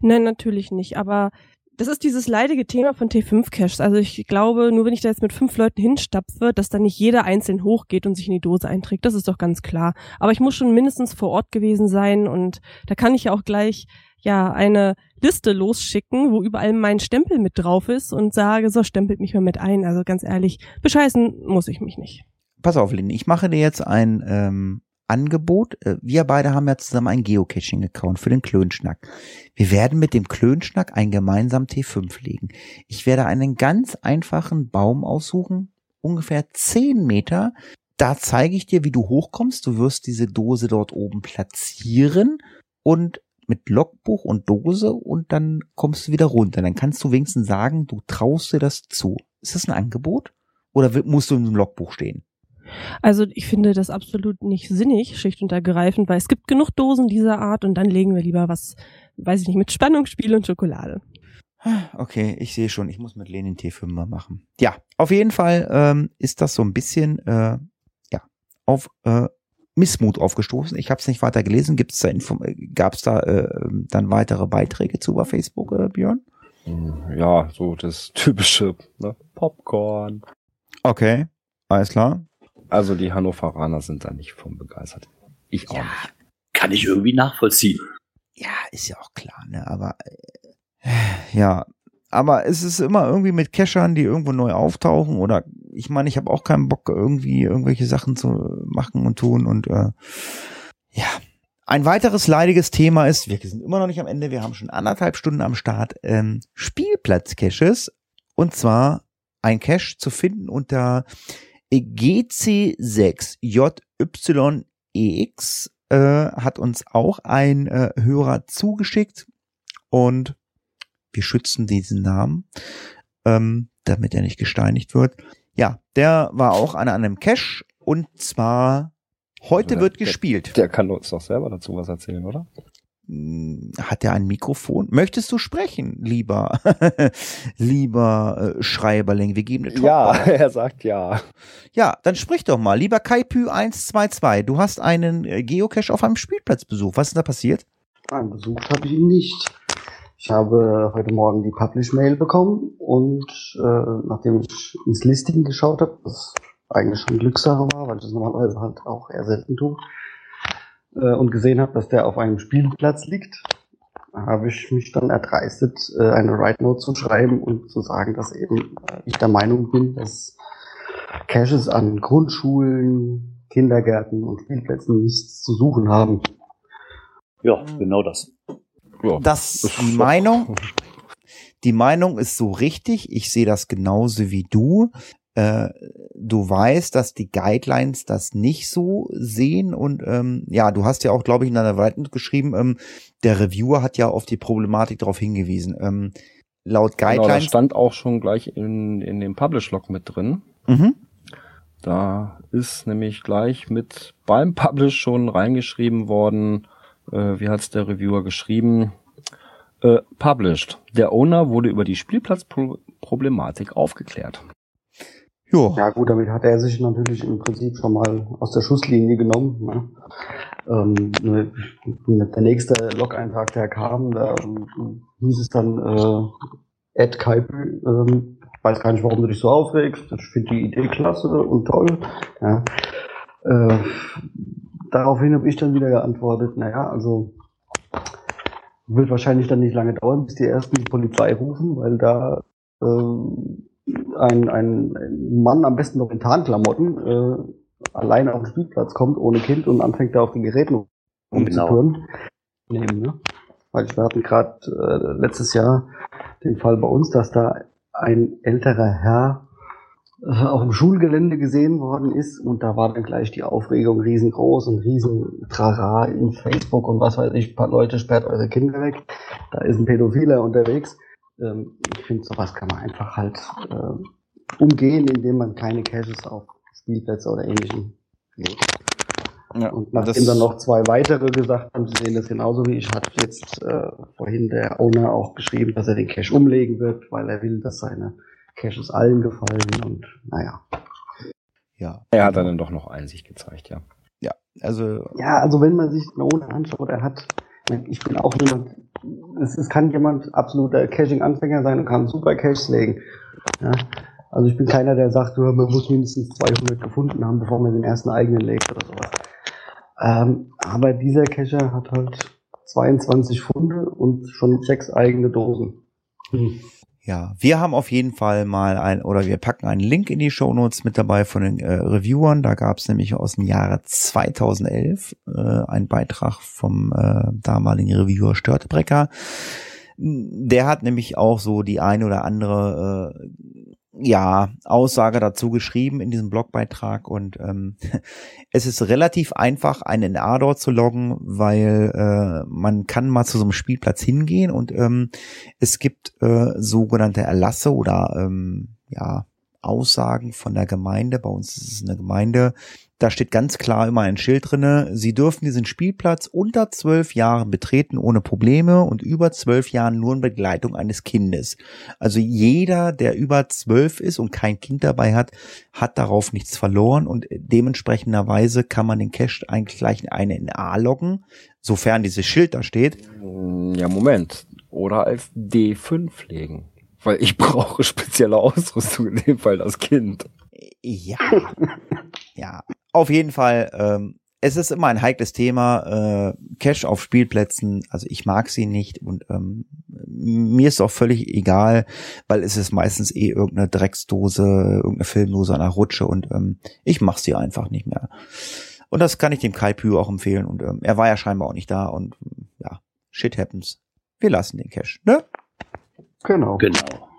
Nein, natürlich nicht. Aber das ist dieses leidige Thema von T5-Caches. Also ich glaube, nur wenn ich da jetzt mit fünf Leuten hinstapfe, dass dann nicht jeder einzeln hochgeht und sich in die Dose einträgt. Das ist doch ganz klar. Aber ich muss schon mindestens vor Ort gewesen sein und da kann ich ja auch gleich ja eine Liste losschicken, wo überall mein Stempel mit drauf ist und sage, so stempelt mich mal mit ein. Also ganz ehrlich, bescheißen muss ich mich nicht. Pass auf, Leni, ich mache dir jetzt ein ähm, Angebot. Äh, Wir beide haben ja zusammen einen Geocaching-Account für den Klönschnack. Wir werden mit dem Klönschnack einen gemeinsamen T5 legen. Ich werde einen ganz einfachen Baum aussuchen, ungefähr 10 Meter. Da zeige ich dir, wie du hochkommst. Du wirst diese Dose dort oben platzieren und mit Logbuch und Dose und dann kommst du wieder runter. Dann kannst du wenigstens sagen, du traust dir das zu. Ist das ein Angebot? Oder musst du im Logbuch stehen? Also ich finde das absolut nicht sinnig, schlicht und ergreifend, weil es gibt genug Dosen dieser Art und dann legen wir lieber was, weiß ich nicht, mit Spannungsspiel und Schokolade. Okay, ich sehe schon, ich muss mit Lenin T5 mal machen. Ja, auf jeden Fall ähm, ist das so ein bisschen äh, ja auf äh, Missmut aufgestoßen. Ich habe es nicht weiter gelesen. Gibt's da Info gab's da äh, dann weitere Beiträge zu bei Facebook, äh, Björn? Ja, so das typische ne? Popcorn. Okay, alles klar. Also die Hannoveraner sind da nicht von begeistert. Ich auch Ja. nicht. Kann ich irgendwie nachvollziehen. Ja, ist ja auch klar, ne? Aber äh, ja, aber es ist immer irgendwie mit Cachern, die irgendwo neu auftauchen oder ich meine, ich habe auch keinen Bock irgendwie irgendwelche Sachen zu machen und tun und äh, ja. Ein weiteres leidiges Thema ist, wir sind immer noch nicht am Ende, wir haben schon anderthalb Stunden am Start, ähm, Spielplatz-Caches und zwar ein Cache zu finden unter GC6JYEX äh, hat uns auch ein äh, Hörer zugeschickt und wir schützen diesen Namen, ähm, damit er nicht gesteinigt wird. Ja, der war auch an einem Cache und zwar heute Der- wird der- gespielt. Der kann uns doch selber dazu was erzählen, oder? Hm, Hat er ein Mikrofon? Möchtest du sprechen, lieber, lieber äh, Schreiberling? Wir geben eine Ja, Talkbar. er sagt ja. Ja, dann sprich doch mal. Lieber Kaipü122, du hast einen äh, Geocache auf einem Spielplatz besucht. Was ist da passiert? Nein, besucht habe ich ihn nicht. Ich habe heute Morgen die Publish-Mail bekommen und äh, nachdem ich ins Listing geschaut habe, was eigentlich schon Glückssache war, weil ich das normalerweise halt auch eher selten tue, äh, und gesehen habe, dass der auf einem Spielplatz liegt, habe ich mich dann erdreistet, äh, eine Write Note zu schreiben und zu sagen, dass eben äh, ich der Meinung bin, dass Caches an Grundschulen, Kindergärten und Spielplätzen nichts zu suchen haben. Ja, genau das. ja. Das, ist die Meinung, die Meinung ist so richtig. Ich sehe das genauso wie du. Äh, du weißt, dass die Guidelines das nicht so sehen und ähm, ja, du hast ja auch, glaube ich, in deiner Writing geschrieben, ähm, der Reviewer hat ja auf die Problematik darauf hingewiesen. Ähm, laut Genau, das Guidelines. stand auch schon gleich in, in dem Publish-Log mit drin. mhm. Da ist nämlich gleich mit beim Publish schon reingeschrieben worden, äh, wie hat's der Reviewer geschrieben? Äh, published. Der Owner wurde über die Spielplatzproblematik aufgeklärt. Jo. Ja gut, damit hat er sich natürlich im Prinzip schon mal aus der Schusslinie genommen. Ne? Ähm, ne, der nächste Log-Eintrag, der kam, da ähm, hieß es dann äh, Ed Kaipü, ähm, weiß gar nicht, warum du dich so aufregst. Ich finde die Idee klasse und toll. Ja. Äh, daraufhin habe ich dann wieder geantwortet, naja, also wird wahrscheinlich dann nicht lange dauern, bis die ersten die Polizei rufen, weil da ähm, ein, ein Mann, am besten noch in Tarnklamotten, äh, alleine auf den Spielplatz kommt, ohne Kind und anfängt da auf den Geräten rumzuturnen. Nehmen, ne? Weil wir hatten gerade äh, letztes Jahr den Fall bei uns, dass da ein älterer Herr äh, auf dem Schulgelände gesehen worden ist und da war dann gleich die Aufregung riesengroß und riesen Trara in Facebook und was weiß ich, ein paar Leute sperrt eure Kinder weg, da ist ein Pädophiler unterwegs. Ähm, ich finde, sowas kann man einfach halt äh, umgehen, indem man keine Caches auf Spielplätze oder ähnlichem legt. Ja, Und nachdem dann noch zwei weitere gesagt haben, sie sehen das genauso wie ich, hat jetzt äh, vorhin der Owner auch geschrieben, dass er den Cache umlegen wird, weil er will, dass seine Caches allen gefallen und naja. ja. Er hat dann doch noch Einsicht gezeigt, ja. Also Ja, also wenn man sich den Owner anschaut, er hat, ich bin auch jemand, es, es kann jemand absoluter Caching-Anfänger sein und kann super Caches legen. Ja? Also ich bin keiner, der sagt, man muss mindestens 200 gefunden haben, bevor man den ersten eigenen legt oder sowas. Ähm, aber dieser Cacher hat halt 22 Funde und schon sechs eigene Dosen. Hm. Ja, wir haben auf jeden Fall mal ein, oder wir packen einen Link in die Shownotes mit dabei von den äh, Reviewern. Da gab es nämlich aus dem Jahre 2011 äh, einen Beitrag vom äh, damaligen Reviewer Störtebrecker. Der hat nämlich auch so die eine oder andere äh, ja, Aussage dazu geschrieben in diesem Blogbeitrag und ähm, es ist relativ einfach, einen NA dort zu loggen, weil äh, man kann mal zu so einem Spielplatz hingehen und ähm, es gibt äh, sogenannte Erlasse oder ähm, ja Aussagen von der Gemeinde. Bei uns ist es eine Gemeinde. Da steht ganz klar immer ein Schild drinne. Sie dürfen diesen Spielplatz unter zwölf Jahren betreten ohne Probleme und über zwölf Jahren nur in Begleitung eines Kindes. Also jeder, der über zwölf ist und kein Kind dabei hat, hat darauf nichts verloren und dementsprechenderweise kann man den Cache eigentlich gleich in eine NA loggen, sofern dieses Schild da steht. Ja, Moment. Oder als D5 legen. Weil ich brauche spezielle Ausrüstung, in dem Fall das Kind. Ja. ja. Auf jeden Fall, ähm, es ist immer ein heikles Thema. Äh, Cash auf Spielplätzen, also ich mag sie nicht und ähm, mir ist auch völlig egal, weil es ist meistens eh irgendeine Drecksdose, irgendeine Filmdose an der Rutsche und ähm, ich mach sie einfach nicht mehr. Und das kann ich dem Kai Pü auch empfehlen und ähm, er war ja scheinbar auch nicht da und ja, shit happens. Wir lassen den Cash, ne? Genau. Genau.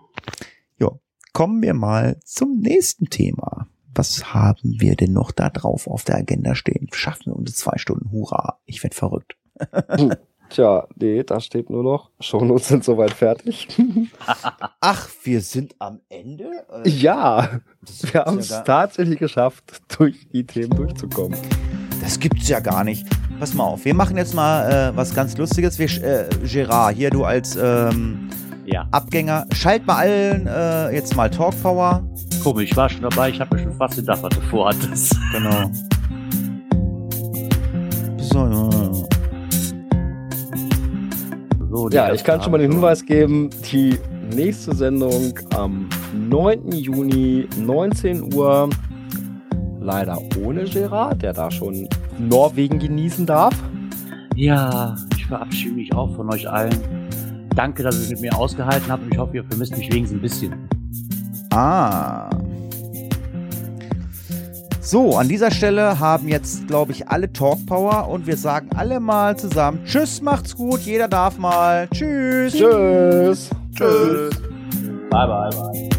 Jo. Kommen wir mal zum nächsten Thema. Was haben wir denn noch da drauf auf der Agenda stehen? Schaffen wir unsere zwei Stunden. Hurra. Ich werd verrückt. Tja, nee, da steht nur noch, Shownotes sind soweit fertig. Ach, wir sind am Ende? Äh, ja, wir haben es ja tatsächlich geschafft, durch die Themen durchzukommen. Das gibt's ja gar nicht. Pass mal auf, wir machen jetzt mal äh, was ganz Lustiges. Wir, äh, Gerard, hier du als ähm, Ja, Abgänger, schalt mal allen äh, jetzt mal Talk Power. komisch, ich war schon dabei, ich habe mir schon fast gedacht, was du vorhattest. Genau. So, ja. So, Ja, ich kann schon mal den Hinweis geben, die nächste Sendung am 9. Juni, 19 Uhr. Leider ohne Gerard, der da schon Norwegen genießen darf. Ja, ich verabschiede mich auch von euch allen. Danke, dass ihr es mit mir ausgehalten habt und ich hoffe, ihr vermisst mich wenigstens ein bisschen. Ah. So, an dieser Stelle haben jetzt, glaube ich, alle Talk Power und wir sagen alle mal zusammen Tschüss, macht's gut, jeder darf mal. Tschüss. Tschüss. Tschüss. Bye, bye, bye.